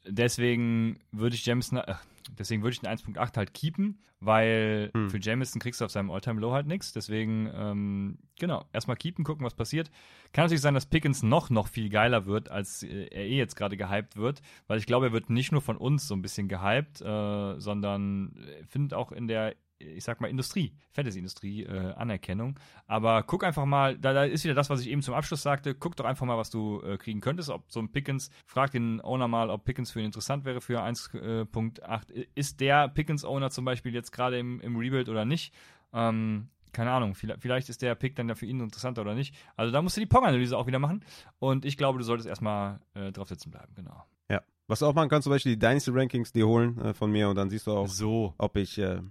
deswegen würde ich Jameson, äh, deswegen würde ich den 1.8 halt keepen, weil hm. für Jameson kriegst du auf seinem Alltime Low halt nichts. Deswegen, ähm, genau, erstmal keepen, gucken, was passiert. Kann natürlich sein, dass Pickens noch, noch viel geiler wird, als äh, er eh jetzt gerade gehypt wird, weil ich glaube, er wird nicht nur von uns so ein bisschen gehypt, äh, sondern äh, findet auch in der ich sag mal, Industrie, Fantasy-Industrie, äh, Anerkennung. Aber guck einfach mal, da, da, ist wieder das, was ich eben zum Abschluss sagte, guck doch einfach mal, was du äh, kriegen könntest, ob so ein Pickens, frag den Owner mal, ob Pickens für ihn interessant wäre für 1.8. Äh, ist der Pickens-Owner zum Beispiel jetzt gerade im, im Rebuild oder nicht? Ähm, keine Ahnung, vielleicht ist der Pick dann ja für ihn interessanter oder nicht. Also da musst du die Pong-Analyse auch wieder machen. Und ich glaube, du solltest erstmal äh, drauf sitzen bleiben, genau. Ja. Was du auch machen kannst, zum Beispiel die Dynasty Rankings dir holen äh, von mir und dann siehst du auch, so. ob ich äh,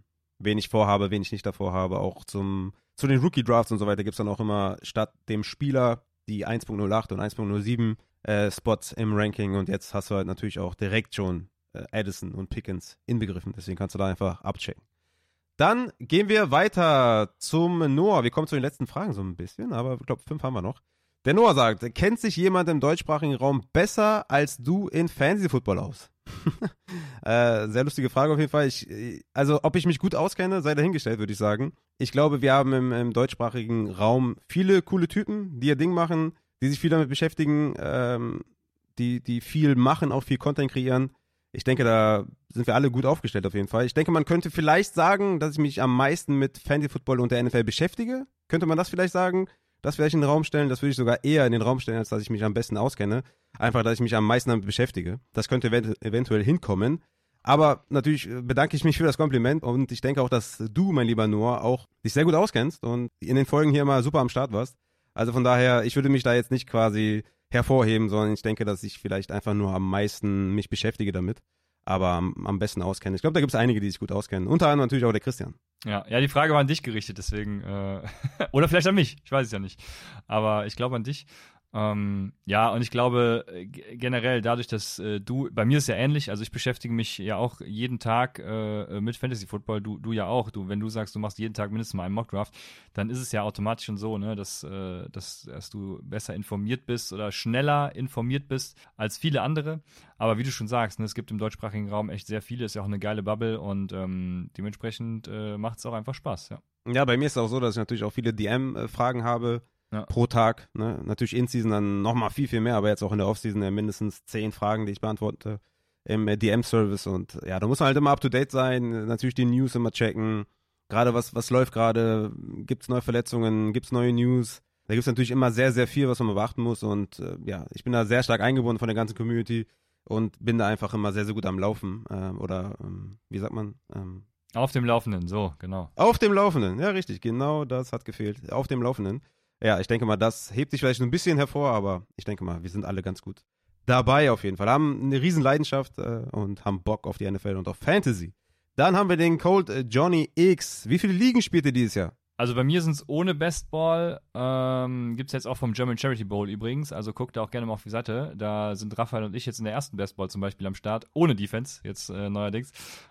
wen ich vorhabe, wen ich nicht davor habe. Auch zum, zu den Rookie-Drafts und so weiter gibt es dann auch immer statt dem Spieler die 1.08 und 1.07 äh, Spots im Ranking. Und jetzt hast du halt natürlich auch direkt schon äh, Addison und Pickens inbegriffen. Deswegen kannst du da einfach abchecken. Dann gehen wir weiter zum Noah. Wir kommen zu den letzten Fragen so ein bisschen, aber ich glaube, fünf haben wir noch. Der Noah sagt, kennt sich jemand im deutschsprachigen Raum besser als du in Fantasy Football aus? äh, sehr lustige Frage auf jeden Fall. Ich, also, ob ich mich gut auskenne, sei dahingestellt, würde ich sagen. Ich glaube, wir haben im, im, deutschsprachigen Raum viele coole Typen, die ihr Ding machen, die sich viel damit beschäftigen, ähm, die, die viel machen, auch viel Content kreieren. Ich denke, da sind wir alle gut aufgestellt auf jeden Fall. Ich denke, man könnte vielleicht sagen, dass ich mich am meisten mit Fantasy Football und der NFL beschäftige. Könnte man das vielleicht sagen? Das vielleicht in den Raum stellen, das würde ich sogar eher in den Raum stellen, als dass ich mich am besten auskenne. Einfach, dass ich mich am meisten damit beschäftige. Das könnte event eventuell hinkommen. Aber natürlich bedanke ich mich für das Kompliment und ich denke auch, dass du, mein lieber Noah, auch dich sehr gut auskennst und in den Folgen hier immer super am Start warst. Also von daher, ich würde mich da jetzt nicht quasi hervorheben, sondern ich denke, dass ich vielleicht einfach nur am meisten mich beschäftige damit aber am, besten auskenne. Ich glaube, da gibt es einige, die sich gut auskennen. Unter anderem natürlich auch der Christian. Ja, ja, die Frage war an dich gerichtet, deswegen, äh, oder vielleicht an mich, ich weiß es ja nicht. Aber ich glaube an dich. Ähm, ja, und ich glaube äh, generell dadurch, dass äh, du, bei mir ist ja ähnlich, also ich beschäftige mich ja auch jeden Tag äh, mit Fantasy Football, du, du ja auch. Du, wenn du sagst, du machst jeden Tag mindestens mal einen Mockdraft, dann ist es ja automatisch schon so, ne, dass, äh, dass, dass du besser informiert bist oder schneller informiert bist als viele andere. Aber wie du schon sagst, ne, es gibt im deutschsprachigen Raum echt sehr viele, ist ja auch eine geile Bubble und ähm, dementsprechend äh, macht es auch einfach Spaß, ja. Ja, bei mir ist es auch so, dass ich natürlich auch viele DM-Fragen habe ja. pro Tag. Ne? Natürlich in Season dann nochmal viel, viel mehr, aber jetzt auch in der Offseason ja mindestens zehn Fragen, die ich beantworte im äh, DM-Service. Und ja, da muss man halt immer up to date sein, natürlich die News immer checken. Gerade was, was läuft gerade, gibt es neue Verletzungen, gibt es neue News. Da gibt es natürlich immer sehr, sehr viel, was man beachten muss. Und äh, ja, ich bin da sehr stark eingebunden von der ganzen Community und bin da einfach immer sehr, sehr gut am Laufen. Äh, oder ähm, wie sagt man? Ähm, auf dem Laufenden, so, genau. Auf dem Laufenden, ja, richtig, genau das hat gefehlt. Auf dem Laufenden ja, ich denke mal, das hebt sich vielleicht ein bisschen hervor, aber ich denke mal, wir sind alle ganz gut dabei auf jeden Fall. Haben eine riesen Leidenschaft äh, und haben Bock auf die NFL und auf Fantasy. Dann haben wir den Cold äh, Johnny X. Wie viele Ligen spielt ihr dieses Jahr? Also bei mir sind es ohne Best Ball. Ähm, Gibt es jetzt auch vom German Charity Bowl übrigens. Also guckt da auch gerne mal auf die Seite. Da sind Raphael und ich jetzt in der ersten Best Ball zum Beispiel am Start. Ohne Defense, jetzt äh, neuerdings.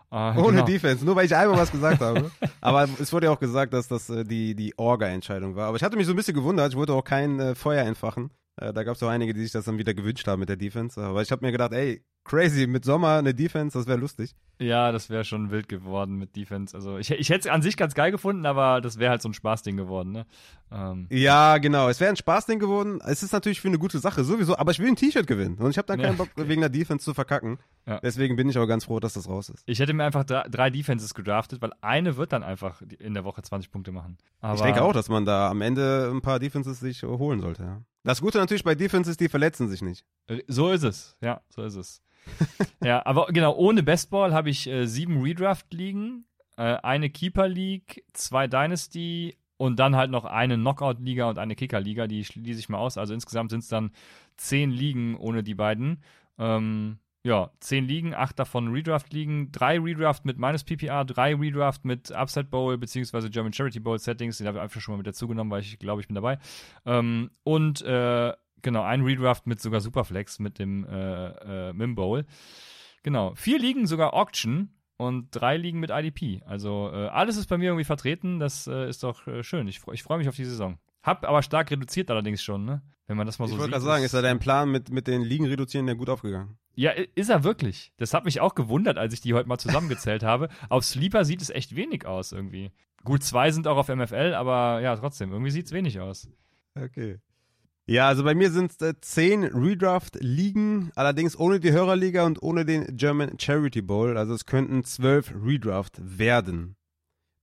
Äh, ohne genau. Defense, nur weil ich einmal was gesagt habe. Aber es wurde ja auch gesagt, dass das äh, die, die Orga-Entscheidung war. Aber ich hatte mich so ein bisschen gewundert. Ich wollte auch kein äh, Feuer entfachen. Äh, da gab es auch einige, die sich das dann wieder gewünscht haben mit der Defense. Aber ich habe mir gedacht, ey, crazy, mit Sommer eine Defense, das wäre lustig. Ja, das wäre schon wild geworden mit Defense. Also ich, ich hätte es an sich ganz geil gefunden, aber das wäre halt so ein Spaßding geworden, ne? Ähm. Ja, genau. Es wäre ein Spaßding geworden. Es ist natürlich für eine gute Sache, sowieso, aber ich will ein T-Shirt gewinnen. Und ich habe dann keinen Bock, wegen der Defense zu verkacken. Ja. Deswegen bin ich auch ganz froh, dass das raus ist. Ich hätte mir einfach drei, drei Defenses gedraftet, weil eine wird dann einfach in der Woche 20 Punkte machen. Aber ich denke auch, dass man da am Ende ein paar Defenses sich holen sollte, ja. Das Gute natürlich bei Defenses, die verletzen sich nicht. Äh, so ist es, ja, so ist es. ja, aber genau, ohne Bestball habe ich äh, sieben Redraft-Ligen, äh, eine Keeper-League, zwei Dynasty und dann halt noch eine Knockout-Liga und eine Kicker-Liga, die schließe ich mal aus. Also insgesamt sind es dann zehn Ligen ohne die beiden. Ähm, ja, zehn Ligen, acht davon Redraft-Ligen, drei Redraft mit minus PPR, drei Redraft mit Upside Bowl beziehungsweise German Charity Bowl Settings, den habe ich einfach schon mal mit dazugenommen, weil ich glaube, ich bin dabei. Ähm, und äh, genau, ein Redraft mit sogar Superflex mit dem äh, äh, Mim Bowl. Genau, vier Ligen sogar Auction und drei Ligen mit IDP. Also äh, alles ist bei mir irgendwie vertreten, das äh, ist doch äh, schön. Ich, ich freue mich auf die Saison. Hab aber stark reduziert allerdings schon, ne? Wenn man das mal ich so wollte sieht. gerade sagen, ist ja dein Plan mit, mit den Ligen reduzieren ja gut aufgegangen. Ja, ist er wirklich. Das hat mich auch gewundert, als ich die heute mal zusammengezählt habe. Auf Sleeper sieht es echt wenig aus irgendwie. Gut, zwei sind auch auf MFL, aber ja, trotzdem, irgendwie sieht es wenig aus. Okay. Ja, also bei mir sind es äh, zehn Redraft-Ligen, allerdings ohne die Hörerliga und ohne den German Charity Bowl. Also es könnten zwölf Redraft werden.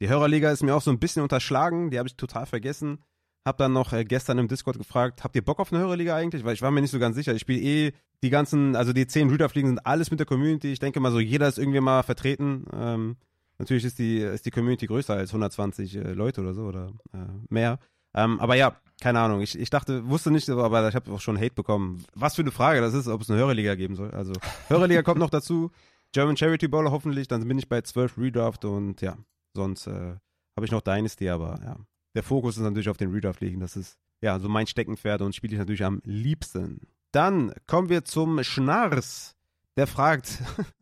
Die Hörerliga ist mir auch so ein bisschen unterschlagen, die habe ich total vergessen. Hab dann noch äh, gestern im Discord gefragt, habt ihr Bock auf eine Hörerliga eigentlich? Weil ich war mir nicht so ganz sicher. Ich spiele eh die ganzen, also die zehn Redraft-Ligen sind alles mit der Community. Ich denke mal so, jeder ist irgendwie mal vertreten. Ähm, natürlich ist die, ist die Community größer als 120 äh, Leute oder so oder äh, mehr. Ähm, aber ja, keine Ahnung. Ich, ich dachte, wusste nicht, aber ich habe auch schon Hate bekommen. Was für eine Frage das ist, ob es eine Hörerliga geben soll. Also Hörerliga kommt noch dazu. German Charity Bowl hoffentlich, dann bin ich bei 12 Redraft und ja, sonst äh, habe ich noch Dynasty, aber ja. Der Fokus ist natürlich auf den Redraft liegen. Das ist ja so mein Steckenpferd und spiele ich natürlich am liebsten. Dann kommen wir zum Schnars. Der fragt,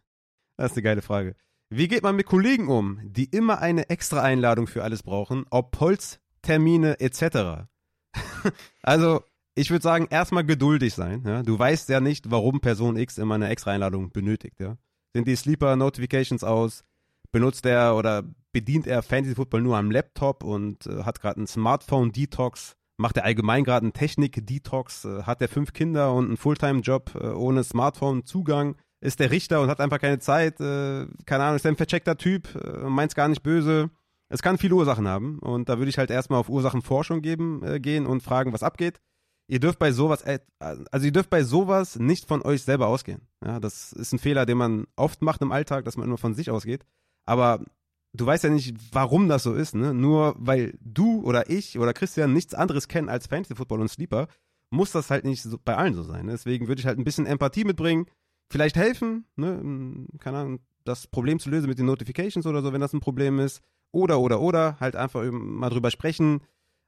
das ist eine geile Frage. Wie geht man mit Kollegen um, die immer eine extra Einladung für alles brauchen, ob Holztermine etc.? also, ich würde sagen, erstmal geduldig sein. Ja? Du weißt ja nicht, warum Person X immer eine extra Einladung benötigt. Ja? Sind die Sleeper Notifications aus? Benutzt er oder bedient er Fantasy Football nur am Laptop und äh, hat gerade einen Smartphone Detox? Macht er allgemein gerade einen Technik Detox? Äh, hat er fünf Kinder und einen Fulltime Job äh, ohne Smartphone Zugang? Ist der Richter und hat einfach keine Zeit? Äh, keine Ahnung, ist er ein vercheckter Typ? Äh, meint's gar nicht böse? Es kann viele Ursachen haben und da würde ich halt erstmal auf Ursachenforschung geben, äh, gehen und fragen, was abgeht. Ihr dürft bei sowas, also ihr dürft bei sowas nicht von euch selber ausgehen. Ja, das ist ein Fehler, den man oft macht im Alltag, dass man immer von sich ausgeht. Aber du weißt ja nicht, warum das so ist, ne? Nur weil du oder ich oder Christian nichts anderes kennen als Fantasy Football und Sleeper, muss das halt nicht so, bei allen so sein. Ne? Deswegen würde ich halt ein bisschen Empathie mitbringen, vielleicht helfen, ne? Keine Ahnung, das Problem zu lösen mit den Notifications oder so, wenn das ein Problem ist. Oder, oder, oder, halt einfach mal drüber sprechen.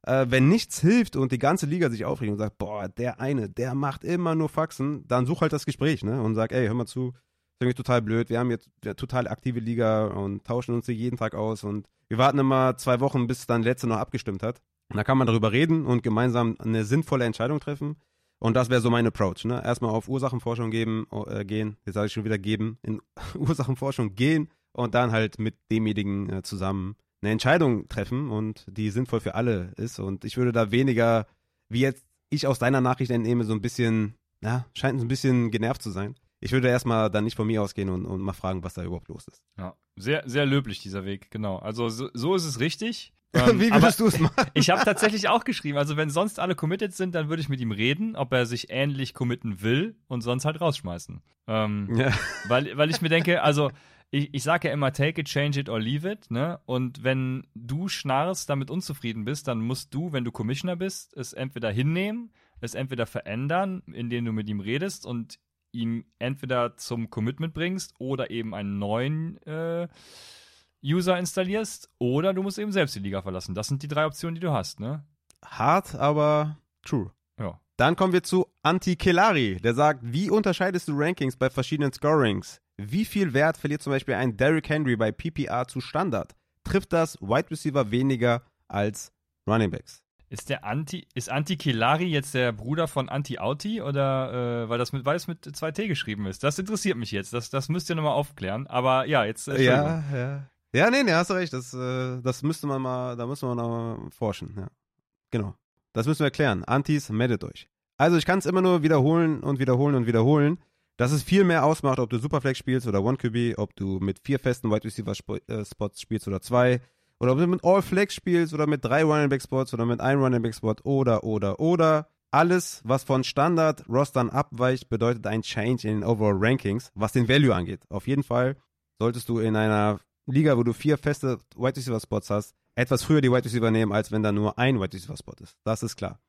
Äh, wenn nichts hilft und die ganze Liga sich aufregt und sagt, boah, der eine, der macht immer nur Faxen, dann such halt das Gespräch, ne? Und sag, ey, hör mal zu, ist irgendwie total blöd. Wir haben jetzt eine total aktive Liga und tauschen uns hier jeden Tag aus und wir warten immer zwei Wochen, bis dann letzte noch abgestimmt hat. Und da kann man darüber reden und gemeinsam eine sinnvolle Entscheidung treffen. Und das wäre so mein Approach. Ne? Erstmal auf Ursachenforschung geben, äh, gehen, jetzt sage ich schon wieder geben, in Ursachenforschung gehen und dann halt mit demjenigen äh, zusammen eine Entscheidung treffen und die sinnvoll für alle ist. Und ich würde da weniger, wie jetzt ich aus deiner Nachricht entnehme, so ein bisschen, ja, scheint ein bisschen genervt zu sein. Ich würde erstmal dann nicht von mir ausgehen und, und mal fragen, was da überhaupt los ist. Ja, sehr, sehr löblich dieser Weg, genau. Also so, so ist es richtig. Ähm, Wie würdest du es machen? Ich habe tatsächlich auch geschrieben, also wenn sonst alle committed sind, dann würde ich mit ihm reden, ob er sich ähnlich committen will und sonst halt rausschmeißen. Ähm, ja. weil, weil ich mir denke, also ich, ich sage ja immer, take it, change it or leave it, ne? Und wenn du schnarrst, damit unzufrieden bist, dann musst du, wenn du Commissioner bist, es entweder hinnehmen, es entweder verändern, indem du mit ihm redest und ihn entweder zum Commitment bringst oder eben einen neuen äh, User installierst oder du musst eben selbst die Liga verlassen. Das sind die drei Optionen, die du hast, ne? Hart, aber true. Ja. Dann kommen wir zu Anti Kelari, der sagt, wie unterscheidest du Rankings bei verschiedenen Scorings? Wie viel Wert verliert zum Beispiel ein Derrick Henry bei PPR zu Standard? Trifft das Wide Receiver weniger als Running Backs? Ist der Anti, ist Anti Kelari jetzt der Bruder von Anti Auti oder äh, weil das mit weil es mit 2T geschrieben ist? Das interessiert mich jetzt. Das, das müsst ihr nochmal aufklären. Aber ja, jetzt. Äh, ja, ja. Ja, nee, nee, hast du recht. Das, äh, das müsste man mal, da müssen wir noch forschen, ja. Genau. Das müssen wir erklären. Antis, meldet euch. Also ich kann es immer nur wiederholen und wiederholen und wiederholen, dass es viel mehr ausmacht, ob du Superflex spielst oder One QB, ob du mit vier festen Wide Receiver äh, Spots spielst oder zwei, oder ob du mit All Flex spielst oder mit drei Running Back Spots oder mit einem Running Back Spot oder, oder, oder. Alles, was von Standard Rostern abweicht, bedeutet ein Change in den Overall Rankings, was den Value angeht. Auf jeden Fall solltest du in einer Liga, wo du vier feste Wide Receiver Spots hast, etwas früher die Wide Receiver nehmen, als wenn da nur ein Wide Receiver Spot ist. Das ist klar.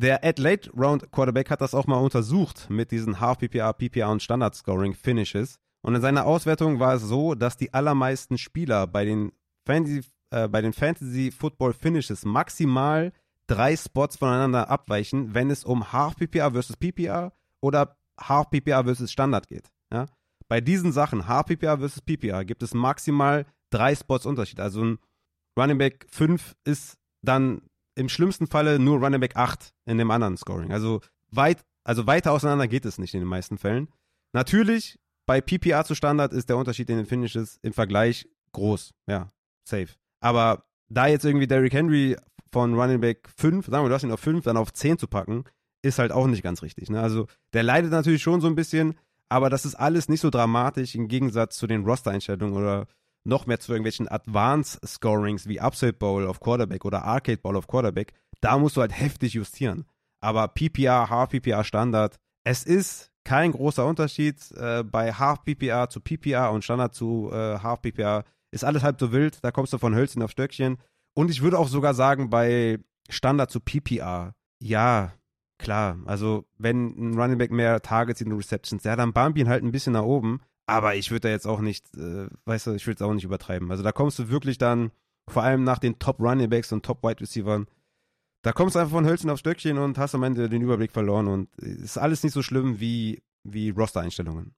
Der At Late Round Quarterback hat das auch mal untersucht mit diesen Half PPR, PPR und Standard Scoring Finishes. Und in seiner Auswertung war es so, dass die allermeisten Spieler bei den Fantasy, äh, bei den Fantasy Football Finishes maximal drei Spots voneinander abweichen, wenn es um Half PPR versus PPR oder Half PPR versus Standard geht. Ja? Bei diesen Sachen, Half PPR versus PPR, gibt es maximal drei Spots Unterschied. Also ein Running Back 5 ist dann im schlimmsten Falle nur Running Back 8 in dem anderen Scoring. Also weit, also weiter auseinander geht es nicht in den meisten Fällen. Natürlich, bei PPR zu Standard ist der Unterschied in den Finishes im Vergleich groß. Ja, safe. Aber da jetzt irgendwie Derrick Henry von Running Back 5, sagen wir, du hast ihn auf 5, dann auf 10 zu packen, ist halt auch nicht ganz richtig. Ne? Also der leidet natürlich schon so ein bisschen, aber das ist alles nicht so dramatisch im Gegensatz zu den Roster-Einstellungen oder noch mehr zu irgendwelchen Advanced-Scorings wie Upside Bowl auf Quarterback oder Arcade Bowl auf Quarterback. Da musst du halt heftig justieren. Aber PPR, Half PPR Standard, es ist kein großer Unterschied. Äh, bei Half PPR zu PPR und Standard zu äh, Half PPR ist alles halb so wild. Da kommst du von Hölzchen auf Stöckchen. Und ich würde auch sogar sagen, bei Standard zu PPR, ja, klar. Also, wenn ein Running Back mehr Targets in den Receptions, ja, dann bump ihn halt ein bisschen nach oben. Aber ich würde da jetzt auch nicht, äh, weißt du, ich würde es auch nicht übertreiben. Also, da kommst du wirklich dann, vor allem nach den Top Running Backs und Top Wide Receivers, da kommst du einfach von Hölzchen auf Stöckchen und hast am Ende den Überblick verloren. Und es ist alles nicht so schlimm wie, wie Roster-Einstellungen.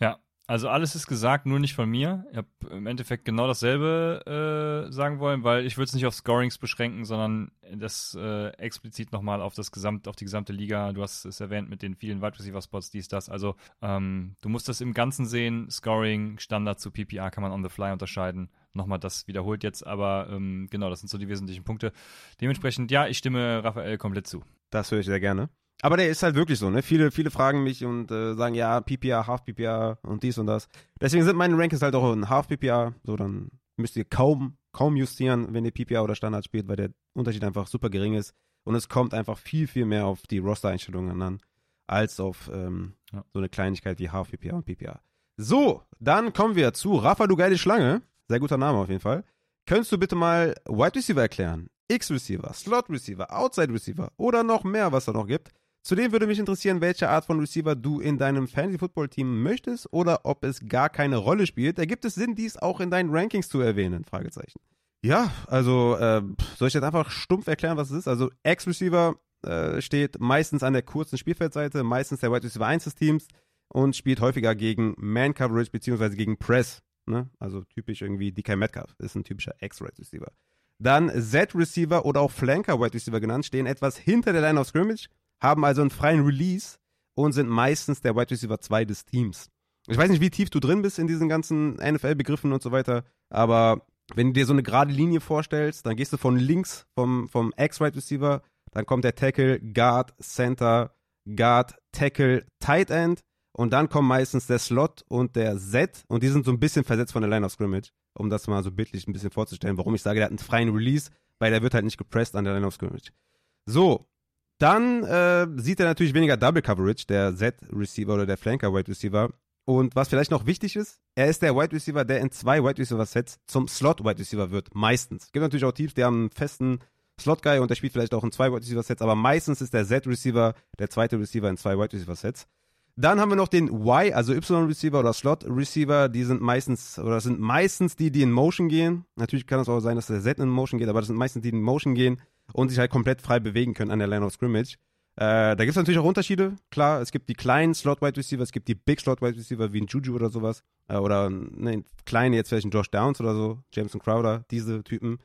Ja, also alles ist gesagt, nur nicht von mir. Ich habe im Endeffekt genau dasselbe äh, sagen wollen, weil ich würde es nicht auf Scorings beschränken, sondern das äh, explizit nochmal auf das Gesamt, auf die gesamte Liga. Du hast es erwähnt mit den vielen Wide Receiver Spots, dies, das. Also ähm, du musst das im Ganzen sehen. Scoring, Standard zu PPR kann man on the fly unterscheiden. Nochmal das wiederholt jetzt, aber ähm, genau, das sind so die wesentlichen Punkte. Dementsprechend, ja, ich stimme Raphael komplett zu. Das höre ich sehr gerne. Aber der ist halt wirklich so, ne? Viele, viele fragen mich und äh, sagen, ja, PPA, Half PPA und dies und das. Deswegen sind meine Rankings halt auch ein Half PPA. So, dann müsst ihr kaum, kaum justieren, wenn ihr PPA oder Standard spielt, weil der Unterschied einfach super gering ist. Und es kommt einfach viel, viel mehr auf die Roster-Einstellungen an, als auf ähm, ja. so eine Kleinigkeit wie Half PPA und PPA. So, dann kommen wir zu Rafa, du geile Schlange. Sehr guter Name auf jeden Fall. Könntest du bitte mal Wide Receiver erklären? X-Receiver, Slot Receiver, Outside Receiver oder noch mehr, was da noch gibt? Zudem würde mich interessieren, welche Art von Receiver du in deinem Fantasy-Football-Team möchtest oder ob es gar keine Rolle spielt. Ergibt es Sinn, dies auch in deinen Rankings zu erwähnen? Fragezeichen. Ja, also äh, soll ich jetzt einfach stumpf erklären, was es ist? Also X-Receiver äh, steht meistens an der kurzen Spielfeldseite, meistens der Wide Receiver 1 des Teams und spielt häufiger gegen Man-Coverage bzw. gegen Press. Ne? Also typisch irgendwie DK Metcalf ist ein typischer X-Wide Receiver. Dann Z-Receiver oder auch Flanker-Wide Receiver genannt, stehen etwas hinter der Line of Scrimmage haben also einen freien Release und sind meistens der Wide Receiver 2 des Teams. Ich weiß nicht, wie tief du drin bist in diesen ganzen NFL-Begriffen und so weiter, aber wenn du dir so eine gerade Linie vorstellst, dann gehst du von links vom, vom Ex-Wide Receiver, dann kommt der Tackle, Guard, Center, Guard, Tackle, Tight End und dann kommt meistens der Slot und der Z und die sind so ein bisschen versetzt von der Line of Scrimmage, um das mal so bildlich ein bisschen vorzustellen, warum ich sage, der hat einen freien Release, weil der wird halt nicht gepresst an der Line of Scrimmage. So, dann äh, sieht er natürlich weniger Double Coverage, der Z-Receiver oder der Flanker Wide Receiver. Und was vielleicht noch wichtig ist, er ist der Wide Receiver, der in zwei Wide Receiver Sets zum Slot Wide Receiver wird. Meistens. Es gibt natürlich auch Teams, die haben einen festen Slot Guy und der spielt vielleicht auch in zwei Wide Receiver Sets, aber meistens ist der Z Receiver der zweite Receiver in zwei Wide Receiver Sets. Dann haben wir noch den Y, also Y Receiver oder Slot Receiver. Die sind meistens, oder sind meistens die, die in Motion gehen. Natürlich kann es auch sein, dass der Z in Motion geht, aber das sind meistens die, die in Motion gehen und sich halt komplett frei bewegen können an der Line of Scrimmage. Äh, da gibt es natürlich auch Unterschiede. Klar, es gibt die kleinen Slot-Wide Receiver, es gibt die Big Slot-Wide Receiver wie ein Juju oder sowas. Äh, oder ne, kleine, jetzt vielleicht ein Josh Downs oder so, Jameson Crowder, diese Typen.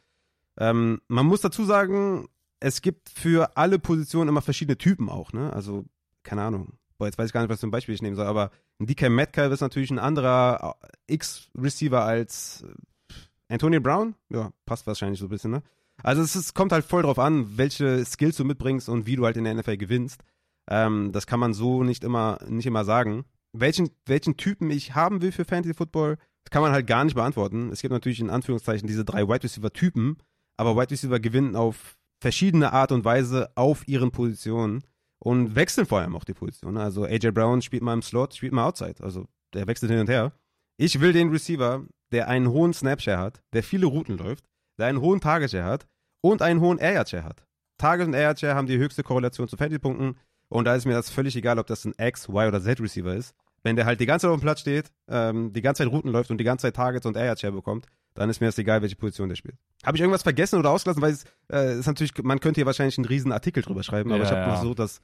Ähm, man muss dazu sagen, es gibt für alle Positionen immer verschiedene Typen auch, ne? Also, keine Ahnung. Boah, jetzt weiß ich gar nicht, was für ein Beispiel ich nehmen soll, aber ein DK Metcalf ist natürlich ein anderer äh, X-Receiver als äh, Antonio Brown. Ja, passt wahrscheinlich so ein bisschen, ne? Also es ist, kommt halt voll drauf an, welche Skills du mitbringst und wie du halt in der NFL gewinnst. Ähm, das kann man so nicht immer, nicht immer sagen. Welchen, welchen Typen ich haben will für Fantasy Football, kann man halt gar nicht beantworten. Es gibt natürlich in Anführungszeichen diese drei Wide Receiver Typen, aber Wide Receiver gewinnen auf verschiedene Art und Weise auf ihren Positionen und wechseln vor allem auch die Position. Also AJ Brown spielt mal im Slot, spielt mal Outside. Also der wechselt hin und her. Ich will den Receiver, der einen hohen Snapshare hat, der viele Routen läuft, der einen hohen Target Share hat und einen hohen Air Share hat. Target und Air Chair haben die höchste Korrelation zu Fantasy-Punkten. Und da ist mir das völlig egal, ob das ein X, Y oder Z-Receiver ist. Wenn der halt die ganze Zeit auf dem Platz steht, ähm, die ganze Zeit Routen läuft und die ganze Zeit Targets und Air Chair bekommt, dann ist mir das egal, welche Position der spielt. Habe ich irgendwas vergessen oder ausgelassen? Weil es äh, ist natürlich, man könnte hier wahrscheinlich einen riesen Artikel drüber schreiben, aber Ja, ich habe ja. versucht, das,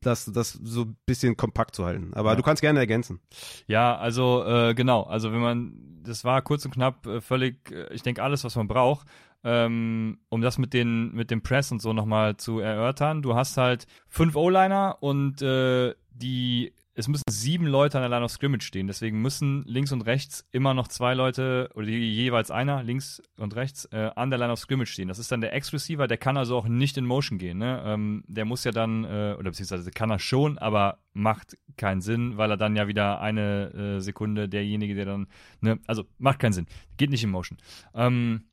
das, das so ein bisschen kompakt zu halten. Aber Ja. du kannst gerne ergänzen. Ja, also äh, genau, also wenn man, das war kurz und knapp äh, völlig, äh, ich denke alles, was man braucht, ähm, um das mit den mit dem Press und so nochmal zu erörtern. Du hast halt fünf O-Liner und äh, die es müssen sieben Leute an der Line of Scrimmage stehen. Deswegen müssen links und rechts immer noch zwei Leute oder jeweils einer links und rechts äh, an der Line of Scrimmage stehen. Das ist dann der Ex-Receiver, der kann also auch nicht in Motion gehen. Ne? Ähm, der muss ja dann, äh, oder beziehungsweise kann er schon, aber macht keinen Sinn, weil er dann ja wieder eine äh, Sekunde derjenige, der dann, ne, also macht keinen Sinn. Geht nicht in Motion. Ähm,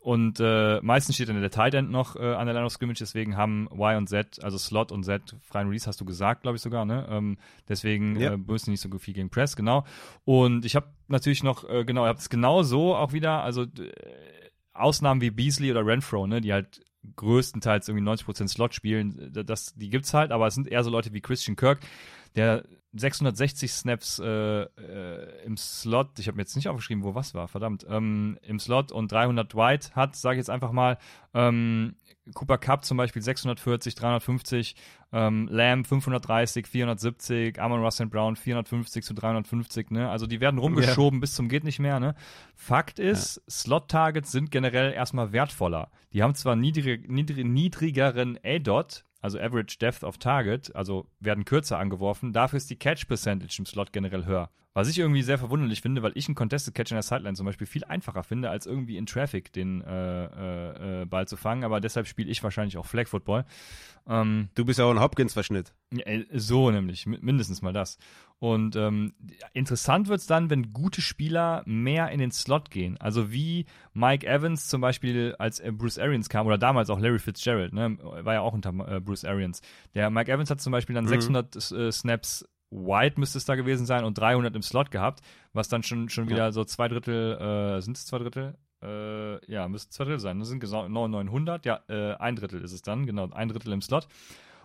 und äh, meistens steht dann der Tight End noch äh, an der Line of Scrimmage, deswegen haben Y und Z, also Slot und Z, freien Release hast du gesagt, glaube ich sogar, ne? Ähm, deswegen Ja. äh, müssen nicht so viel gegen Press, genau. Und ich habe natürlich noch, äh, genau, ich habe es genau so auch wieder, also äh, Ausnahmen wie Beasley oder Renfro, ne, die halt größtenteils irgendwie 90% Slot spielen, das, die gibt's halt, aber es sind eher so Leute wie Christian Kirk, der 660 Snaps äh, äh, im Slot, ich habe mir jetzt nicht aufgeschrieben, wo was war, verdammt, ähm, im Slot und 300 Wide hat, sage ich jetzt einfach mal, ähm, Cooper Cup zum Beispiel 640, 350, ähm, Lamb 530, 470, Amon Russell Brown 450 zu 350, ne? Also die werden rumgeschoben bis zum geht nicht mehr, ne? Fakt ist, Slot-Targets sind generell erstmal wertvoller. Die haben zwar niedrig, niedrig, niedrigeren A-Dot, also Average Depth of Target, also werden kürzer angeworfen, dafür ist die Catch Percentage im Slot generell höher. Was ich irgendwie sehr verwunderlich finde, weil ich einen Contested Catch in der Sideline zum Beispiel viel einfacher finde, als irgendwie in Traffic den äh, äh, äh, Ball zu fangen, aber deshalb spiele ich wahrscheinlich auch Flag Football. Ähm, Du bist ja auch ein Hopkins-Verschnitt. äh, so nämlich, mi- mindestens mal das. Und ähm, interessant wird's dann, wenn gute Spieler mehr in den Slot gehen. Also wie Mike Evans zum Beispiel, als Bruce Arians kam, oder damals auch Larry Fitzgerald, ne, war ja auch unter äh, Bruce Arians. Der Mike Evans hat zum Beispiel dann Mhm. 600 äh, Snaps wide müsste es da gewesen sein und 300 im Slot gehabt, was dann schon, schon wieder so zwei Drittel, äh, sind es zwei Drittel? Äh, ja, müsste zwei Drittel sein. Das sind genau 900, ja, äh, ein Drittel ist es dann, genau, ein Drittel im Slot.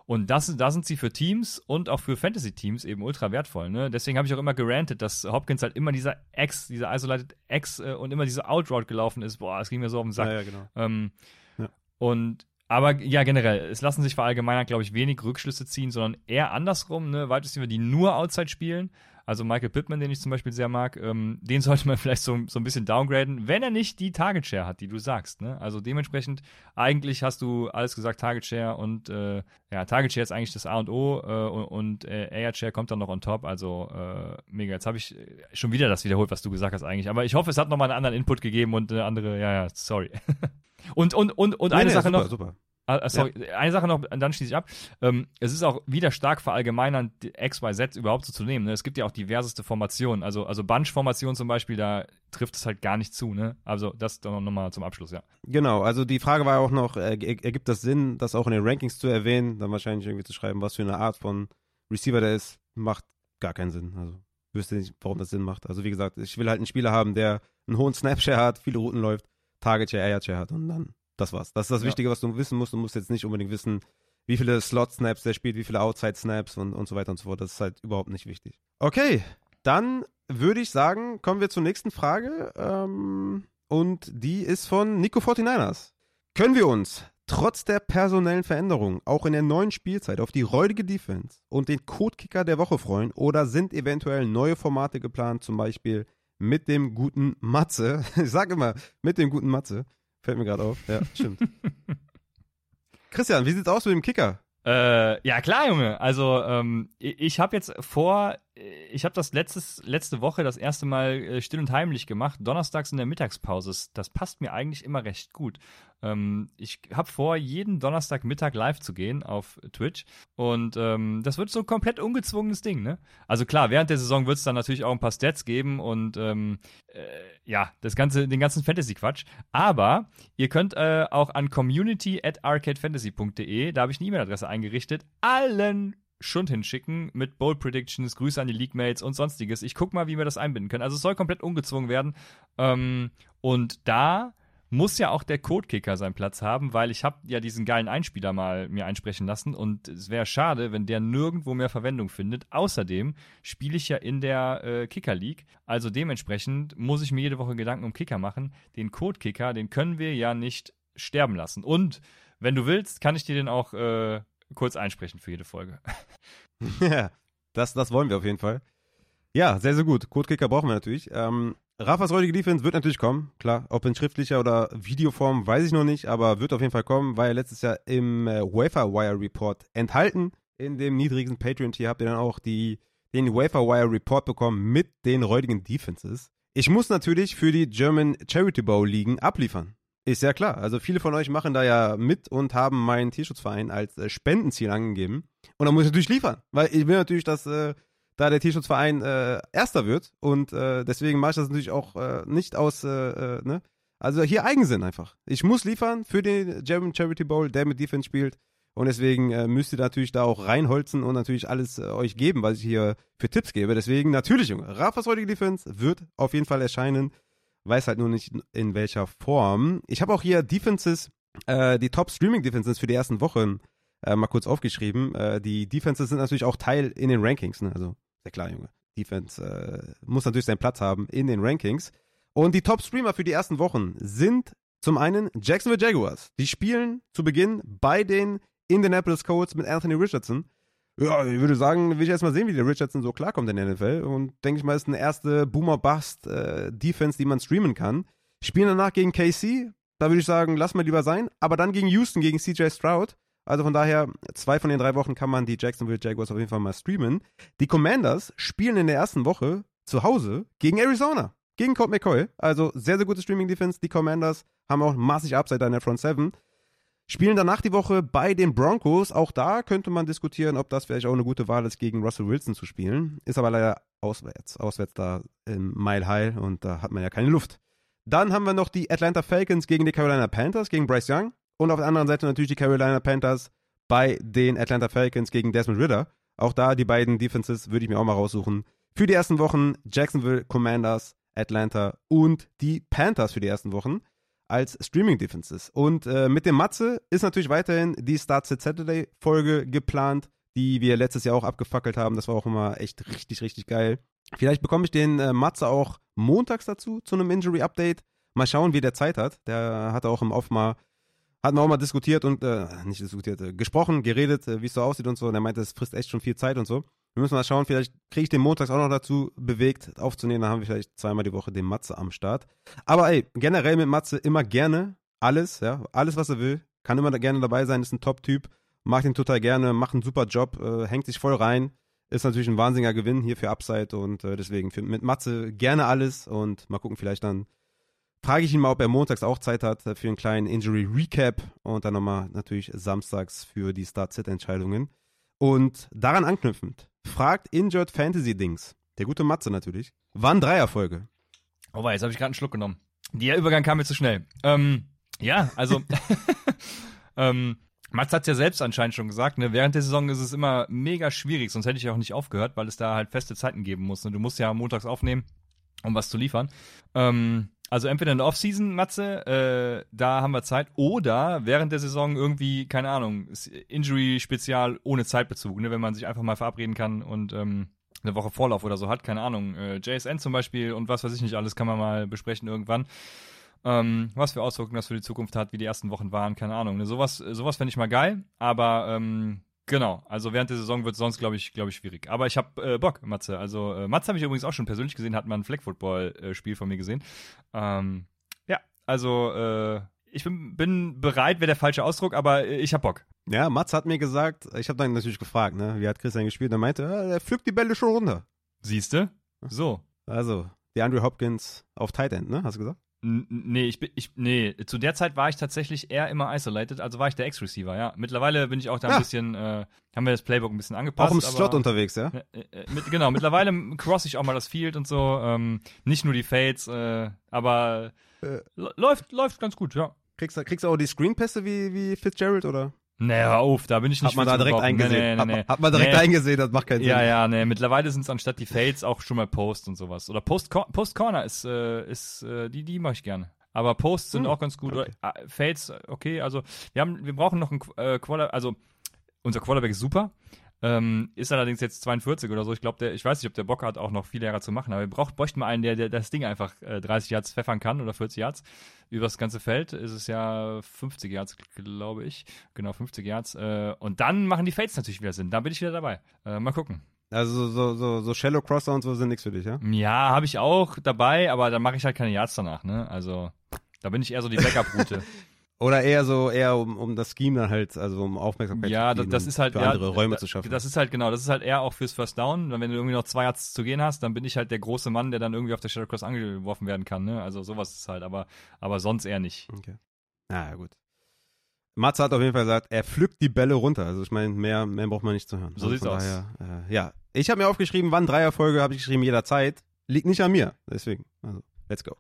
Und das, da sind sie für Teams und auch für Fantasy-Teams eben ultra wertvoll. Ne? Deswegen habe ich auch immer gerantet, dass Hopkins halt immer dieser X, dieser Isolated X äh, und immer diese Outroute gelaufen ist. Boah, das ging mir so auf den Sack. Ja, ja, genau. Ähm, Ja. Und aber ja, generell, es lassen sich verallgemeinert, glaube ich, wenig Rückschlüsse ziehen, sondern eher andersrum, ne, Wide Receiver, die nur Outside spielen. Also Michael Pittman, den ich zum Beispiel sehr mag, ähm, den sollte man vielleicht so, so ein bisschen downgraden, wenn er nicht die Target Share hat, die du sagst. Ne? Also dementsprechend, eigentlich hast du alles gesagt, Target Share und äh, ja, Target Share ist eigentlich das A und O äh, und, äh, Air Share kommt dann noch on top. Also äh, mega. Jetzt habe ich äh, schon wieder das wiederholt, was du gesagt hast eigentlich. Aber ich hoffe, es hat nochmal einen anderen Input gegeben und eine andere, ja, ja, sorry. und, und, und, und Nee, eine nee, Sache super, noch. Super. Ah, ah, sorry, eine Sache noch, dann schließe ich ab. Ähm, es ist auch wieder stark verallgemeinern, XYZ überhaupt so zu nehmen. Ne? Es gibt ja auch diverseste Formationen. Also, also Bunch-Formation zum Beispiel, da trifft es halt gar nicht zu. Ne? Also das dann nochmal zum Abschluss, ja. Genau, also die Frage war auch noch, äh, er- ergibt das Sinn, das auch in den Rankings zu erwähnen, dann wahrscheinlich irgendwie zu schreiben, was für eine Art von Receiver der ist, macht gar keinen Sinn. Also wüsste nicht, warum das Sinn macht. Also wie gesagt, ich will halt einen Spieler haben, der einen hohen Snapshare hat, viele Routen läuft, Target Share, Air Share hat und dann das war's. Das ist das Ja. Wichtige, was du wissen musst. Du musst jetzt nicht unbedingt wissen, wie viele Slot-Snaps der spielt, wie viele Outside-Snaps und, und so weiter und so fort. Das ist halt überhaupt nicht wichtig. Okay, dann würde ich sagen, kommen wir zur nächsten Frage. Ähm, und die ist von Nico 49ers. Können wir uns trotz der personellen Veränderungen auch in der neuen Spielzeit auf die räudige Defense und den Codekicker der Woche freuen oder sind eventuell neue Formate geplant, zum Beispiel mit dem guten Matze? Ich sag immer, mit dem guten Matze. Fällt mir gerade auf. Ja, stimmt. Christian, wie sieht's aus mit dem Kicker? Äh, ja, klar, Junge. Also, ähm, ich, ich habe jetzt vor, ich habe das letztes, letzte Woche das erste Mal äh, still und heimlich gemacht, donnerstags in der Mittagspause. Das passt mir eigentlich immer recht gut. Ähm, ich habe vor, jeden Donnerstagmittag live zu gehen auf Twitch. Und ähm, das wird so ein komplett ungezwungenes Ding, ne? Also klar, während der Saison wird es dann natürlich auch ein paar Stats geben und ähm, äh, ja, das ganze, den ganzen Fantasy-Quatsch. Aber ihr könnt äh, auch an community at arcadefantasy.de, da habe ich eine E-Mail-Adresse eingerichtet, allen Schund hinschicken mit Bold Predictions, Grüße an die League-Mates und sonstiges. Ich guck mal, wie wir das einbinden können. Also es soll komplett ungezwungen werden. Ähm, und da muss ja auch der Codekicker seinen Platz haben, weil ich habe ja diesen geilen Einspieler mal mir einsprechen lassen und es wäre schade, wenn der nirgendwo mehr Verwendung findet. Außerdem spiele ich ja in der äh, Kicker League, also dementsprechend muss ich mir jede Woche Gedanken um Kicker machen. Den Codekicker, den können wir ja nicht sterben lassen. Und wenn du willst, kann ich dir den auch äh, kurz einsprechen für jede Folge. Ja, das, das wollen wir auf jeden Fall. Ja, sehr, sehr gut. Codekicker brauchen wir natürlich. Ähm, Rafas heutige Defense wird natürlich kommen. Klar, ob in schriftlicher oder Videoform, weiß ich noch nicht, aber wird auf jeden Fall kommen, ja letztes Jahr im äh, Wafer Wire Report enthalten. In dem niedrigsten Patreon-Tier habt ihr dann auch die, den Wafer Wire Report bekommen mit den heutigen Defenses. Ich muss natürlich für die German Charity Bowl Ligen abliefern. Ist ja klar. Also viele von euch machen da ja mit und haben meinen Tierschutzverein als äh, Spendenziel angegeben. Und da muss ich natürlich liefern, weil ich will natürlich, dass äh, da der Tierschutzverein äh, Erster wird. Und äh, deswegen mache ich das natürlich auch äh, nicht aus, äh, ne? Also hier Eigensinn einfach. Ich muss liefern für den German Charity Bowl, der mit Defense spielt. Und deswegen müsst ihr natürlich da auch reinholzen und natürlich alles euch geben, was ich hier für Tipps gebe. Deswegen natürlich, Junge, Rafas heutige Defense wird auf jeden Fall erscheinen. Weiß halt nur nicht in welcher Form. Ich habe auch hier Defenses, äh, die Top Streaming Defenses für die ersten Wochen äh, mal kurz aufgeschrieben. Äh, die Defenses sind natürlich auch Teil in den Rankings. Ne? Also sehr klar, Junge. Defense äh, muss natürlich seinen Platz haben in den Rankings. Und die Top-Streamer für die ersten Wochen sind zum einen Jacksonville Jaguars. Die spielen zu Beginn bei den Indianapolis Colts mit Anthony Richardson. Ja, ich würde sagen, will ich erstmal sehen, wie der Richardson so klarkommt in der NFL. Und denke ich mal, ist eine erste Boomer-Bust-Defense, äh, die man streamen kann. Spielen danach gegen KC. Da würde ich sagen, lass mal lieber sein. Aber dann gegen Houston, gegen CJ Stroud. Also von daher, zwei von den drei Wochen kann man die Jacksonville Jaguars auf jeden Fall mal streamen. Die Commanders spielen in der ersten Woche zu Hause gegen Arizona, gegen Colt McCoy. Also sehr, sehr gute Streaming-Defense. Die Commanders haben auch massig Upside in der Front 7. Spielen danach die Woche bei den Broncos. Auch da könnte man diskutieren, ob das vielleicht auch eine gute Wahl ist, gegen Russell Wilson zu spielen. Ist aber leider auswärts. Auswärts da im Mile High und da hat man ja keine Luft. Dann haben wir noch die Atlanta Falcons gegen die Carolina Panthers, gegen Bryce Young. Und auf der anderen Seite natürlich die Carolina Panthers bei den Atlanta Falcons gegen Desmond Ritter. Auch da die beiden Defenses würde ich mir auch mal raussuchen. Für die ersten Wochen Jacksonville Commanders, Atlanta und die Panthers für die ersten Wochen als Streaming Defenses. Und äh, mit dem Matze ist natürlich weiterhin die Start Set Saturday Folge geplant, die wir letztes Jahr auch abgefackelt haben. Das war auch immer echt richtig, richtig geil. Vielleicht bekomme ich den äh, Matze auch montags dazu zu einem Injury Update. Mal schauen, wie der Zeit hat. Der hat auch im Off mal wir auch mal diskutiert und, äh, nicht diskutiert, äh, gesprochen, geredet, äh, wie es so aussieht und so. Und er meinte, es frisst echt schon viel Zeit und so. Wir müssen mal schauen, vielleicht kriege ich den montags auch noch dazu bewegt aufzunehmen. Dann haben wir vielleicht zweimal die Woche den Matze am Start. Aber ey, generell mit Matze immer gerne alles, ja, alles, was er will. Kann immer gerne dabei sein, ist ein Top-Typ. Macht ihn total gerne, macht einen super Job, äh, hängt sich voll rein. Ist natürlich ein wahnsinniger Gewinn hier für Upside und äh, deswegen für, mit Matze gerne alles und mal gucken, vielleicht dann frage ich ihn mal, ob er montags auch Zeit hat für einen kleinen Injury Recap und dann nochmal natürlich samstags für die Start-Sit-Entscheidungen. Und daran anknüpfend, fragt Injured Fantasy Dings, der gute Matze natürlich, wann Dreierfolge? Oh, jetzt habe ich gerade einen Schluck genommen. Der Übergang kam mir zu schnell. Ähm, ja, also, ähm, Mats hat es ja selbst anscheinend schon gesagt, ne? während der Saison ist es immer mega schwierig, sonst hätte ich auch nicht aufgehört, weil es da halt feste Zeiten geben muss. Ne? Du musst ja montags aufnehmen, um was zu liefern. Ähm, also entweder in der Offseason, Matze, äh, da haben wir Zeit, oder während der Saison irgendwie, keine Ahnung, Injury-Spezial ohne Zeitbezug, ne, wenn man sich einfach mal verabreden kann und ähm, eine Woche Vorlauf oder so hat, keine Ahnung, äh, JSN zum Beispiel und was weiß ich nicht alles, kann man mal besprechen irgendwann. Ähm, was für Auswirkungen das für die Zukunft hat, wie die ersten Wochen waren, keine Ahnung. Ne, sowas sowas fände ich mal geil, aber ähm, Genau, also während der Saison wird es sonst, glaube ich, glaube ich, schwierig. Aber ich habe äh, Bock, Matze. Also äh, Matze habe ich übrigens auch schon persönlich gesehen, hat mal ein Flag-Football-Spiel von mir gesehen. Ähm, ja, also äh, ich bin, bin bereit, wäre der falsche Ausdruck, aber äh, ich habe Bock. Ja, Matze hat mir gesagt, ich habe dann natürlich gefragt, ne, wie hat Christian gespielt? Er meinte, ja, er pflückt die Bälle schon runter. Siehste? So. Also, die Andrew Hopkins auf Tight End, ne? Hast du gesagt? Nee, ich bin, ich, nee, zu der Zeit war ich tatsächlich eher immer isolated, also war ich der Ex-Receiver, ja. Mittlerweile bin ich auch da ein ja. bisschen, äh, haben wir das Playbook ein bisschen angepasst. Auch im Slot aber, unterwegs, ja? Äh, äh, mit, genau, mittlerweile cross ich auch mal das Field und so, ähm, nicht nur die Fades, äh, aber äh, läuft, läuft ganz gut, ja. Kriegst du, kriegst du auch die Screenpässe wie, wie Fitzgerald, oder? Nee, hör auf, da bin ich nicht Hat man da direkt eingesehen. Nee, nee, nee, hat, hat, man direkt eingesehen, das macht keinen Sinn. Ja, ja, nee, mittlerweile sind es anstatt die Fades auch schon mal Post und sowas. Oder Post, Post Corner ist, äh, ist äh, die, die mache ich gerne. Aber Posts sind Hm, auch ganz gut. okay. Äh, Fades, okay. Also wir haben, wir brauchen noch einen äh, Quarterback. Also unser Quarterback ist super. Ähm, ist allerdings jetzt 42 oder so. Ich glaube, der, ich weiß nicht, ob der Bock hat, auch noch viele Jahre zu machen. Aber wir braucht, bräuchten mal einen, der, der das Ding einfach äh, 30 Yards pfeffern kann oder 40 Yards. Über das ganze Feld ist es ja 50 Yards, glaube ich. Genau, 50 Yards. Äh, und dann machen die Fades natürlich wieder Sinn. Da bin ich wieder dabei. Äh, mal gucken. Also so, so, so Shallow Crosser und so sind nichts für dich, ja? Ja, habe ich auch dabei, aber dann mache ich halt keine Yards danach, ne? Also, da bin ich eher so die Backup-Route. Oder eher so, eher um, um das Scheme dann halt, also um Aufmerksamkeit ja, zu das, ist halt für ja, andere Räume da- zu schaffen. Das ist halt genau, das ist halt eher auch fürs First Down. Wenn du irgendwie noch zwei Yards zu gehen hast, dann bin ich halt der große Mann, der dann irgendwie auf der Shadow Cross angeworfen werden kann, ne? Also sowas ist halt, aber, aber sonst eher nicht. Okay. Na ja, gut. Matze hat auf jeden Fall gesagt, er pflückt die Bälle runter. Also ich meine, mehr, mehr braucht man nicht zu hören. So also sieht's aus. Daher, äh, ja, ich habe mir aufgeschrieben, wann Dreierfolge habe ich geschrieben, jederzeit. Liegt nicht an mir. Deswegen, also, let's go.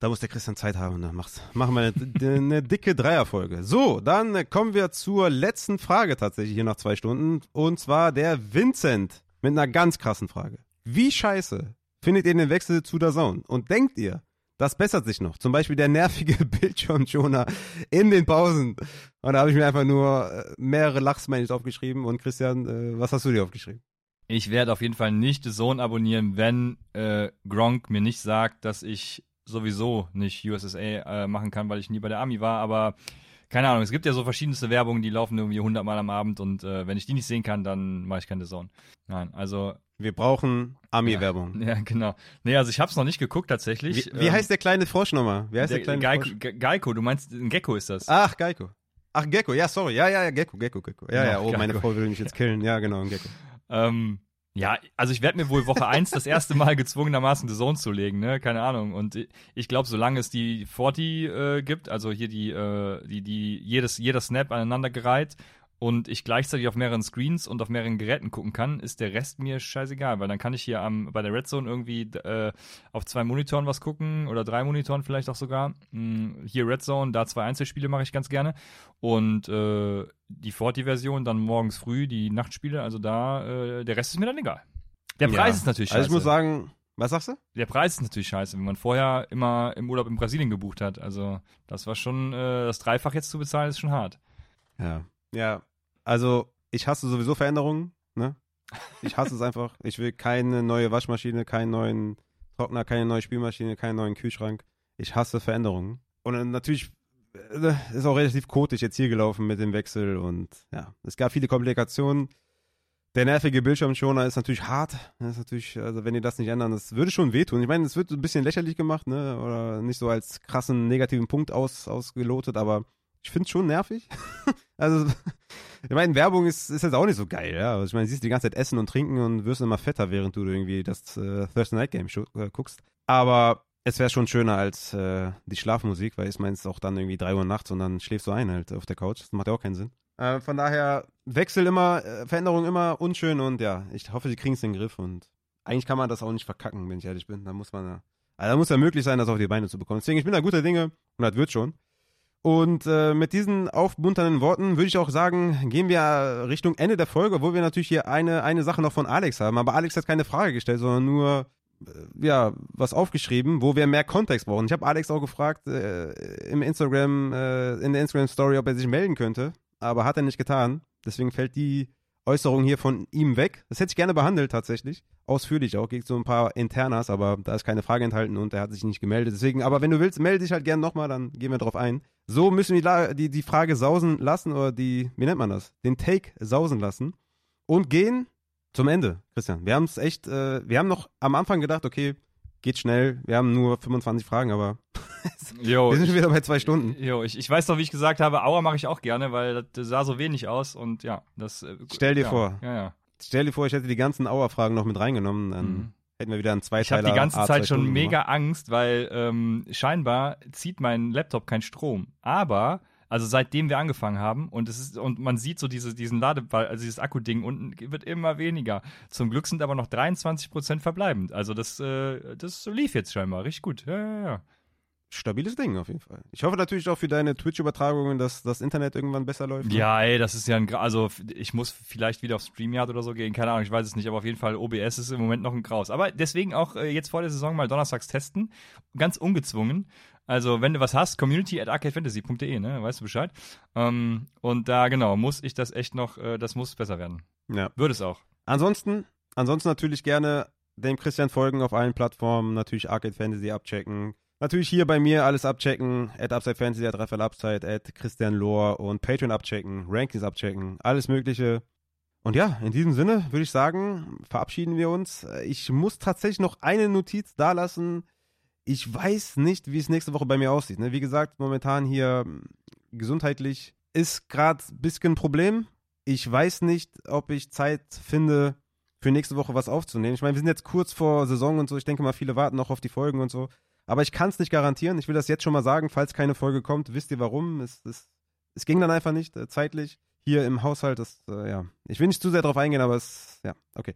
Da muss der Christian Zeit haben und dann macht's, machen wir eine, eine dicke Dreierfolge. So, dann kommen wir zur letzten Frage tatsächlich hier nach zwei Stunden. Und zwar der Vincent mit einer ganz krassen Frage. Wie scheiße findet ihr den Wechsel zu der Zone? Und denkt ihr, das bessert sich noch? Zum Beispiel der nervige Bildschirmschoner in den Pausen. Und da habe ich mir einfach nur äh, mehrere Lachsmails aufgeschrieben. Und Christian, äh, was hast du dir aufgeschrieben? Ich werde auf jeden Fall nicht The Zone abonnieren, wenn äh, Gronk mir nicht sagt, dass ich sowieso nicht USSA äh, machen kann, weil ich nie bei der Army war, aber keine Ahnung, es gibt ja so verschiedenste Werbungen, die laufen irgendwie 100 Mal am Abend und äh, wenn ich die nicht sehen kann, dann mache ich keine Zone. Nein, also, Wir brauchen Ami-Werbung. ja, genau. Nee, also ich habe es noch nicht geguckt tatsächlich. Wie, wie Ähm, heißt der kleine Frosch nochmal? Wie heißt der, der kleine Geico, Frosch? Ge- Geico, du meinst, ein Gecko ist das. Ach, Geico. Ach, Gecko. Ja, sorry. Ja, ja, ja, Gecko, Gecko, Gecko. Ja, Genau, ja, oh, meine Gecko. Frau will mich jetzt killen. Ja, genau, ein Gecko. Ähm, ja, also ich werde mir wohl Woche 1 das erste Mal gezwungenermaßen The Zone zu legen, ne? Keine Ahnung. Und ich- glaube, solange es die 40 äh, gibt, also hier die, äh, die, die, jedes, jeder Snap aneinandergereiht und ich gleichzeitig auf mehreren Screens und auf mehreren Geräten gucken kann, ist der Rest mir scheißegal, weil dann kann ich hier am, bei der Red Zone irgendwie äh, auf zwei Monitoren was gucken oder drei Monitoren vielleicht auch sogar. Hm, hier Red Zone, da zwei Einzelspiele mache ich ganz gerne. Und äh, die 40-Version dann morgens früh, die Nachtspiele, also da, äh, der Rest ist mir dann egal. Der Preis Ja. ist natürlich scheiße. Also ich muss sagen, was sagst du? der Preis ist natürlich scheiße, wenn man vorher immer im Urlaub in Brasilien gebucht hat. Also das war schon, äh, das Dreifach jetzt zu bezahlen, ist schon hart. Ja. Ja, also ich hasse sowieso Veränderungen, ne? Ich hasse es einfach. Ich will keine neue Waschmaschine, keinen neuen Trockner, keine neue Spülmaschine, keinen neuen Kühlschrank. Ich hasse Veränderungen. Und natürlich äh, ist auch relativ kotig jetzt hier gelaufen mit dem Wechsel und ja, es gab viele Komplikationen. Der nervige Bildschirmschoner ist natürlich hart. Das ist natürlich, also wenn die das nicht ändern, das würde schon wehtun. Ich meine, es wird ein bisschen lächerlich gemacht, ne? Oder nicht so als krassen negativen Punkt aus, ausgelotet, aber ich finde es schon nervig. also, ich meine, Werbung ist, ist jetzt auch nicht so geil, ja. Also ich meine, siehst die ganze Zeit essen und trinken und wirst immer fetter, während du irgendwie das äh, Thursday Night Game äh, guckst. Aber es wäre schon schöner als äh, die Schlafmusik, weil ich meine, es ist auch dann irgendwie 3 Uhr nachts und dann schläfst du ein halt auf der Couch. Das macht ja auch keinen Sinn. Äh, von daher, Wechsel immer, äh, Veränderung immer unschön und ja, ich hoffe, sie kriegen es in den Griff und eigentlich kann man das auch nicht verkacken, wenn ich ehrlich bin. Da muss man ja, also da muss ja möglich sein, das auf die Beine zu bekommen. Deswegen, ich bin da guter Dinge und das wird schon. Und äh, mit diesen aufmunternden Worten würde ich auch sagen, gehen wir Richtung Ende der Folge, obwohl wir natürlich hier eine, eine Sache noch von Alex haben. Aber Alex hat keine Frage gestellt, sondern nur äh, ja, was aufgeschrieben, wo wir mehr Kontext brauchen. Ich habe Alex auch gefragt äh, im Instagram, äh, in der Instagram Story, ob er sich melden könnte, aber hat er nicht getan. Deswegen fällt die Äußerung hier von ihm weg. Das hätte ich gerne behandelt tatsächlich. Ausführlich auch. Geht so ein paar Internas, aber da ist keine Frage enthalten und er hat sich nicht gemeldet. Deswegen, aber wenn du willst, melde dich halt gerne nochmal, dann gehen wir drauf ein. So müssen wir die, die Frage sausen lassen oder die, wie nennt man das? Den Take sausen lassen und gehen zum Ende, Christian. Wir haben es echt, äh, wir haben noch am Anfang gedacht, okay, geht schnell. Wir haben nur 25 Fragen, aber Jo, wir sind schon wieder bei zwei Stunden. jo ich, ich weiß noch, wie ich gesagt habe, Aua mache ich auch gerne, weil das sah so wenig aus und ja, das. Äh, Stell dir ja, vor. Ja, ja. Stell dir vor, ich hätte die ganzen Auer-Fragen noch mit reingenommen, dann Mhm. hätten wir wieder einen Ich habe Zweiteiler. die ganze Zeit schon Stunden mega gemacht. Angst, weil ähm, scheinbar zieht mein Laptop keinen Strom. Aber, also seitdem wir angefangen haben und es ist, und man sieht so diese, diesen Ladeball, also dieses Akkuding unten wird immer weniger. Zum Glück sind aber noch 23% verbleibend. Also das, äh, das lief jetzt scheinbar richtig gut. Ja, ja, ja. Stabiles Ding auf jeden Fall. Ich hoffe natürlich auch für deine Twitch-Übertragungen, dass das Internet irgendwann besser läuft. ne? Ja, ey, das ist ja ein, also ich muss vielleicht wieder auf StreamYard oder so gehen, keine Ahnung, ich weiß es nicht, aber auf jeden Fall OBS ist im Moment noch ein Graus. Aber deswegen auch äh, jetzt vor der Saison mal donnerstags testen, ganz ungezwungen. Also, wenn du was hast, community at arcadefantasy.de, ne? Weißt du Bescheid? Ähm, und da, genau, muss ich das echt noch, äh, das muss besser werden. Ja. Würde es auch. Ansonsten, ansonsten natürlich gerne dem Christian folgen auf allen Plattformen, natürlich Arcade Fantasy abchecken. Natürlich hier bei mir alles abchecken, at Upside Fantasy, at Raphael Upside, at Christian Lohr und Patreon abchecken, Rankings abchecken, alles mögliche. Und ja, in diesem Sinne würde ich sagen, verabschieden wir uns. Ich muss tatsächlich noch eine Notiz da lassen. Ich weiß nicht, wie es nächste Woche bei mir aussieht. Ne? Wie gesagt, momentan hier hm, gesundheitlich ist gerade ein bisschen ein Problem. Ich weiß nicht, ob ich Zeit finde, für nächste Woche was aufzunehmen. Ich meine, wir sind jetzt kurz vor Saison und so. Ich denke mal, viele warten noch auf die Folgen und so. Aber ich kann es nicht garantieren. Ich will das jetzt schon mal sagen. Falls keine Folge kommt, wisst ihr warum. Es, es, es ging dann einfach nicht äh, zeitlich hier im Haushalt. Das, äh, ja. Ich will nicht zu sehr drauf eingehen, aber es, ja, okay.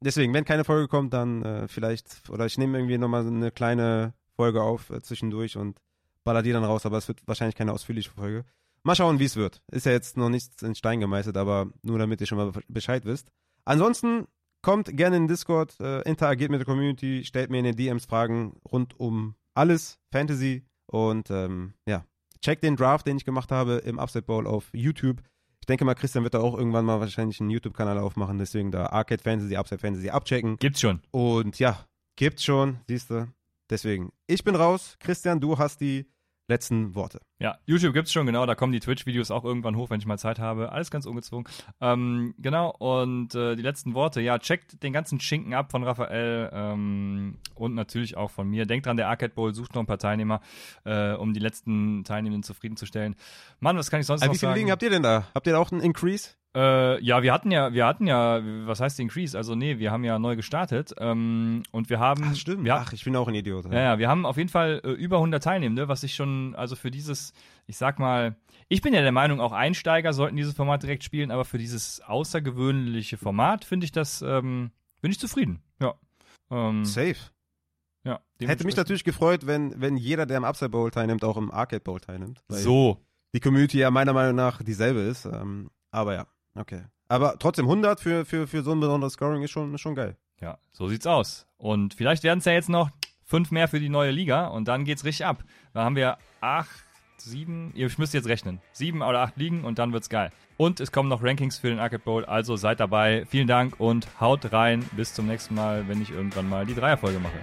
Deswegen, wenn keine Folge kommt, dann äh, vielleicht, oder ich nehme irgendwie nochmal eine kleine Folge auf äh, zwischendurch und baller die dann raus, aber es wird wahrscheinlich keine ausführliche Folge. Mal schauen, wie es wird. Ist ja jetzt noch nichts in Stein gemeißelt, aber nur damit ihr schon mal Bescheid wisst. Ansonsten kommt gerne in den Discord, äh, interagiert mit der Community, stellt mir in den DMs Fragen rund um alles Fantasy und ähm, ja, checkt den Draft, den ich gemacht habe im Upside Bowl auf YouTube. Ich denke mal, Christian wird da auch irgendwann mal wahrscheinlich einen YouTube-Kanal aufmachen, deswegen da Arcade Fantasy, Upside Fantasy abchecken. Gibt's schon. Und ja, gibt's schon, siehst du. Deswegen, ich bin raus. Christian, du hast die letzten Worte. Ja, YouTube gibt's schon, genau. Da kommen die Twitch-Videos auch irgendwann hoch, wenn ich mal Zeit habe. Alles ganz ungezwungen. Ähm, genau, und äh, die letzten Worte. Ja, checkt den ganzen Schinken ab von Raphael ähm, und natürlich auch von mir. Denkt dran, der Arcade Bowl sucht noch ein paar Teilnehmer, äh, um die letzten Teilnehmenden zufriedenzustellen. Mann, was kann ich sonst Äh, noch wie viele sagen? Ligen habt ihr denn da? Habt ihr da auch einen Increase? Äh, ja, wir hatten ja, wir hatten ja, was heißt Increase? Also nee, wir haben ja neu gestartet ähm, und wir haben, Ach, stimmt. Wir, Ach, ich bin auch ein Idiot. ja, ja, wir haben auf jeden Fall äh, über 100 Teilnehmende, was ich schon, also für dieses, ich sag mal, ich bin ja der Meinung, auch Einsteiger sollten dieses Format direkt spielen, aber für dieses außergewöhnliche Format finde ich das, ähm, bin ich zufrieden. Ja. Ähm, Safe. ja Hätte mich natürlich gefreut, wenn, wenn jeder, der im Upside Bowl teilnimmt, auch im Arcade Bowl teilnimmt. So. Die Community ja meiner Meinung nach dieselbe ist. Ähm, aber ja, okay. Aber trotzdem 100 für, für, für so ein besonderes Scoring ist schon, ist schon geil. Ja, so sieht's aus. Und vielleicht werden es ja jetzt noch fünf mehr für die neue Liga und dann geht's richtig ab. Da haben wir acht, sieben, ihr müsst jetzt rechnen. Sieben oder acht Ligen und dann wird's geil. Und es kommen noch Rankings für den Arcade Bowl, also seid dabei. Vielen Dank und haut rein. Bis zum nächsten Mal, wenn ich irgendwann mal die Dreierfolge mache.